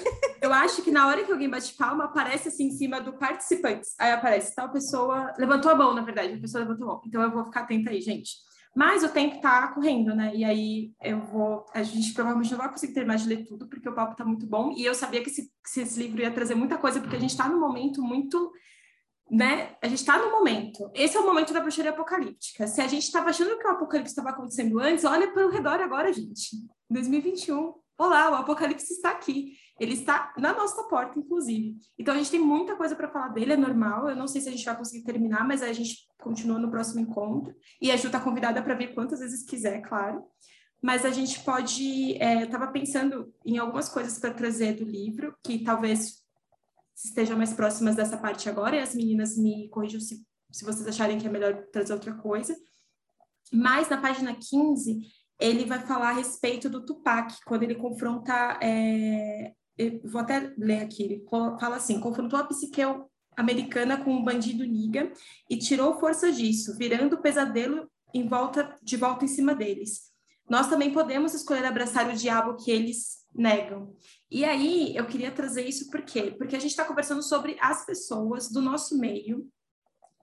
S1: eu acho que na hora que alguém bate palma, aparece assim em cima do participantes. Aí aparece tal pessoa. Levantou a mão, na verdade, a pessoa levantou a mão. Então eu vou ficar atenta aí, gente. Mas o tempo está correndo, né? E aí eu vou. A gente provavelmente não vai conseguir terminar de ler tudo, porque o papo está muito bom. E eu sabia que esse, que esse livro ia trazer muita coisa, porque a gente está num momento muito. Né? A gente está no momento. Esse é o momento da bruxaria apocalíptica. Se a gente estava achando que o apocalipse estava acontecendo antes, olha para o redor agora, gente. 2021. Olá, o apocalipse está aqui. Ele está na nossa porta, inclusive. Então a gente tem muita coisa para falar dele, é normal. Eu não sei se a gente vai conseguir terminar, mas a gente continua no próximo encontro. E a Ju está convidada para vir quantas vezes quiser, claro. Mas a gente pode. É, eu estava pensando em algumas coisas para trazer do livro, que talvez estejam mais próximas dessa parte agora, e as meninas me corrijam se, se vocês acharem que é melhor trazer outra coisa. Mas na página 15, ele vai falar a respeito do Tupac, quando ele confronta é, vou até ler aqui, ele fala assim, confrontou a psique americana com um bandido niga e tirou força disso, virando o pesadelo em volta, de volta em cima deles. Nós também podemos escolher abraçar o diabo que eles negam. E aí, eu queria trazer isso por quê? Porque a gente está conversando sobre as pessoas do nosso meio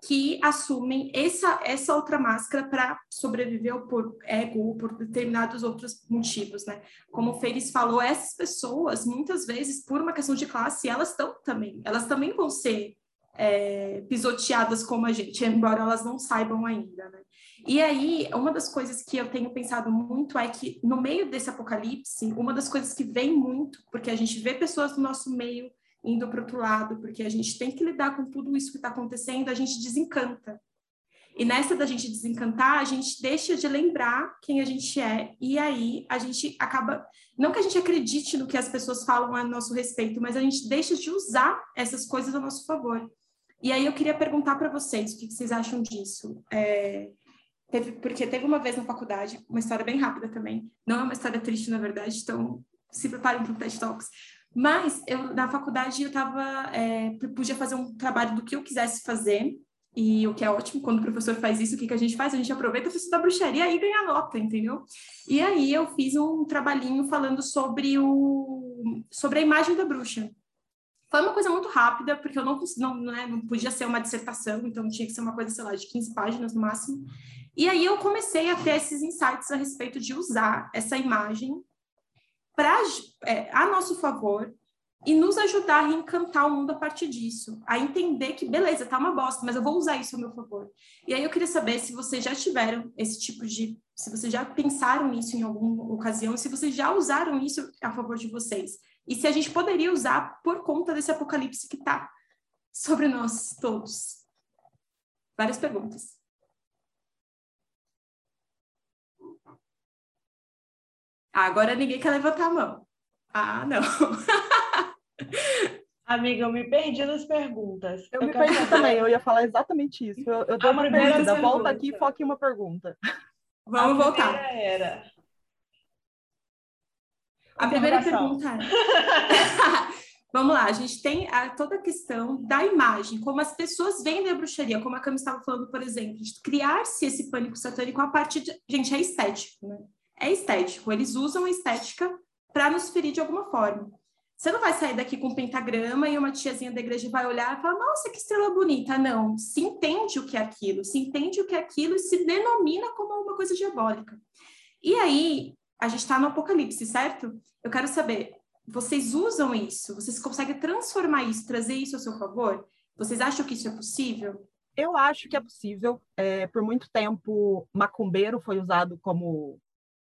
S1: que assumem essa, essa outra máscara para sobreviver por ego ou por determinados outros motivos, né? Como o Feires falou, essas pessoas, muitas vezes, por uma questão de classe, elas estão também, elas também vão ser é, pisoteadas como a gente, embora elas não saibam ainda, né? E aí, uma das coisas que eu tenho pensado muito é que, no meio desse apocalipse, uma das coisas que vem muito, porque a gente vê pessoas do nosso meio indo para outro lado, porque a gente tem que lidar com tudo isso que está acontecendo, a gente desencanta. E nessa da gente desencantar, a gente deixa de lembrar quem a gente é, e aí a gente acaba. Não que a gente acredite no que as pessoas falam a nosso respeito, mas a gente deixa de usar essas coisas a nosso favor. E aí eu queria perguntar para vocês o que vocês acham disso. É, teve, porque teve uma vez na faculdade, uma história bem rápida também, não é uma história triste, na verdade, então se preparem para o TED Talks. Mas eu, na faculdade eu tava, é, podia fazer um trabalho do que eu quisesse fazer, e o que é ótimo, quando o professor faz isso, o que, que a gente faz? A gente aproveita para estudar bruxaria e ganhar nota, entendeu? E aí eu fiz um trabalhinho falando sobre, o, sobre a imagem da bruxa. Foi uma coisa muito rápida, porque eu não, não, né, não podia ser uma dissertação, então tinha que ser uma coisa, sei lá, de 15 páginas no máximo. E aí eu comecei a ter esses insights a respeito de usar essa imagem para é, a nosso favor e nos ajudar a reencantar o mundo a partir disso, a entender que beleza, tá uma bosta, mas eu vou usar isso a meu favor. E aí eu queria saber se vocês já tiveram esse tipo de, se vocês já pensaram nisso em alguma ocasião, se vocês já usaram isso a favor de vocês. E se a gente poderia usar por conta desse apocalipse que tá sobre nós todos. Várias perguntas. Ah, agora ninguém quer levantar a mão. Ah, não.
S5: Amiga, eu me perdi nas perguntas.
S11: Eu, eu me perdi falar... também, eu ia falar exatamente isso. Eu, eu dou uma pergunta, volta aqui e foque em uma pergunta.
S1: Vamos a voltar.
S5: Era...
S1: A primeira pergunta é... Vamos lá, a gente tem a, toda a questão da imagem, como as pessoas vendem a bruxaria, como a Cami estava falando, por exemplo, de criar-se esse pânico satânico a partir de. Gente, é estético, né? É estético. Eles usam a estética para nos ferir de alguma forma. Você não vai sair daqui com um pentagrama e uma tiazinha da igreja vai olhar e falar, nossa, que estrela bonita. Não, se entende o que é aquilo, se entende o que é aquilo e se denomina como uma coisa diabólica. E aí, a gente está no apocalipse, certo? Eu quero saber, vocês usam isso? Vocês conseguem transformar isso, trazer isso a seu favor? Vocês acham que isso é possível?
S11: Eu acho que é possível. É, por muito tempo, macumbeiro foi usado como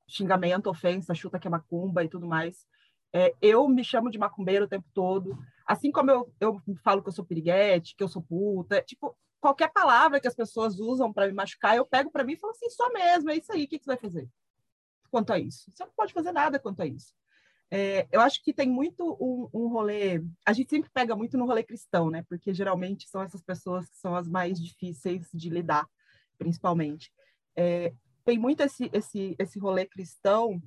S11: xingamento, ofensa, chuta que é macumba e tudo mais. É, eu me chamo de macumbeiro o tempo todo. Assim como eu, eu falo que eu sou piriguete, que eu sou puta, tipo, qualquer palavra que as pessoas usam para me machucar, eu pego para mim e falo assim, só mesmo, é isso aí, o que, que você vai fazer quanto a isso? Você não pode fazer nada quanto a isso. É, eu acho que tem muito um, um, rolê. A gente sempre pega muito no rolê cristão, né? Porque geralmente são essas pessoas que são as mais difíceis de lidar, principalmente. É, tem muito esse, esse, esse rolê cristão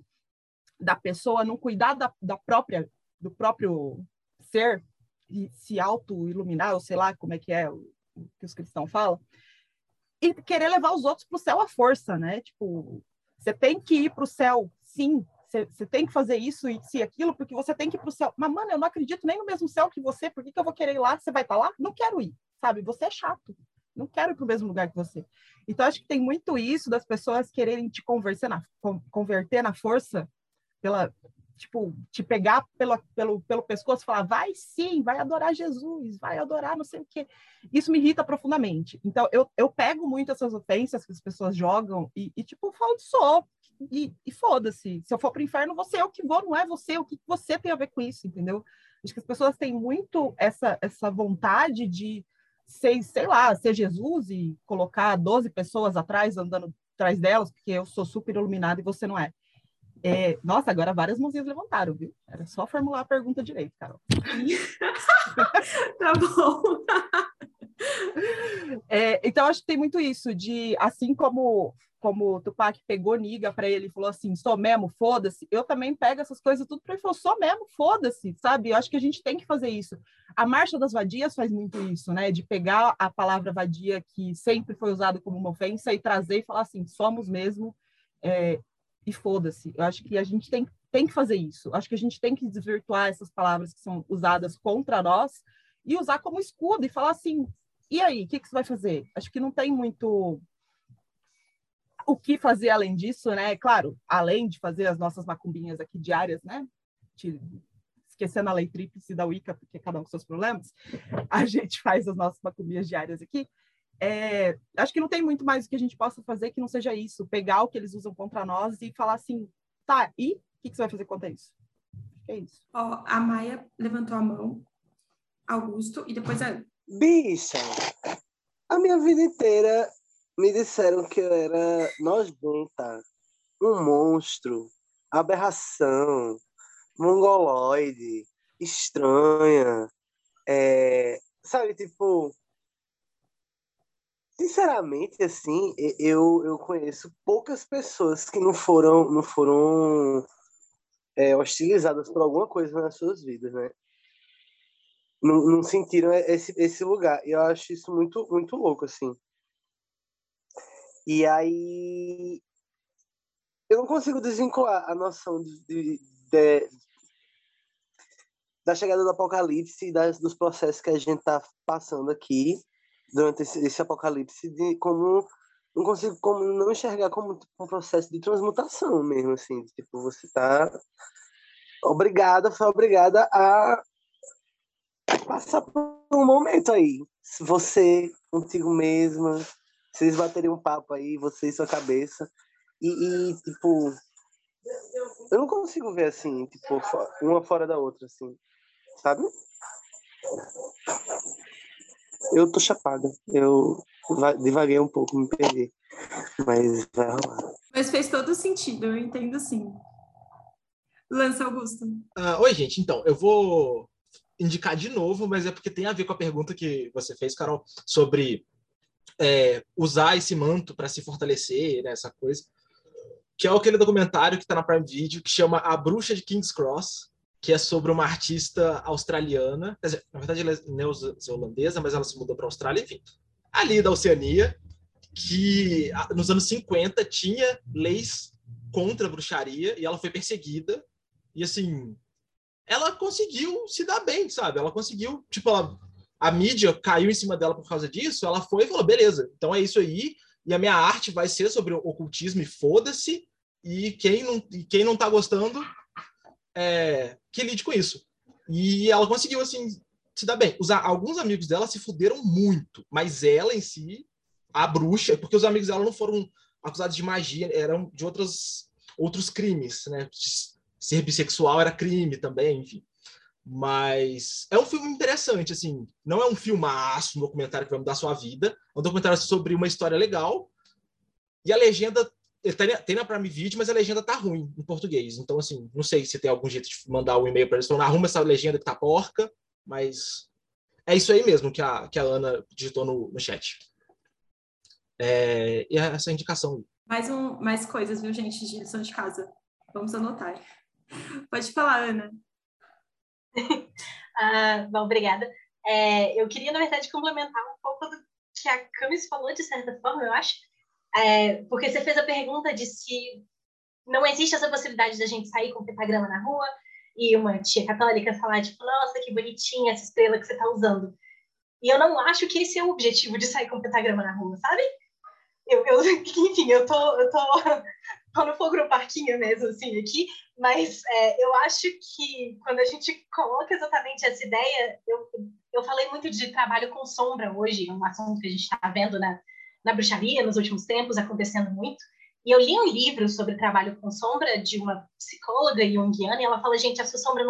S11: da pessoa não cuidar da, da própria, do próprio ser e se auto-iluminar, ou sei lá como é que é o, que os cristãos falam, e querer levar os outros para o céu à força, né? Tipo, você tem que ir para o céu, sim, você tem que fazer isso e se aquilo, porque você tem que ir para o céu. Mas, mano, eu não acredito nem no mesmo céu que você, por que, que eu vou querer ir lá? Você vai estar tá lá? Não quero ir, sabe? Você é chato. Não quero ir para o mesmo lugar que você. Então, acho que tem muito isso das pessoas quererem te converter na, converter na força, pela, tipo, te pegar pelo, pelo, pelo pescoço e falar, vai sim, vai adorar Jesus, vai adorar não sei o quê. Isso me irrita profundamente. Então, eu, eu pego muito essas ofensas que as pessoas jogam e, e tipo, falo, sou, e, e foda-se. Se eu for para o inferno, você é o que vou, não é você. O que você tem a ver com isso, entendeu? Acho que as pessoas têm muito essa, essa vontade de ser, sei lá, ser Jesus e colocar 12 pessoas atrás, andando atrás delas, porque eu sou super iluminado e você não é. é nossa, agora várias mãozinhas levantaram, viu? Era só formular a pergunta direito, Carol.
S1: tá bom.
S11: É, então, acho que tem muito isso, de assim como como o Tupac pegou Niga para ele e falou assim, sou mesmo, foda-se, eu também pego essas coisas tudo para ele falo, sou mesmo, foda-se, sabe? Eu acho que a gente tem que fazer isso. A Marcha das Vadias faz muito isso, né? De pegar a palavra vadia, que sempre foi usada como uma ofensa, e trazer e falar assim, somos mesmo, é, e foda-se. Eu acho que a gente tem, tem que fazer isso. Eu acho que a gente tem que desvirtuar essas palavras que são usadas contra nós e usar como escudo e falar assim, e aí, o que, que você vai fazer? Acho que não tem muito o que fazer além disso, né? Claro, além de fazer as nossas macumbinhas aqui diárias, né? Esquecendo a lei tríplice da Wicca, porque cada um com seus problemas, a gente faz as nossas macumbinhas diárias aqui. É, acho que não tem muito mais que a gente possa fazer que não seja isso, pegar o que eles usam contra nós e falar assim, tá, e o que, que você vai fazer contra isso? É isso.
S1: Ó, a Maia levantou a mão, Augusto, e depois a...
S6: Bicha, a minha vida inteira me disseram que eu era nojenta, um monstro, aberração, mongoloide, estranha. É, sabe, tipo. Sinceramente, assim, eu, eu conheço poucas pessoas que não foram, não foram é, hostilizadas por alguma coisa nas suas vidas, né? Não, não sentiram esse, esse lugar. E eu acho isso muito, muito louco, assim. E aí eu não consigo desvincular a noção de, de, de da chegada do apocalipse e das, dos processos que a gente está passando aqui durante esse, esse, apocalipse de como não consigo como não enxergar como um processo de transmutação mesmo assim tipo você está obrigada foi obrigada a passar por um momento aí. Você contigo mesma vocês baterem um papo aí, você e sua cabeça. E, e, tipo, eu não consigo ver assim, tipo, uma fora da outra, assim, sabe? Eu tô chapada. Eu devaguei um pouco, me perdi. Mas vai rolar.
S1: Mas fez todo sentido, eu entendo sim. Lança Augusto.
S3: Uh, oi, gente. Então, eu vou indicar de novo, mas é porque tem a ver com a pergunta que você fez, Carol, sobre é, usar esse manto para se fortalecer, né, essa coisa. Que é aquele documentário que está na Prime Video, que chama A Bruxa de King's Cross, que é sobre uma artista australiana, dizer, na verdade ela é neozelandesa, mas ela se mudou para a Austrália, enfim, ali da Oceania, que nos anos 50 tinha leis contra a bruxaria e ela foi perseguida. E assim, ela conseguiu se dar bem, sabe? Ela conseguiu, tipo, ela a mídia caiu em cima dela por causa disso, ela foi e falou: beleza, então é isso aí, e a minha arte vai ser sobre ocultismo e foda-se, e quem não, e quem não tá gostando, é, que lide com isso. E ela conseguiu, assim, se dar bem. Os, alguns amigos dela se fuderam muito, mas ela em si, a bruxa, porque os amigos dela não foram acusados de magia, eram de outros, outros crimes, né? Ser bissexual era crime também, enfim. Mas é um filme interessante, assim. Não é um filmaço, um documentário que vai mudar sua vida. É um documentário sobre uma história legal. E a legenda tem na Prime Video, mas a legenda tá ruim em português. Então, assim, não sei se tem algum jeito de mandar um e-mail para eles falando, arruma essa legenda que tá porca, mas é isso aí mesmo que a, que a Ana digitou no, no chat. É, e é essa indicação.
S1: Mais, um, mais coisas, viu, gente, de lição de casa. Vamos anotar. Pode falar, Ana.
S9: ah, bom, obrigada. É, eu queria, na verdade, complementar um pouco do que a Camis falou, de certa forma, eu acho. É, porque você fez a pergunta de se não existe essa possibilidade da gente sair com pentagrama na rua e uma tia católica falar, tipo, nossa, que bonitinha essa estrela que você está usando. E eu não acho que esse é o objetivo de sair com pentagrama na rua, sabe? Eu, eu, enfim, eu tô, eu tô, tô no fogo no parquinho mesmo, assim, aqui, mas é, eu acho que quando a gente coloca exatamente essa ideia, eu, eu falei muito de trabalho com sombra hoje, um assunto que a gente está vendo na, na bruxaria nos últimos tempos, acontecendo muito, e eu li um livro sobre trabalho com sombra de uma psicóloga junguiana, e ela fala, gente, a sua sombra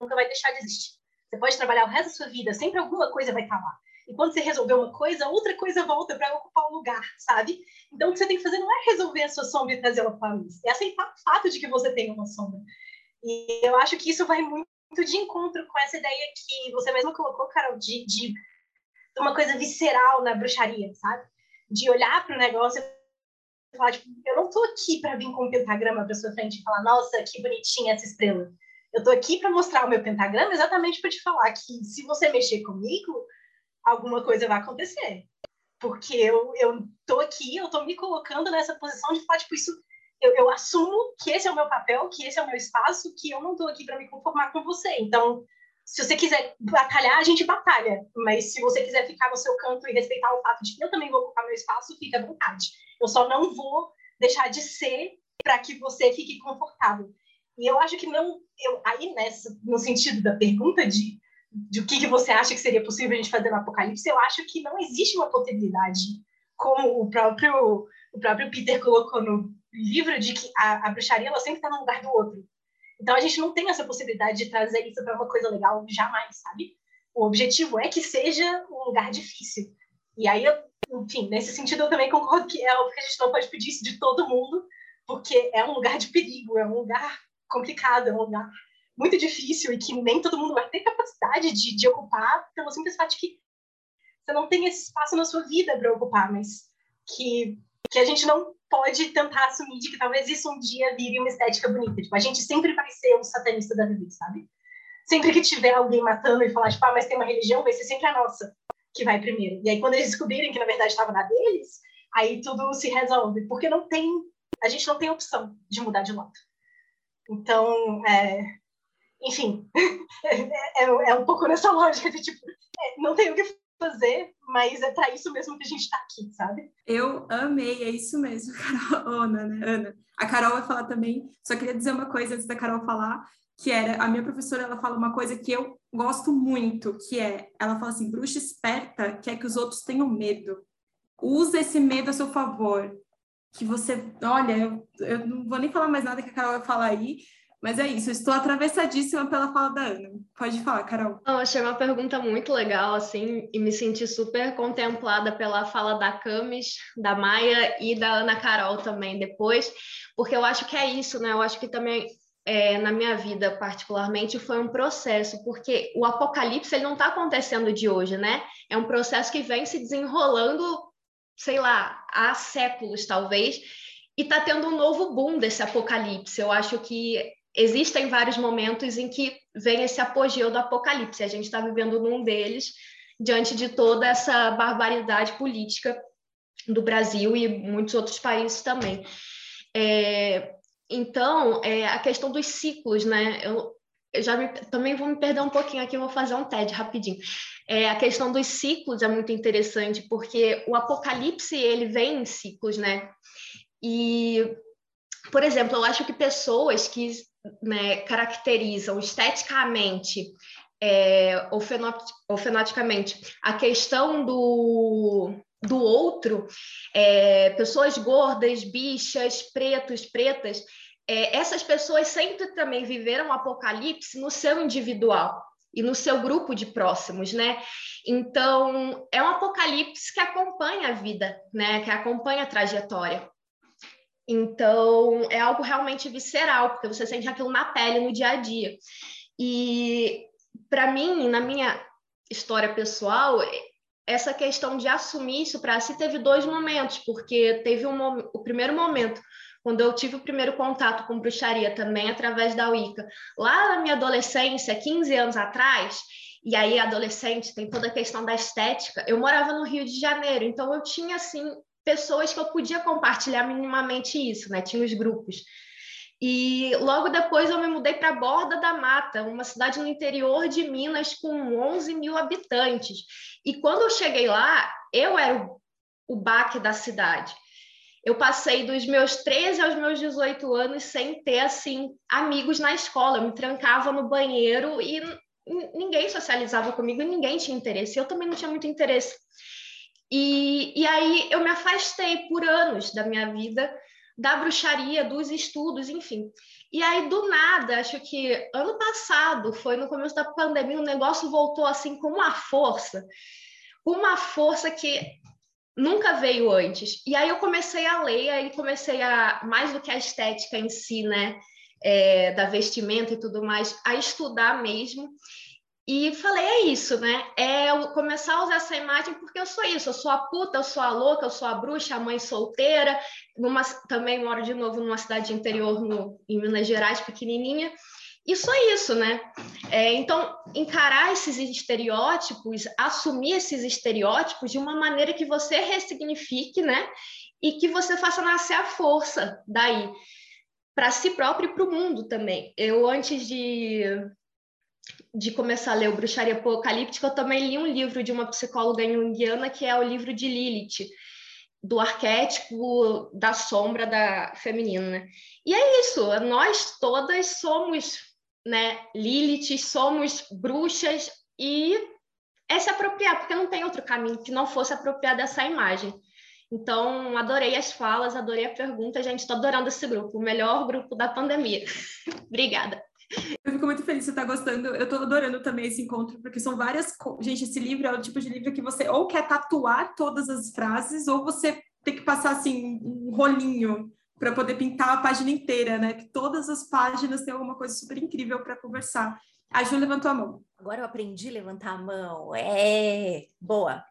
S9: nunca vai deixar de existir. Você pode trabalhar o resto da sua vida, sempre alguma coisa vai estar lá. E quando você resolver uma coisa, outra coisa volta para ocupar o lugar, sabe? Então, o que você tem que fazer não é resolver a sua sombra e trazê-la para a luz, é aceitar o fato de que você tem uma sombra. E eu acho que isso vai muito de encontro com essa ideia que você mesmo colocou, Carol, de, de uma coisa visceral na bruxaria, sabe? De olhar para o negócio e falar, tipo, eu não estou aqui para vir com um pentagrama para sua frente e falar, nossa, que bonitinha essa estrela. Eu estou aqui para mostrar o meu pentagrama exatamente para te falar que se você mexer comigo, alguma coisa vai acontecer. Porque eu, eu tô aqui, eu tô me colocando nessa posição de falar, tipo, isso, eu, eu assumo que esse é o meu papel, que esse é o meu espaço, que eu não tô aqui para me conformar com você. Então, se você quiser batalhar, a gente batalha. Mas se você quiser ficar no seu canto e respeitar o fato de que eu também vou ocupar meu espaço, fica à vontade. Eu só não vou deixar de ser para que você fique confortável. E eu acho que não, eu, aí nessa, no sentido da pergunta de de o que, que você acha que seria possível a gente fazer no Apocalipse, eu acho que não existe uma possibilidade, como o próprio, o próprio Peter colocou no livro, de que a, a bruxaria ela sempre está no lugar do outro. Então a gente não tem essa possibilidade de trazer isso para uma coisa legal jamais, sabe? O objetivo é que seja um lugar difícil. E aí, eu, enfim, nesse sentido eu também concordo que é óbvio que a gente não pode pedir isso de todo mundo, porque é um lugar de perigo, é um lugar complicado, é um lugar muito difícil e que nem todo mundo vai ter capacidade de, de ocupar pelo simples fato de que você não tem esse espaço na sua vida para ocupar, mas que, que a gente não pode tentar assumir de que talvez isso um dia vire uma estética bonita. Tipo, a gente sempre vai ser um satanista da vida, sabe? Sempre que tiver alguém matando e falar, tipo, ah, mas tem uma religião, vai ser sempre a nossa que vai primeiro. E aí, quando eles descobrirem que, na verdade, estava na deles, aí tudo se resolve. Porque não tem... A gente não tem opção de mudar de lado. Então, é, enfim, é, é, um pouco nessa lógica de tipo, é, não tem o que fazer, mas é para isso mesmo que a gente está aqui, sabe?
S1: Eu amei, é isso mesmo, Carol, Ana, né, Ana? A Carol vai falar também, só queria dizer uma coisa antes da Carol falar, que era, a minha professora, ela fala uma coisa que eu gosto muito, que é, ela fala assim, bruxa esperta quer que os outros tenham medo. Usa esse medo a seu favor. Que você, olha, eu, eu não vou nem falar mais nada que a Carol vai falar aí, mas é isso, estou atravessadíssima pela fala da Ana. Pode falar, Carol.
S8: Eu achei uma pergunta muito legal, assim, e me senti super contemplada pela fala da Camis, da Maia e da Ana Carol também depois, porque eu acho que é isso, né? Eu acho que também é, na minha vida, particularmente, foi um processo, porque o apocalipse ele não está acontecendo de hoje, né? É um processo que vem se desenrolando, sei lá, há séculos, talvez, e está tendo um novo boom desse apocalipse. Eu acho que existem vários momentos em que vem esse apogeu do apocalipse. A gente está vivendo num deles, diante de toda essa barbaridade política do Brasil e muitos outros países também. É, então, é, a questão dos ciclos, né? Eu, eu já me, também vou me perder um pouquinho aqui, vou fazer um TED rapidinho. É, a questão dos ciclos é muito interessante, porque o apocalipse ele vem em ciclos, né? E, por exemplo, eu acho que pessoas que né, caracterizam esteticamente é, ou, fenoticamente a questão do, do outro, é, pessoas gordas, bichas, pretos, pretas, é, essas pessoas sempre também viveram o apocalipse no seu individual e no seu grupo de próximos, né? Então, é um apocalipse que acompanha a vida, né? Que acompanha a trajetória. Então, é algo realmente visceral, porque você sente aquilo na pele, no dia a dia. E, para mim, na minha história pessoal, essa questão de assumir isso para si teve dois momentos, porque teve um, o primeiro momento quando eu tive o primeiro contato com bruxaria também através da Wicca, lá na minha adolescência, 15 anos atrás, e aí adolescente tem toda a questão da estética, eu morava no Rio de Janeiro, então eu tinha assim pessoas que eu podia compartilhar minimamente isso, né? Tinha os grupos. E logo depois eu me mudei para Borda da Mata, uma cidade no interior de Minas com 11 mil habitantes. E quando eu cheguei lá, eu era o, o baque da cidade. Eu passei dos meus 13 aos meus 18 anos sem ter assim amigos na escola. Eu me trancava no banheiro e ninguém socializava comigo, ninguém tinha interesse. Eu também não tinha muito interesse. E, e aí eu me afastei por anos da minha vida da bruxaria, dos estudos, enfim. E aí, do nada, acho que ano passado, foi no começo da pandemia, o negócio voltou assim com uma força, uma força que nunca veio antes. E aí eu comecei a ler, aí comecei a, mais do que a estética em si, né, é, da vestimenta e tudo mais, a estudar mesmo. E falei, é isso, né? É eu começar a usar essa imagem porque eu sou isso, eu sou a puta, eu sou a louca, eu sou a bruxa, a mãe solteira, numa, também moro de novo numa cidade interior no, em Minas Gerais, pequenininha, e só isso, né? É, então, encarar esses estereótipos, assumir esses estereótipos de uma maneira que você ressignifique, né? E que você faça nascer a força daí, para si próprio e para o mundo também. Eu, antes de de começar a ler o Bruxaria Apocalíptica, eu também li um livro de uma psicóloga junguiana, que é o livro de Lilith, do arquétipo da sombra da feminina. Né? E é isso, nós todas somos né, Lilith, somos bruxas e é se apropriar, porque não tem outro caminho que não fosse apropriar dessa imagem. Então, adorei as falas, adorei a pergunta, gente, estou adorando esse grupo, o melhor grupo da pandemia. Obrigada.
S1: Eu fico muito feliz você está gostando. Eu estou adorando também esse encontro, porque são várias. Gente, esse livro é o tipo de livro que você ou quer tatuar todas as frases, ou você tem que passar assim um rolinho para poder pintar a página inteira, né? Que todas as páginas têm alguma coisa super incrível para conversar. A Ju levantou a mão.
S4: Agora eu aprendi a levantar a mão. É, boa.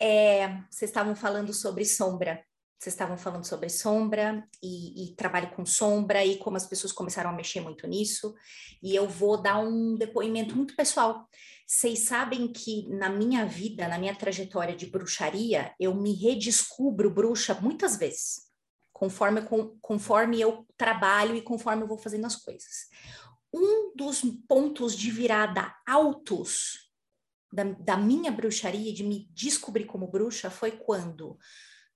S4: É, vocês estavam falando sobre sombra. Vocês estavam falando sobre sombra e, e, trabalho com sombra e como as pessoas começaram a mexer muito nisso. E eu vou dar um depoimento muito pessoal. Vocês sabem que na minha vida, na minha trajetória de bruxaria, eu me redescubro bruxa muitas vezes, conforme, com, conforme eu trabalho e conforme eu vou fazendo as coisas. Um dos pontos de virada altos da, da minha bruxaria, de me descobrir como bruxa, foi quando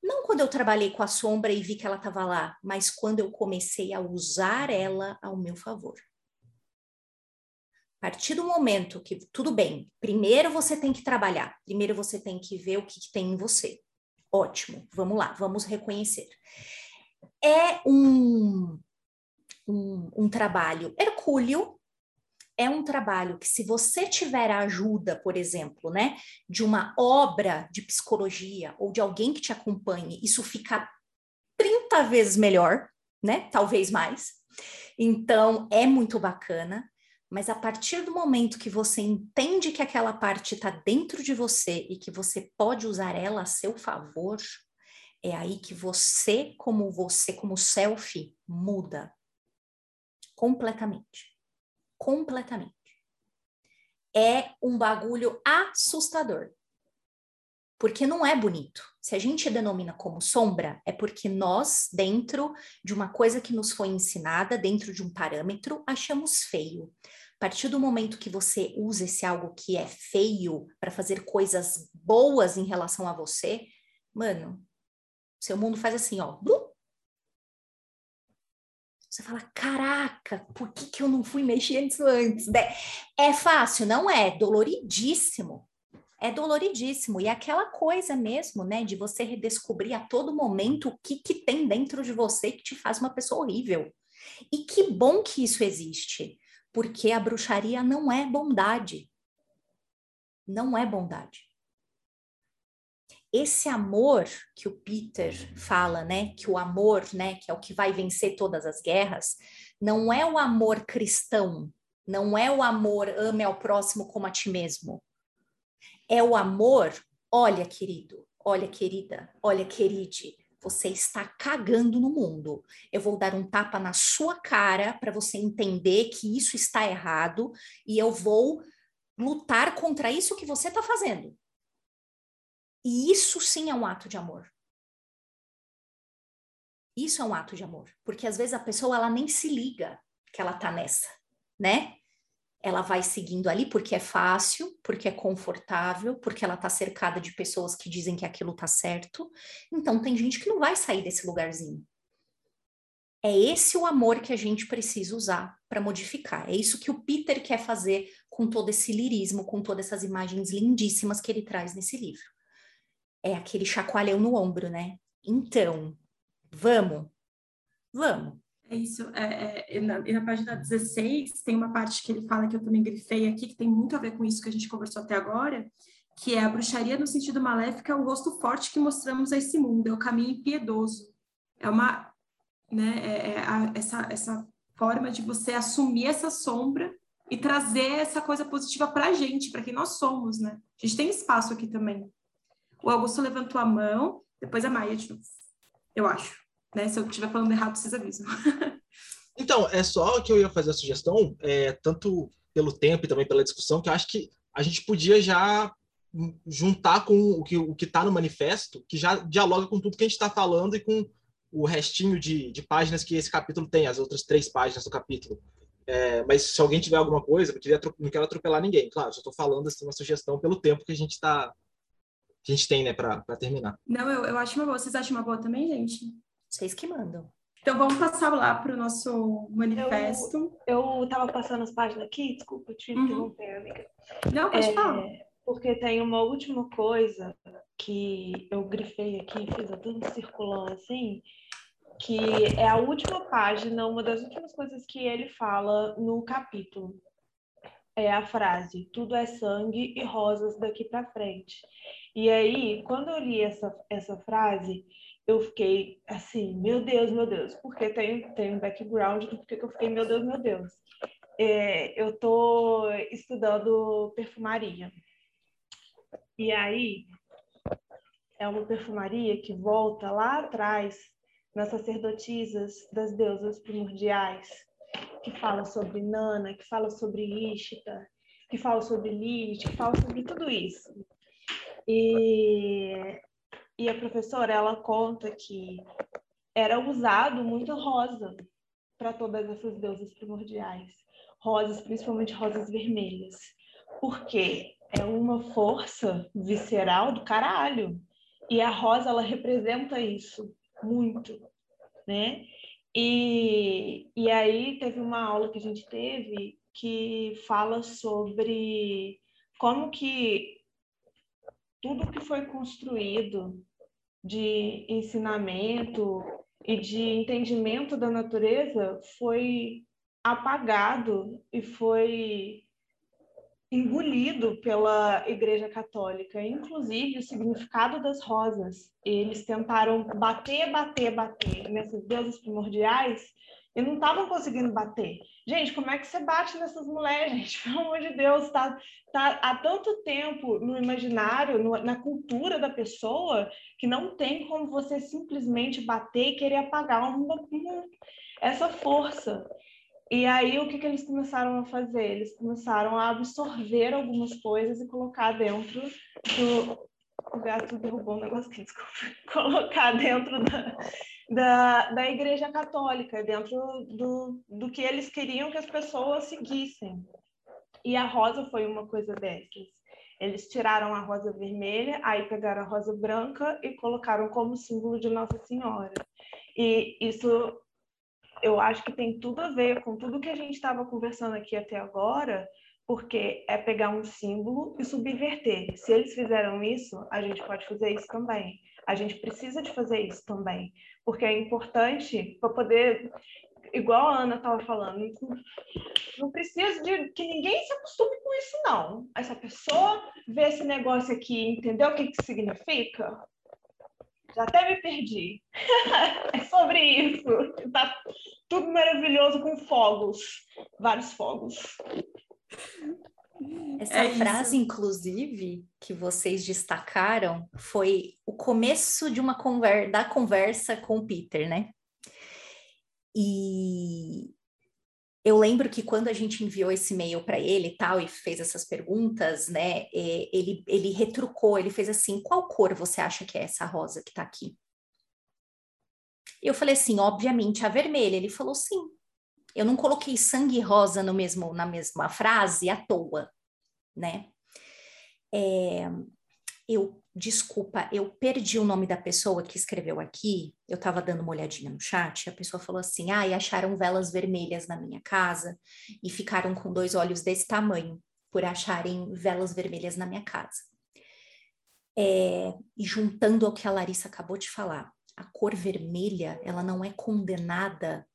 S4: não quando eu trabalhei com a sombra e vi que ela estava lá, mas quando eu comecei a usar ela ao meu favor. A partir do momento que, tudo bem, primeiro você tem que trabalhar, primeiro você tem que ver o que, que tem em você. Ótimo, vamos lá, vamos reconhecer. É um, um, um trabalho hercúleo, é um trabalho que, se você tiver a ajuda, por exemplo, né, de uma obra de psicologia ou de alguém que te acompanhe, isso fica 30 vezes melhor, né? Talvez mais. Então, é muito bacana, mas a partir do momento que você entende que aquela parte está dentro de você e que você pode usar ela a seu favor, é aí que você, como você, como self, muda completamente completamente. É um bagulho assustador. Porque não é bonito. Se a gente denomina como sombra, é porque nós, dentro de uma coisa que nos foi ensinada, dentro de um parâmetro, achamos feio. A partir do momento que você usa esse algo que é feio para fazer coisas boas em relação a você, mano, seu mundo faz assim, ó, você fala, caraca, por que, que eu não fui mexer nisso antes? É fácil? Não é, doloridíssimo. É doloridíssimo. E é aquela coisa mesmo, né, de você redescobrir a todo momento o que, que tem dentro de você que te faz uma pessoa horrível. E que bom que isso existe, porque a bruxaria não é bondade. Não é bondade esse amor que o Peter fala, né, que o amor, né, que é o que vai vencer todas as guerras, não é o amor cristão, não é o amor ame ao próximo como a ti mesmo. É o amor Olha, querido, olha, querida, olha, queride, você está cagando no mundo. Eu vou dar um tapa na sua cara para você entender que isso está errado e eu vou lutar contra isso que você está fazendo. E isso sim é um ato de amor. Isso é um ato de amor, porque às vezes a pessoa ela nem se liga que ela tá nessa, né? Ela vai seguindo ali porque é fácil, porque é confortável, porque ela tá cercada de pessoas que dizem que aquilo tá certo. Então tem gente que não vai sair desse lugarzinho. É esse o amor que a gente precisa usar para modificar. É isso que o Peter quer fazer com todo esse lirismo, com todas essas imagens lindíssimas que ele traz nesse livro. É aquele chacoalhão no ombro, né? Então, Vamos? Vamos.
S1: É isso. É, é, na, na, página 16, tem uma parte que ele fala que eu também grifei aqui, que tem muito a ver com isso que a gente conversou até agora, que é a bruxaria no sentido maléfico, é o rosto forte que mostramos a esse mundo, é o caminho impiedoso. É uma, né, é, é a, essa, essa forma de você assumir essa sombra e trazer essa coisa positiva para a gente, para quem nós somos, né? A gente tem espaço aqui também. O Augusto levantou a mão, depois a Maia de novo, eu acho. Né? Se eu estiver falando errado, vocês avisam.
S3: então, é só que eu ia fazer a sugestão, é, tanto pelo tempo e também pela discussão, que eu acho que a gente podia já juntar com o que o está no manifesto, que já dialoga com tudo que a gente está falando e com o restinho de, de, páginas que esse capítulo tem, as outras três páginas do capítulo. É, mas se alguém tiver alguma coisa, eu queria, não quero atropelar ninguém. Claro, só estou falando assim, uma sugestão pelo tempo que a gente está a gente tem, né, para terminar.
S1: Não, eu, eu acho uma boa. Vocês acham uma boa também, gente?
S4: Vocês que mandam.
S1: Então vamos passar lá para o nosso manifesto.
S5: Eu estava passando as páginas aqui, desculpa te uhum. interromper, amiga.
S1: Não, pode é, falar.
S5: Porque tem uma última coisa que eu grifei aqui, fiz até um circulão assim, que é a última página, uma das últimas coisas que ele fala no capítulo. É a frase: tudo é sangue e rosas daqui para frente. E aí, quando eu li essa, essa frase, eu fiquei assim, meu Deus, meu Deus, porque tem, tem um background do porquê que eu fiquei, meu Deus, meu Deus. É, eu estou estudando perfumaria. E aí, é uma perfumaria que volta lá atrás, nas sacerdotisas das deusas primordiais, que fala sobre Nana, que fala sobre Ishtar, que fala sobre Lilith, que fala sobre tudo isso. E e a professora, ela conta que era usado muito rosa para todas essas deusas primordiais. Rosas, principalmente rosas vermelhas. Porque é uma força visceral do caralho. E a rosa, ela representa isso muito, né? E, e aí teve uma aula que a gente teve que fala sobre como que tudo que foi construído de ensinamento e de entendimento da natureza foi apagado e foi engolido pela Igreja Católica, inclusive o significado das rosas. Eles tentaram bater, bater, bater nessas deusas primordiais e não estavam conseguindo bater. Gente, como é que você bate nessas mulheres, gente? Pelo amor de Deus, tá, tá há tanto tempo no imaginário, no, na cultura da pessoa, que não tem como você simplesmente bater e querer apagar uma, uma, essa força. E aí, o que, que eles começaram a fazer? Eles começaram a absorver algumas coisas e colocar dentro do. O gato derrubou um negócio aqui, desculpa. Colocar dentro da, da, da Igreja Católica, dentro do, do que eles queriam que as pessoas seguissem. E a rosa foi uma coisa dessas. Eles tiraram a rosa vermelha, aí pegaram a rosa branca e colocaram como símbolo de Nossa Senhora. E isso eu acho que tem tudo a ver com tudo que a gente estava conversando aqui até agora, porque é pegar um símbolo e subverter. Se eles fizeram isso, a gente pode fazer isso também. A gente precisa de fazer isso também, porque é importante para poder, igual a Ana estava falando, não precisa de que ninguém se acostume com isso, não. Essa pessoa vê esse negócio aqui, entendeu o que, que significa? Já até me perdi. é sobre isso. Tá tudo maravilhoso com fogos, vários fogos.
S4: Essa
S1: é
S4: frase,
S1: isso.
S4: inclusive, que vocês destacaram, foi o começo de uma conversa, da conversa com o Peter, né? E eu lembro que quando a gente enviou esse e-mail para ele e tal, e fez essas perguntas, né? é, Ele, ele retrucou, ele fez assim: qual cor você acha que é essa rosa que está aqui? Eu falei assim, obviamente a vermelha. Ele falou sim. Eu não coloquei sangue rosa no mesmo, na mesma frase à toa, né? É, eu, desculpa, eu perdi o nome da pessoa que escreveu aqui. Eu estava dando uma olhadinha no chat. A pessoa falou assim: ah, e acharam velas vermelhas na minha casa e ficaram com dois olhos desse tamanho por acharem velas vermelhas na minha casa. É, e juntando ao que a Larissa acabou de falar, a cor vermelha, ela não é condenada,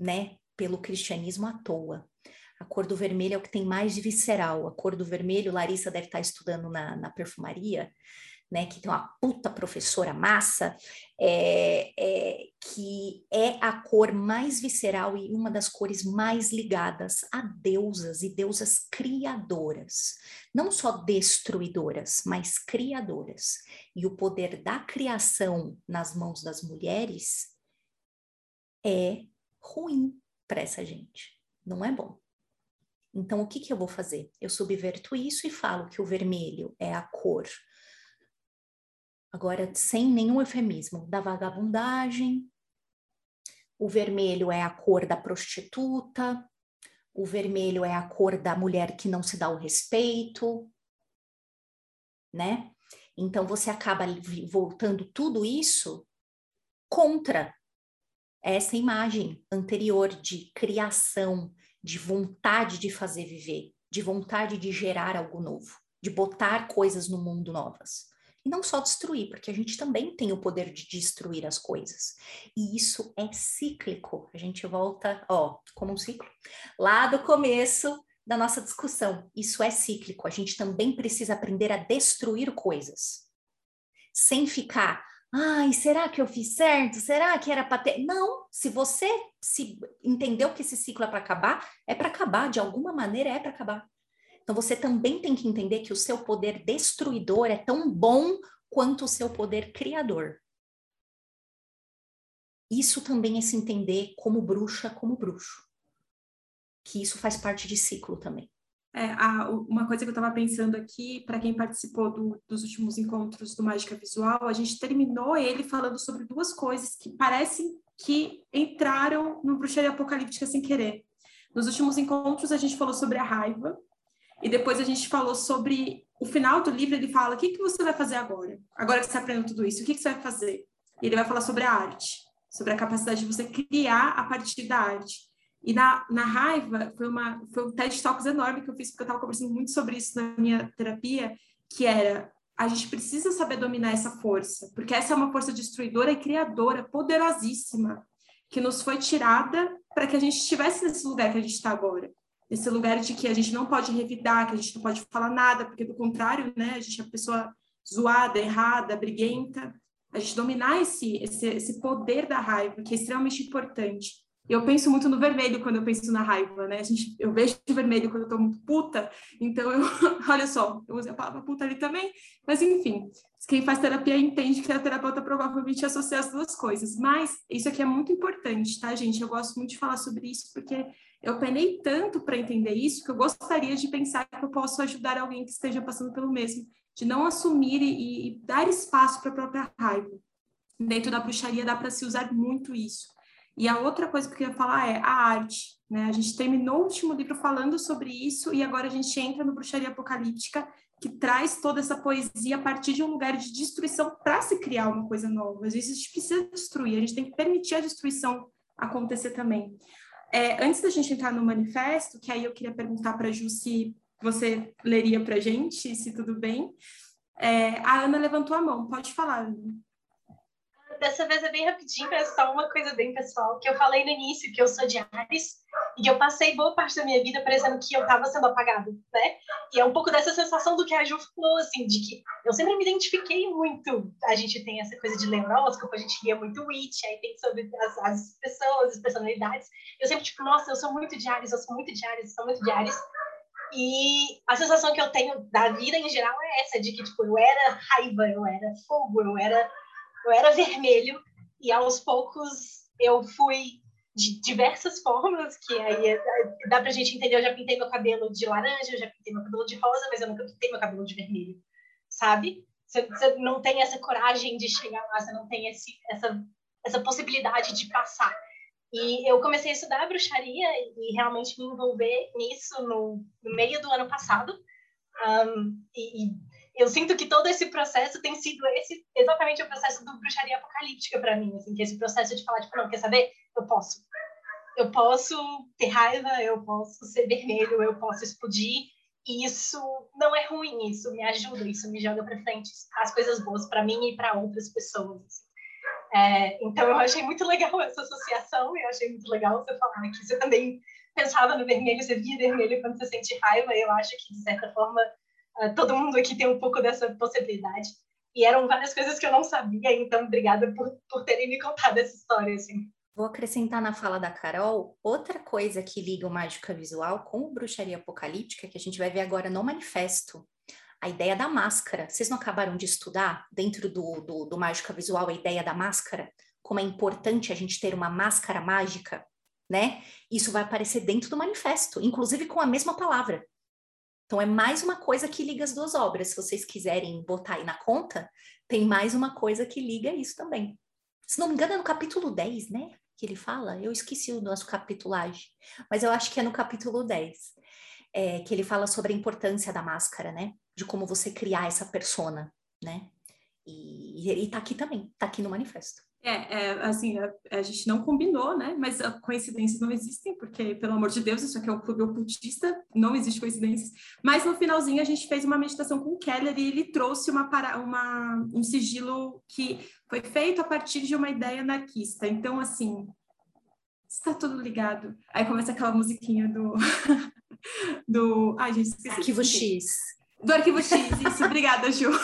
S4: né, pelo cristianismo à toa. A cor do vermelho é o que tem mais de visceral. A cor do vermelho, Larissa deve estar estudando na, na perfumaria, né, que tem uma puta professora massa, é, é, que é a cor mais visceral e uma das cores mais ligadas a deusas e deusas criadoras. Não só destruidoras, mas criadoras. E o poder da criação nas mãos das mulheres é ruim para essa gente. Não é bom. Então, o que, que eu vou fazer? Eu subverto isso e falo que o vermelho é a cor agora sem nenhum eufemismo, da vagabundagem. O vermelho é a cor da prostituta, o vermelho é a cor da mulher que não se dá o respeito, né? Então você acaba voltando tudo isso contra essa imagem anterior de criação, de vontade de fazer viver, de vontade de gerar algo novo, de botar coisas no mundo novas. E não só destruir, porque a gente também tem o poder de destruir as coisas. E isso é cíclico. A gente volta, ó, como um ciclo, lá do começo da nossa discussão. Isso é cíclico. A gente também precisa aprender a destruir coisas. Sem ficar, ai, será que eu fiz certo? Será que era para ter? Não, se você se entendeu que esse ciclo é para acabar, é para acabar, de alguma maneira é para acabar. Então você também tem que entender que o seu poder destruidor é tão bom quanto o seu poder criador. Isso também é se entender como bruxa, como bruxo. Que isso faz parte de ciclo também.
S1: É, a, uma coisa que eu estava pensando aqui, para quem participou do, dos últimos encontros do Mágica Visual, a gente terminou ele falando sobre duas coisas que parecem que entraram no Bruxaria Apocalíptica sem querer. Nos últimos encontros, a gente falou sobre a raiva, e depois a gente falou sobre o final do livro. Ele fala: o que, que você vai fazer agora? Agora que você aprendeu tudo isso, o que, que você vai fazer? E ele vai falar sobre a arte, sobre a capacidade de você criar a partir da arte. E na, na raiva, foi, uma, foi um TED Talks enorme que eu fiz, porque eu estava conversando muito sobre isso na minha terapia, que era a gente precisa saber dominar essa força, porque essa é uma força destruidora e criadora, poderosíssima, que nos foi tirada para que a gente estivesse nesse lugar que a gente está agora esse lugar de que a gente não pode revidar, que a gente não pode falar nada, porque do contrário, né, a gente é a pessoa zoada, errada, briguenta, a gente dominar esse, esse, esse poder da raiva, que é extremamente importante. Eu penso muito no vermelho quando eu penso na raiva, né? A gente, eu vejo o vermelho quando eu tô muito puta, então eu, olha só, eu usei a palavra puta ali também, mas enfim, quem faz terapia entende que a terapeuta provavelmente associa as duas coisas, mas isso aqui é muito importante, tá, gente? Eu gosto muito de falar sobre isso porque eu penei tanto para entender isso que eu gostaria de pensar que eu posso ajudar alguém que esteja passando pelo mesmo, de não assumir e, e dar espaço para a própria raiva. Dentro da bruxaria dá para se usar muito isso. E a outra coisa que eu queria falar é a arte. Né? A gente terminou o último livro falando sobre isso e agora a gente entra no Bruxaria Apocalíptica, que traz toda essa poesia a partir de um lugar de destruição para se criar uma coisa nova. Às vezes a gente precisa destruir, a gente tem que permitir a destruição acontecer também. É, antes da gente entrar no manifesto, que aí eu queria perguntar para a Ju se você leria para a gente, se tudo bem. É, a Ana levantou a mão, pode falar, Ana.
S9: Dessa vez é bem rapidinho, é só uma coisa bem pessoal, que eu falei no início que eu sou de Ares, e eu passei boa parte da minha vida parecendo que eu estava sendo apagada, né? E é um pouco dessa sensação do que a Ju falou, assim, de que eu sempre me identifiquei muito. A gente tem essa coisa de ler horóscopo, a gente lia muito Witch, aí tem sobre as, as pessoas, as personalidades. Eu sempre, tipo, nossa, eu sou muito de Ares, eu sou muito de Ares, eu sou muito de Ares. E a sensação que eu tenho da vida em geral é essa, de que tipo, eu era raiva, eu era fogo, eu era, eu era vermelho, e aos poucos eu fui de diversas formas, que aí é, dá pra gente entender, eu já pintei meu cabelo de laranja, eu já pintei meu cabelo de rosa, mas eu nunca pintei meu cabelo de vermelho, sabe? Você não tem essa coragem de chegar lá, você não tem esse, essa, essa possibilidade de passar. E eu comecei a estudar bruxaria e realmente me envolver nisso no, no meio do ano passado. Um, e, e, eu sinto que todo esse processo tem sido esse exatamente o processo do bruxaria apocalíptica para mim, assim, que esse processo de falar tipo, não, quer saber? Eu posso. Eu posso ter raiva, eu posso ser vermelho, eu posso explodir. E isso não é ruim, isso me ajuda, isso me joga para frente, as coisas boas para mim e para outras pessoas. Assim. É, então, eu achei muito legal essa associação, eu achei muito legal você falar que você também pensava no vermelho, você via vermelho quando você sente raiva, eu acho que, de certa forma, todo mundo aqui tem um pouco dessa possibilidade. E eram várias coisas que eu não sabia, então, obrigada por, por terem me contado essa história, assim.
S4: Vou acrescentar na fala da Carol outra coisa que liga o mágica visual com o bruxaria apocalíptica, que a gente vai ver agora no manifesto, a ideia da máscara. Vocês não acabaram de estudar dentro do, do, do Mágica Visual a ideia da máscara? Como é importante a gente ter uma máscara mágica, né? Isso vai aparecer dentro do manifesto, inclusive com a mesma palavra. Então é mais uma coisa que liga as duas obras. Se vocês quiserem botar aí na conta, tem mais uma coisa que liga isso também. Se não me engano, é no capítulo 10, né? Que ele fala. Eu esqueci o nosso capitulagem, mas eu acho que é no capítulo 10. É, que ele fala sobre a importância da máscara, né? de como você criar essa persona, né? E, e, tá aqui também, tá aqui no manifesto.
S1: É, é assim, a, a, gente não combinou, né? Mas coincidências não existem, porque, pelo amor de Deus, isso aqui é um clube ocultista, não existe coincidências. Mas no finalzinho a gente fez uma meditação com o Keller e ele trouxe uma, uma, um sigilo que foi feito a partir de uma ideia anarquista. Então, assim, está tudo ligado. Aí começa aquela musiquinha do. do. Ai, gente, esqueci.
S4: Arquivo X.
S1: Do Arquivo X, isso. Obrigada, Ju.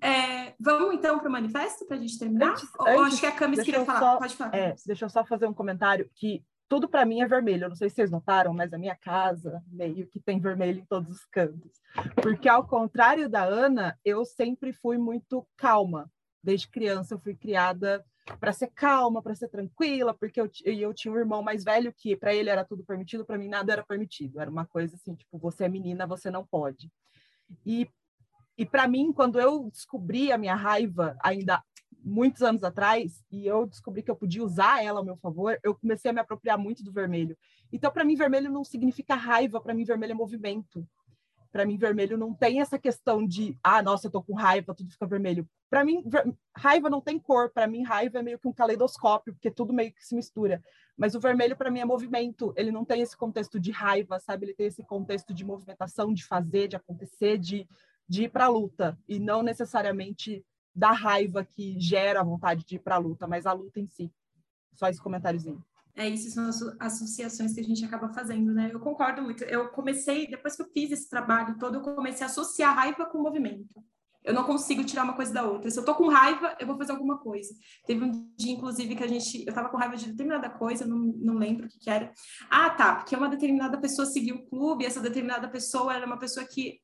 S1: É, vamos então para o manifesto para a gente terminar? Antes, Ou antes, acho que a Camis queria falar. Só, Pode falar.
S11: É, deixa eu só fazer um comentário que tudo para mim é vermelho. Eu não sei se vocês notaram, mas a minha casa meio que tem vermelho em todos os cantos. Porque ao contrário da Ana, eu sempre fui muito calma. Desde criança eu fui criada para ser calma, para ser tranquila, porque eu, eu tinha um irmão mais velho que para ele era tudo permitido, para mim nada era permitido. Era uma coisa assim, tipo, você é menina, você não pode. E e para mim, quando eu descobri a minha raiva ainda muitos anos atrás e eu descobri que eu podia usar ela ao meu favor, eu comecei a me apropriar muito do vermelho. Então, para mim, vermelho não significa raiva, para mim, vermelho é movimento. Para mim, vermelho não tem essa questão de, ah, nossa, eu tô com raiva, tudo fica vermelho. Para mim, raiva não tem cor. Para mim, raiva é meio que um caleidoscópio, porque tudo meio que se mistura. Mas o vermelho, para mim, é movimento. Ele não tem esse contexto de raiva, sabe? Ele tem esse contexto de movimentação, de fazer, de acontecer, de, de ir para a luta. E não necessariamente da raiva que gera a vontade de ir para a luta, mas a luta em si. Só esse comentáriozinho.
S1: É isso, são as associações que a gente acaba fazendo, né? Eu concordo muito. Eu comecei, depois que eu fiz esse trabalho todo, eu comecei a associar raiva com movimento. Eu não consigo tirar uma coisa da outra. Se eu tô com raiva, eu vou fazer alguma coisa. Teve um dia, inclusive, que a gente. Eu tava com raiva de determinada coisa, não, não lembro o que, que era. Ah, tá, porque uma determinada pessoa seguiu o clube, essa determinada pessoa era uma pessoa que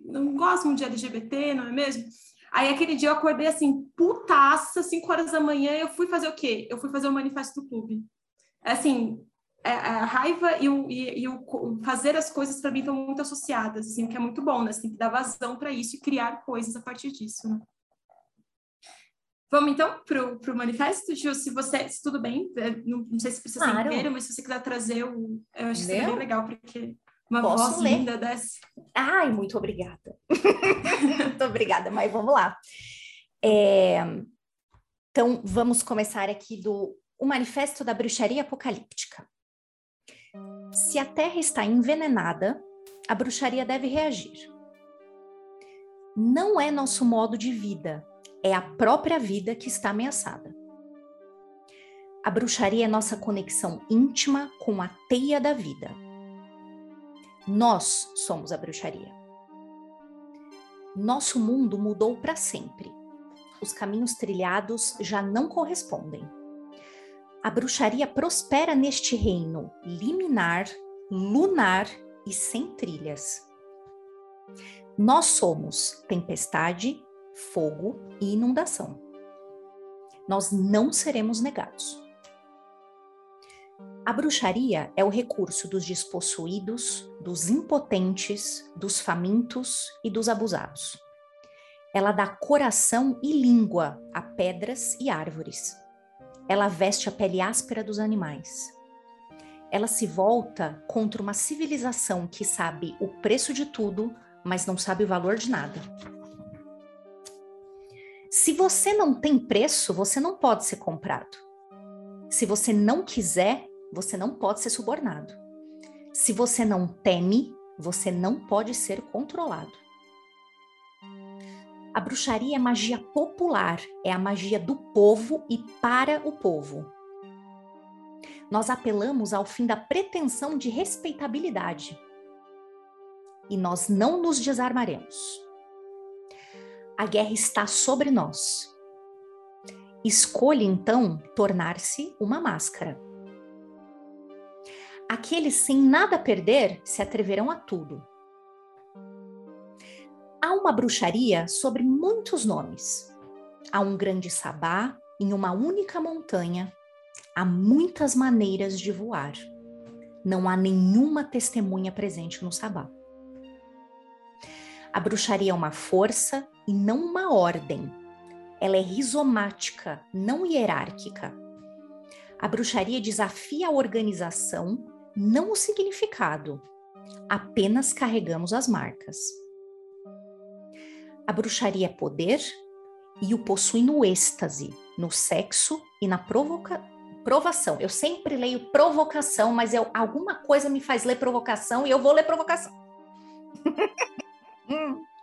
S1: não gosta muito de LGBT, não é mesmo? Aí aquele dia eu acordei assim, putaça, 5 horas da manhã, eu fui fazer o quê? Eu fui fazer o manifesto do clube assim, é, a raiva e o, e, e o fazer as coisas para mim estão muito associadas, assim, o que é muito bom, né? Você tem que dar vazão para isso e criar coisas a partir disso, né? Vamos então para o manifesto, Ju, se você, se tudo bem, é, não, não sei se precisa claro. ser inteiro, mas se você quiser trazer o, eu acho que seria legal, porque uma Posso voz ler? linda dessa.
S4: Ai, muito obrigada. muito obrigada, mas vamos lá. É, então, vamos começar aqui do o Manifesto da Bruxaria Apocalíptica. Se a Terra está envenenada, a bruxaria deve reagir. Não é nosso modo de vida, é a própria vida que está ameaçada. A bruxaria é nossa conexão íntima com a teia da vida. Nós somos a bruxaria. Nosso mundo mudou para sempre. Os caminhos trilhados já não correspondem a bruxaria prospera neste reino liminar, lunar e sem trilhas. Nós somos tempestade, fogo e inundação. Nós não seremos negados. A bruxaria é o recurso dos despossuídos, dos impotentes, dos famintos e dos abusados. Ela dá coração e língua a pedras e árvores. Ela veste a pele áspera dos animais. Ela se volta contra uma civilização que sabe o preço de tudo, mas não sabe o valor de nada. Se você não tem preço, você não pode ser comprado. Se você não quiser, você não pode ser subornado. Se você não teme, você não pode ser controlado. A bruxaria é magia popular, é a magia do povo e para o povo. Nós apelamos ao fim da pretensão de respeitabilidade. E nós não nos desarmaremos. A guerra está sobre nós. Escolha então tornar-se uma máscara. Aqueles sem nada perder se atreverão a tudo. Há uma bruxaria sobre muitos nomes. Há um grande sabá em uma única montanha. Há muitas maneiras de voar. Não há nenhuma testemunha presente no sabá. A bruxaria é uma força e não uma ordem. Ela é rizomática, não hierárquica. A bruxaria desafia a organização não o significado, apenas carregamos as marcas. A bruxaria é poder e o possui no êxtase, no sexo e na provoca provação. Eu sempre leio provocação, mas eu, alguma coisa me faz ler provocação e eu vou ler provocação.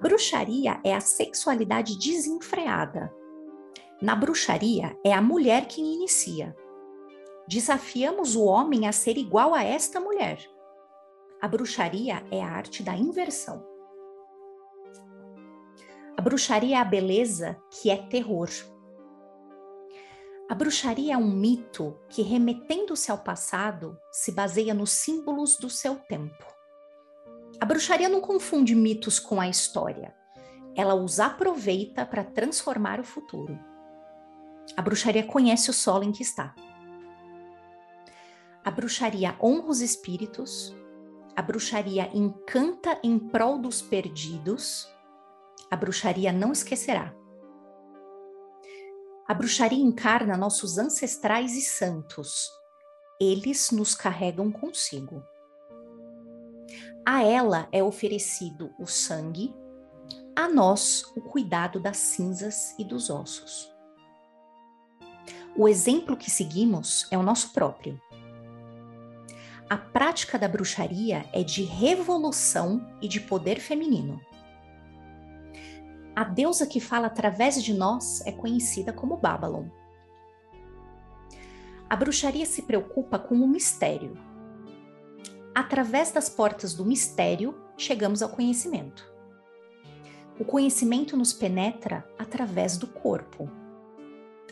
S4: Bruxaria é a sexualidade desenfreada. Na bruxaria, é a mulher quem inicia, Desafiamos o homem a ser igual a esta mulher. A bruxaria é a arte da inversão. A bruxaria é a beleza que é terror. A bruxaria é um mito que, remetendo-se ao passado, se baseia nos símbolos do seu tempo. A bruxaria não confunde mitos com a história. Ela os aproveita para transformar o futuro. A bruxaria conhece o solo em que está. A bruxaria honra os espíritos, a bruxaria encanta em prol dos perdidos, a bruxaria não esquecerá. A bruxaria encarna nossos ancestrais e santos, eles nos carregam consigo. A ela é oferecido o sangue, a nós o cuidado das cinzas e dos ossos. O exemplo que seguimos é o nosso próprio a prática da bruxaria é de revolução e de poder feminino. A deusa que fala através de nós é conhecida como Babylon. A bruxaria se preocupa com o mistério. Através das portas do mistério, chegamos ao conhecimento. O conhecimento nos penetra através do corpo.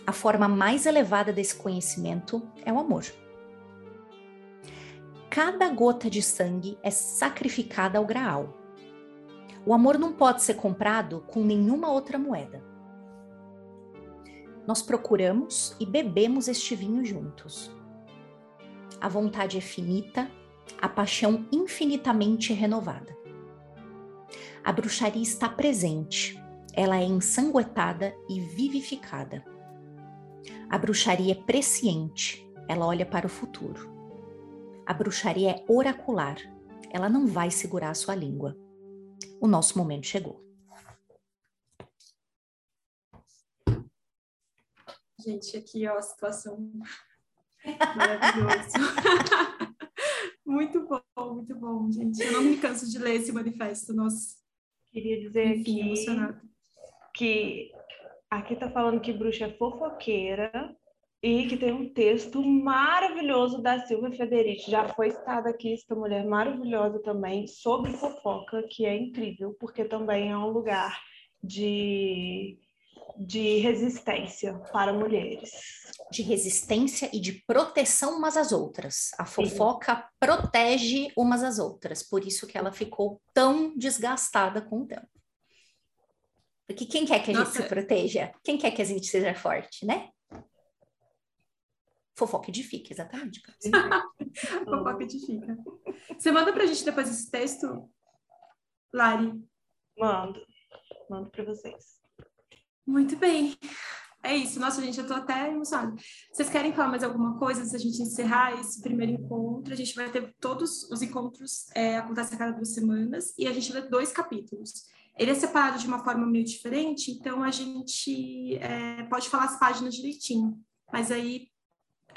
S4: A forma mais elevada desse conhecimento é o amor cada gota de sangue é sacrificada ao graal. O amor não pode ser comprado com nenhuma outra moeda. Nós procuramos e bebemos este vinho juntos. A vontade é finita, a paixão infinitamente renovada. A bruxaria está presente, ela é ensanguentada e vivificada. A bruxaria é presciente, ela olha para o futuro. A bruxaria é oracular. Ela não vai segurar a sua língua. O nosso momento chegou.
S1: Gente, aqui ó, a situação maravilhosa. muito bom, muito bom, gente. Eu não me canso de ler esse manifesto, nossa.
S5: Queria dizer Enfim, aqui que aqui tá falando que bruxa é fofoqueira, e que tem um texto maravilhoso da Silvia Federici. Já foi citada aqui esta mulher maravilhosa também sobre fofoca, que é incrível, porque também é um lugar de de resistência para mulheres.
S4: De resistência e de proteção umas às outras. A fofoca Sim. protege umas às outras, por isso que ela ficou tão desgastada com o tempo. Porque quem quer que a Nossa. gente se proteja? Quem quer que a gente seja forte, né? Fofoca edifica, exatamente.
S1: Fofoca edifica. Você manda pra gente depois esse texto, Lari?
S5: Mando. Mando para vocês.
S1: Muito bem. É isso. Nossa, gente, eu tô até emocionada. Vocês querem falar mais alguma coisa antes da gente encerrar esse primeiro encontro? A gente vai ter todos os encontros, é, acontecem a cada duas semanas, e a gente ter dois capítulos. Ele é separado de uma forma meio diferente, então a gente é, pode falar as páginas direitinho. Mas aí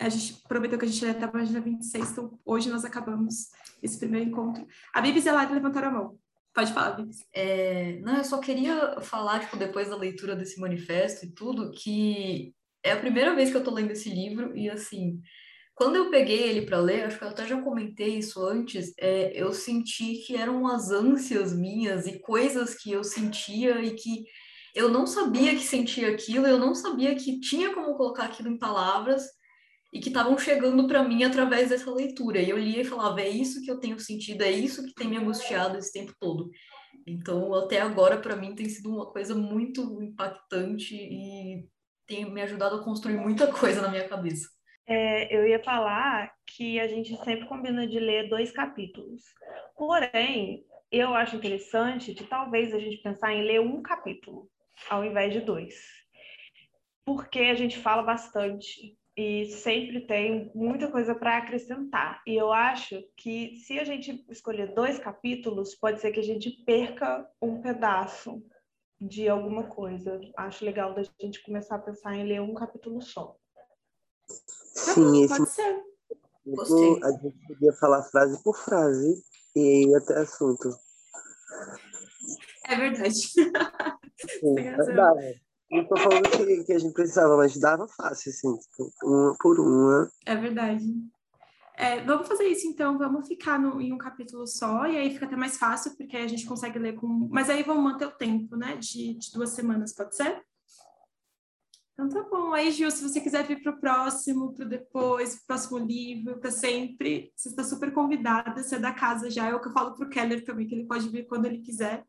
S1: a gente prometeu que a gente ia até a página 26, então hoje nós acabamos esse primeiro encontro. A Bibis e levantaram a mão. Pode falar, Bibis.
S2: É, não, eu só queria falar, tipo, depois da leitura desse manifesto e tudo, que é a primeira vez que eu tô lendo esse livro e, assim, quando eu peguei ele para ler, acho que eu até já comentei isso antes, é, eu senti que eram as ânsias minhas e coisas que eu sentia e que eu não sabia que sentia aquilo, eu não sabia que tinha como colocar aquilo em palavras, e que estavam chegando para mim através dessa leitura. E eu lia e falava: é isso que eu tenho sentido, é isso que tem me angustiado esse tempo todo. Então, até agora, para mim, tem sido uma coisa muito impactante e tem me ajudado a construir muita coisa na minha cabeça.
S5: É, eu ia falar que a gente sempre combina de ler dois capítulos. Porém, eu acho interessante de talvez a gente pensar em ler um capítulo ao invés de dois. Porque a gente fala bastante e sempre tem muita coisa para acrescentar. E eu acho que se a gente escolher dois capítulos, pode ser que a gente perca um pedaço de alguma coisa. Acho legal da gente começar a pensar em ler um capítulo só.
S6: Sim,
S1: esse... pode ser.
S6: Gostei. A gente podia falar frase por frase e ir até assunto.
S1: É verdade.
S6: Sim, é verdade. Não tô falando que, que a gente precisava, mas dava fácil, assim, tipo, uma por uma.
S1: É verdade. É, vamos fazer isso então, vamos ficar no, em um capítulo só, e aí fica até mais fácil, porque a gente consegue ler com. Mas aí vamos manter o tempo, né? De, de duas semanas, pode ser? Então tá bom. Aí, Gil, se você quiser vir para o próximo, para o depois, para o próximo livro, para sempre, você está super convidada, você é da casa já. É o que eu falo para o Keller também, que ele pode vir quando ele quiser.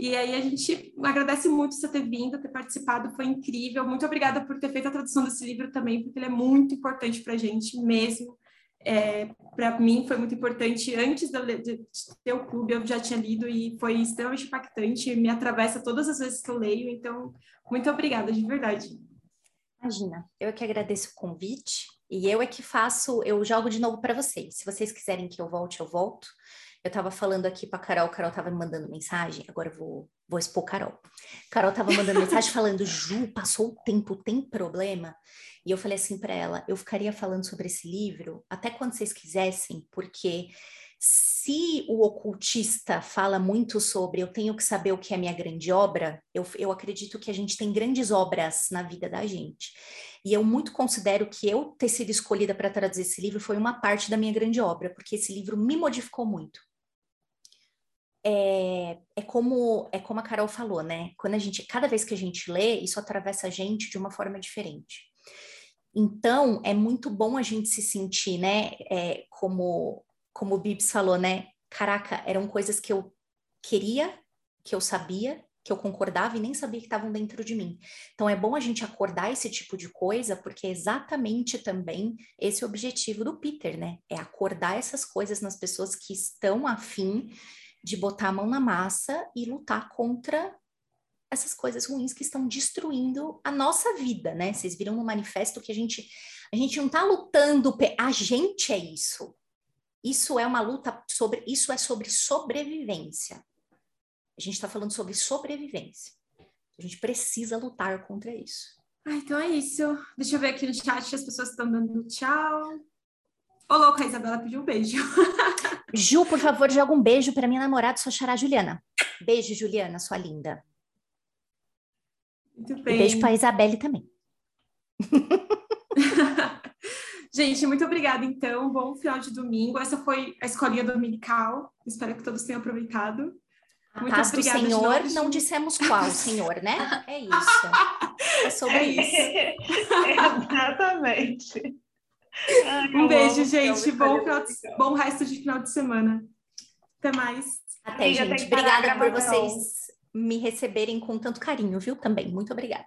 S1: E aí a gente agradece muito você ter vindo, ter participado, foi incrível. Muito obrigada por ter feito a tradução desse livro também, porque ele é muito importante para a gente mesmo. É, para mim foi muito importante. Antes de, de, ter o clube, eu já tinha lido e foi extremamente impactante. Me atravessa todas as vezes que eu leio. Então, muito obrigada, de verdade.
S4: Imagina, eu é que agradeço o convite e eu é que faço, eu jogo de novo para vocês. Se vocês quiserem que eu volte, eu volto. Eu estava falando aqui para Carol, Carol estava me mandando mensagem, agora eu vou, vou expor Carol. Carol estava mandando mensagem falando, Ju, passou o tempo, tem problema? E eu falei assim para ela, eu ficaria falando sobre esse livro até quando vocês quisessem, porque se o ocultista fala muito sobre eu tenho que saber o que é minha grande obra, eu, eu acredito que a gente tem grandes obras na vida da gente. E eu muito considero que eu ter sido escolhida para traduzir esse livro foi uma parte da minha grande obra, porque esse livro me modificou muito é, é como é como a Carol falou, né? Quando a gente, cada vez que a gente lê, isso atravessa a gente de uma forma diferente. Então, é muito bom a gente se sentir, né? É, como como o Bibs falou, né? Caraca, eram coisas que eu queria, que eu sabia, que eu concordava e nem sabia que estavam dentro de mim. Então é bom a gente acordar esse tipo de coisa, porque é exatamente também esse o objetivo do Peter, né? É acordar essas coisas nas pessoas que estão afim de botar a mão na massa e lutar contra essas coisas ruins que estão destruindo a nossa vida, né? Vocês viram no manifesto que a gente a gente não está lutando, a gente é isso. Isso é uma luta sobre, isso é sobre sobrevivência. A gente está falando sobre sobrevivência. A gente precisa lutar contra isso.
S1: Ah, então é isso. Deixa eu ver aqui no chat se as pessoas estão dando tchau. Ô, louco, a Isabela pediu um beijo.
S4: Ju, por favor, joga um beijo para minha namorada, sua xará Juliana. Beijo, Juliana, sua linda.
S1: Muito bem.
S4: E beijo para Isabelle também.
S1: Gente, muito obrigada, então. Bom final de domingo. Essa foi a escolinha dominical. Espero que todos tenham aproveitado.
S4: A
S1: Muito
S4: paz do
S1: obrigada de
S4: Senhor, não dissemos qual, Senhor, né? É isso. É sobre isso.
S5: Exatamente. Ai,
S1: Um beijo, gente. Bom, final- bom resto de final de semana. Até mais.
S4: Até,
S5: Amiga,
S4: gente. Obrigada por vocês me receberem com tanto carinho, viu? Também. Muito obrigada.